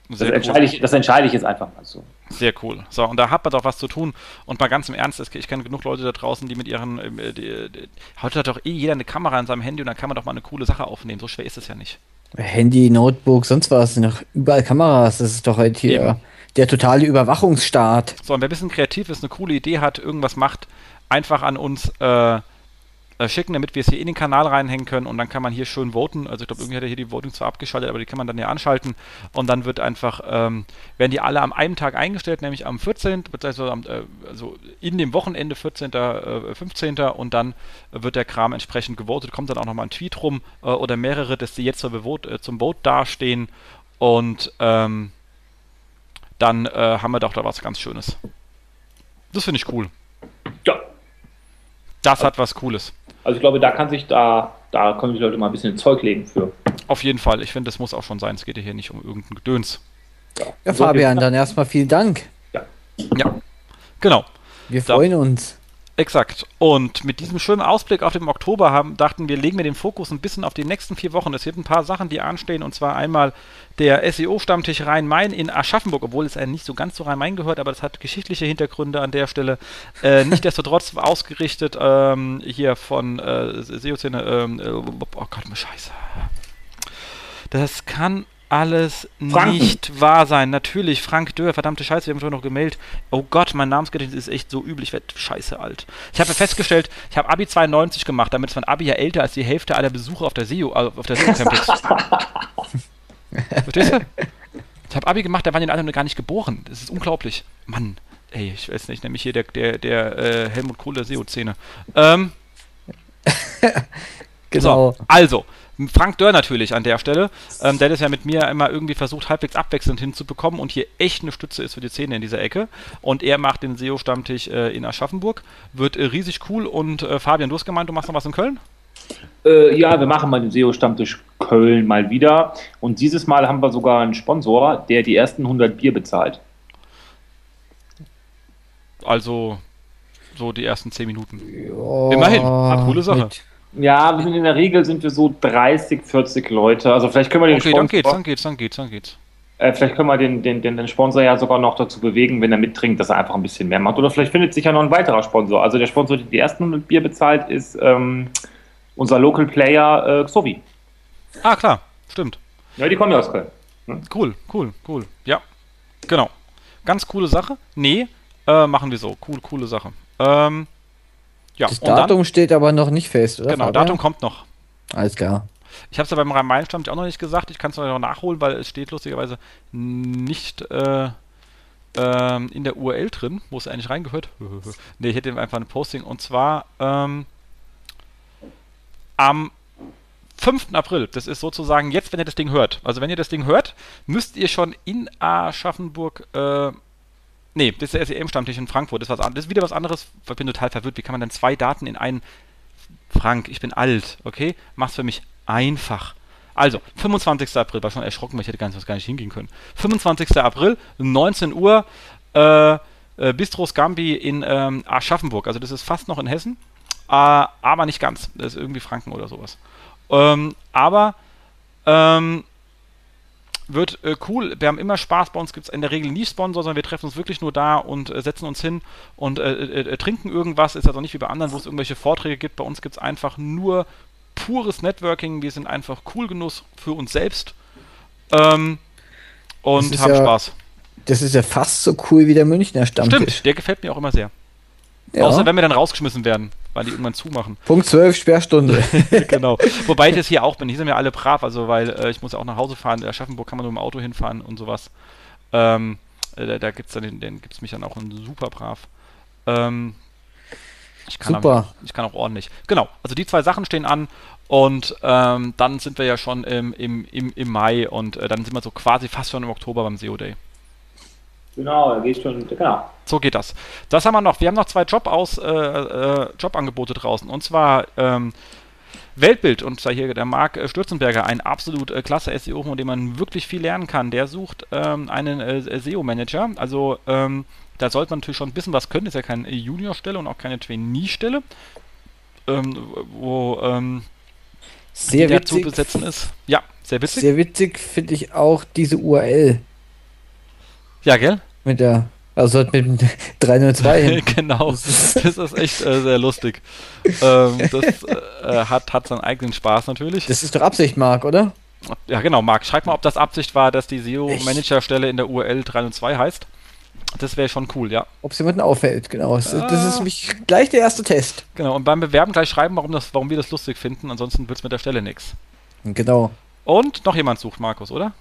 Sehr das, entscheide ich, das entscheide ich jetzt einfach mal so. Sehr cool. So, und da hat man doch was zu tun. Und mal ganz im Ernst, ich kenne genug Leute da draußen, die mit ihren. Äh, die, die, heute hat doch eh jeder eine Kamera in seinem Handy und dann kann man doch mal eine coole Sache aufnehmen. So schwer ist es ja nicht. Handy, Notebook, sonst was, noch überall Kameras, das ist doch halt hier Eben. der totale Überwachungsstaat. So, und wer ein bisschen kreativ ist, eine coole Idee hat, irgendwas macht, einfach an uns äh, äh, schicken, damit wir es hier in den Kanal reinhängen können und dann kann man hier schön voten. Also ich glaube, irgendwie hat er hier die Voting zwar abgeschaltet, aber die kann man dann ja anschalten und dann wird einfach, ähm, werden die alle am einen Tag eingestellt, nämlich am 14., beziehungsweise am, äh, also in dem Wochenende 14., äh, 15. und dann wird der Kram entsprechend gewotet, kommt dann auch nochmal ein Tweet rum äh, oder mehrere, dass die jetzt zur Vote, zum Vote dastehen und ähm, dann haben wir doch da was ganz Schönes. Das finde ich cool. Ja. Das hat was Cooles. Also ich glaube, da kann sich da, da können sich Leute mal ein bisschen ins Zeug legen für. Auf jeden Fall. Ich finde, das muss auch schon sein. Es geht ja hier nicht um irgendein Gedöns. Ja, So, Fabian, dann erstmal vielen Dank. Ja. Genau. Wir freuen uns. Exakt. Und mit diesem schönen Ausblick auf den Oktober haben, dachten wir, legen wir den Fokus ein bisschen auf die nächsten vier Wochen. Es gibt ein paar Sachen, die anstehen. Und zwar einmal der SEO-Stammtisch Rhein-Main in Aschaffenburg, obwohl es ja nicht so ganz zu Rhein-Main gehört, aber das hat geschichtliche Hintergründe an der Stelle. Äh, (laughs) Nichtsdestotrotz ausgerichtet ähm, hier von äh, SEO-Szene. Ähm, äh, oh Gott, Scheiße. Das kann alles Franken. nicht wahr sein. Natürlich, Frank Dörr, verdammte Scheiße, wir haben schon noch gemeldet. Oh Gott, mein Namensgedächtnis ist echt so übel, ich werde scheiße alt. Ich habe festgestellt, ich habe Abi 92 gemacht, damit ist mein Abi ja älter als die Hälfte aller Besucher auf der SEO, äh, auf der SEO Campus. (laughs) Verstehst du? Ich habe Abi gemacht, da waren die anderen gar nicht geboren. Das ist unglaublich. Mann, ey, ich weiß nicht, nämlich hier der, der, der äh, Helmut Kohl der SEO-Szene. Ähm, (laughs) Genau. so, also, Frank Dörr natürlich an der Stelle, ähm, der das ja mit mir immer irgendwie versucht, halbwegs abwechselnd hinzubekommen und hier echt eine Stütze ist für die Szene in dieser Ecke. Und er macht den SEO-Stammtisch äh, in Aschaffenburg. Wird äh, riesig cool. Und äh, Fabian, du hast gemeint, du machst noch was in Köln? Äh, ja, wir machen mal den SEO-Stammtisch Köln mal wieder. Und dieses Mal haben wir sogar einen Sponsor, der die ersten 100 Bier bezahlt. Also, so die ersten 10 Minuten. Oh, Immerhin. Eine coole Sache. mit- Ja, wir sind in der Regel sind wir so 30, 40 Leute. Also vielleicht können wir den Okay, dann Sponsor, geht's, dann geht's, dann geht's, dann geht's. äh, vielleicht können wir den, den, den, den Sponsor ja sogar noch dazu bewegen, wenn er mittrinkt, dass er einfach ein bisschen mehr macht. Oder vielleicht findet sich ja noch ein weiterer Sponsor. Also der Sponsor, der die ersten 100 Bier bezahlt, ist ähm, unser Local Player äh, Xovi. Ah, klar, stimmt. Ja, die kommen ja aus Köln. Cool, cool, cool. Ja, genau. Ganz coole Sache. Nee, äh, machen wir so. Cool, coole Sache. Ähm, ja, Das und dann, Datum steht aber noch nicht fest, oder? genau, Fabian? Datum kommt noch. Alles klar. Ich habe es ja beim Rhein-Main-Stammtisch auch noch nicht gesagt. Ich kann es noch nachholen, weil es steht lustigerweise nicht äh, ähm, in der URL drin, wo es eigentlich reingehört. (laughs) ne, ich hätte einfach ein Posting. Und zwar ähm, am 5. April. Das ist sozusagen jetzt, wenn ihr das Ding hört. Also wenn ihr das Ding hört, müsst ihr schon in Aschaffenburg äh, Nee, das ist der SEM-Stammtisch in Frankfurt. Das ist, was, das ist wieder was anderes. Ich bin total verwirrt. Wie kann man denn zwei Daten in einen. Frank, ich bin alt, okay? Mach's für mich einfach. Also, 25. April, war schon erschrocken, weil ich hätte ganz was gar nicht hingehen können. 25. April, 19 Uhr, äh, äh, Bistro Scambi in ähm, Aschaffenburg. Also, das ist fast noch in Hessen, äh, aber nicht ganz. Das ist irgendwie Franken oder sowas. Ähm, aber, ähm, wird äh, cool. Wir haben immer Spaß. Bei uns gibt es in der Regel nie Sponsor, sondern wir treffen uns wirklich nur da und äh, setzen uns hin und äh, äh, äh, trinken irgendwas. Ist also nicht wie bei anderen, wo es irgendwelche Vorträge gibt. Bei uns gibt es einfach nur pures Networking. Wir sind einfach cool Genuss für uns selbst ähm, und haben ja Spaß. Das ist ja fast so cool wie der Münchner Stammtisch. Stimmt, der gefällt mir auch immer sehr. Ja. Außer wenn wir dann rausgeschmissen werden, weil die irgendwann zumachen. Punkt 12, Sperrstunde. (laughs) genau. Wobei ich jetzt hier auch bin. Hier sind wir alle brav, also weil äh, ich muss ja auch nach Hause fahren. In Aschaffenburg kann man nur im Auto hinfahren und sowas. Ähm, äh, da da gibt's dann den, den gibt's mich dann auch super brav. Ähm, ich kann Super. Aber, ich kann auch ordentlich. Genau. Also die zwei Sachen stehen an und ähm, dann sind wir ja schon im, im, im, im Mai und äh, dann sind wir so quasi fast schon im Oktober beim SEO Day. Genau, da geht schon, genau. So geht das. Das haben wir noch. Wir haben noch zwei Job aus, äh, äh, Jobangebote draußen. Und zwar ähm, Weltbild und zwar hier der Marc äh, Stürzenberger, ein absolut äh, klasse SEO, von dem man wirklich viel lernen kann. Der sucht ähm, einen äh, SEO-Manager. Also ähm, da sollte man natürlich schon ein bisschen was können. Ist ja keine Junior-Stelle und auch keine Trainee-Stelle. Ähm, wo ähm, Sehr die da zu witzig. besetzen ist. Ja, sehr witzig. Sehr witzig finde ich auch diese URL ja, gell? mit der, also halt mit dem 302 (laughs) hin. genau. (laughs) Das ist echt äh, sehr lustig. ähm, das äh, hat, hat seinen eigenen Spaß natürlich. Das ist doch Absicht, Marc, oder? Ja, genau, Marc, schreib mal, ob das Absicht war, dass die SEO-Manager-Stelle in der URL 3 und 2 heißt. Das wäre schon cool, ja. Ob es jemandem auffällt, genau. Das, ah. das ist mich gleich der erste Test. Genau, und beim Bewerben gleich schreiben, warum, das, warum wir das lustig finden, ansonsten wird es mit der Stelle nichts. Genau. Und noch jemand sucht, Markus, oder?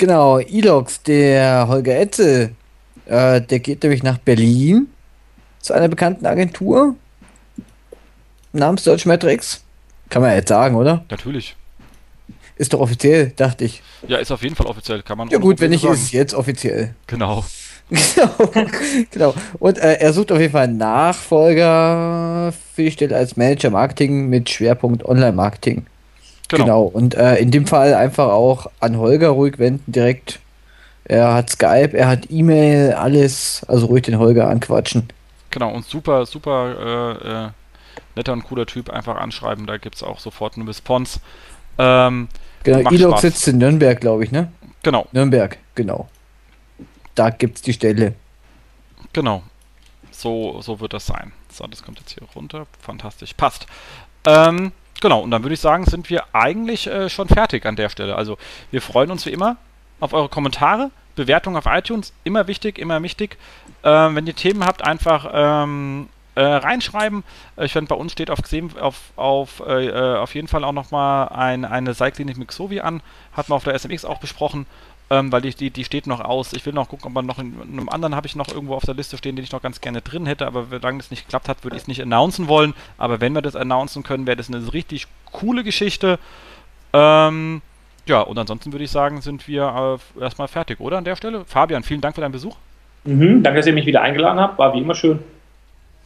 Genau, Ilox, der Holger Etzel, äh, der geht nämlich nach Berlin zu einer bekannten Agentur namens Deutsche Matrix. Kann man ja jetzt sagen, oder? Natürlich. Ist doch offiziell, dachte ich. Ja, ist auf jeden Fall offiziell, kann man. Ja gut, wenn nicht, sagen. ist es jetzt offiziell. Genau. (laughs) genau. genau. Und äh, er sucht auf jeden Fall einen Nachfolger für die Stelle als Manager Marketing mit Schwerpunkt Online-Marketing. Genau. genau. Und äh, in dem Fall einfach auch an Holger ruhig wenden direkt. Er hat Skype, er hat E-Mail, alles. Also ruhig den Holger anquatschen. Genau, und super, super äh, äh netter und cooler Typ. Einfach anschreiben, da gibt es auch sofort eine Response. Ähm, genau, Ilok sitzt in Nürnberg, glaube ich, ne? Genau. Nürnberg, genau. Da gibt es die Stelle. Genau. So, so wird das sein. So, das kommt jetzt hier runter. Fantastisch. Passt. Ähm, genau, und dann würde ich sagen, sind wir eigentlich äh, schon fertig an der Stelle. Also, wir freuen uns wie immer auf eure Kommentare. Bewertung auf iTunes, immer wichtig, immer wichtig. Ähm, wenn ihr Themen habt, einfach ähm, äh, reinschreiben. Äh, ich finde, bei uns steht auf, auf, auf, äh, äh, auf jeden Fall auch nochmal ein, eine Seilklinik mit Xovi an. Hat man auf der SMX auch besprochen, ähm, weil die, die, die steht noch aus. Ich will noch gucken, ob man noch in, in einem anderen habe ich noch irgendwo auf der Liste stehen, den ich noch ganz gerne drin hätte, aber solange das nicht geklappt hat, würde ich es nicht announcen wollen. Aber wenn wir das announcen können, wäre das eine richtig coole Geschichte. Ähm, ja, und ansonsten würde ich sagen, sind wir äh, erstmal fertig, oder an der Stelle? Fabian, vielen Dank für deinen Besuch. Mhm, danke, dass ihr mich wieder eingeladen habt. War wie immer schön.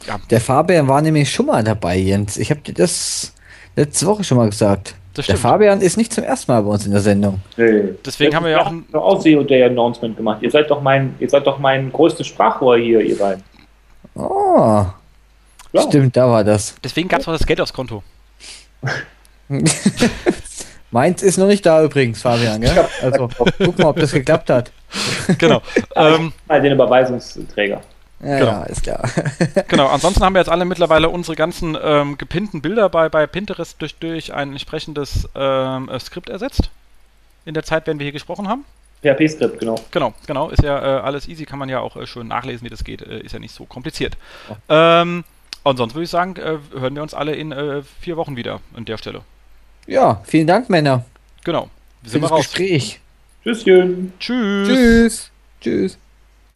Ja. Der Fabian war nämlich schon mal dabei, Jens. Ich habe dir das letzte Woche schon mal gesagt. Der Fabian ist nicht zum ersten Mal bei uns in der Sendung. Nee. Deswegen haben wir ja auch ein Aussehen und der Announcement gemacht. Ihr seid doch mein, ihr seid doch mein größtes Sprachrohr hier, ihr beiden. Oh. Ja. Stimmt, da war das. Deswegen gab es auch das Geld aufs Konto. (laughs) Meins ist noch nicht da übrigens, Fabian. Gell? Also guck mal, ob das geklappt hat. Genau. (laughs) ähm, mal den Überweisungsträger. Ja, genau. ja, ist klar. (laughs) genau, ansonsten haben wir jetzt alle mittlerweile unsere ganzen ähm, gepinnten Bilder bei, bei Pinterest durch, durch ein entsprechendes ähm, äh, Skript ersetzt. In der Zeit, wenn wir hier gesprochen haben. PHP-Skript, genau. Genau, genau. Ist ja äh, alles easy, kann man ja auch äh, schön nachlesen, wie das geht. Äh, ist ja nicht so kompliziert. Ja. Ähm, und sonst würde ich sagen, äh, hören wir uns alle in äh, vier Wochen wieder an der Stelle. Ja, vielen Dank, Männer. Genau. Wir sind Für das raus. Gespräch. Tschüsschen. Tschüss. Tschüss. Tschüss.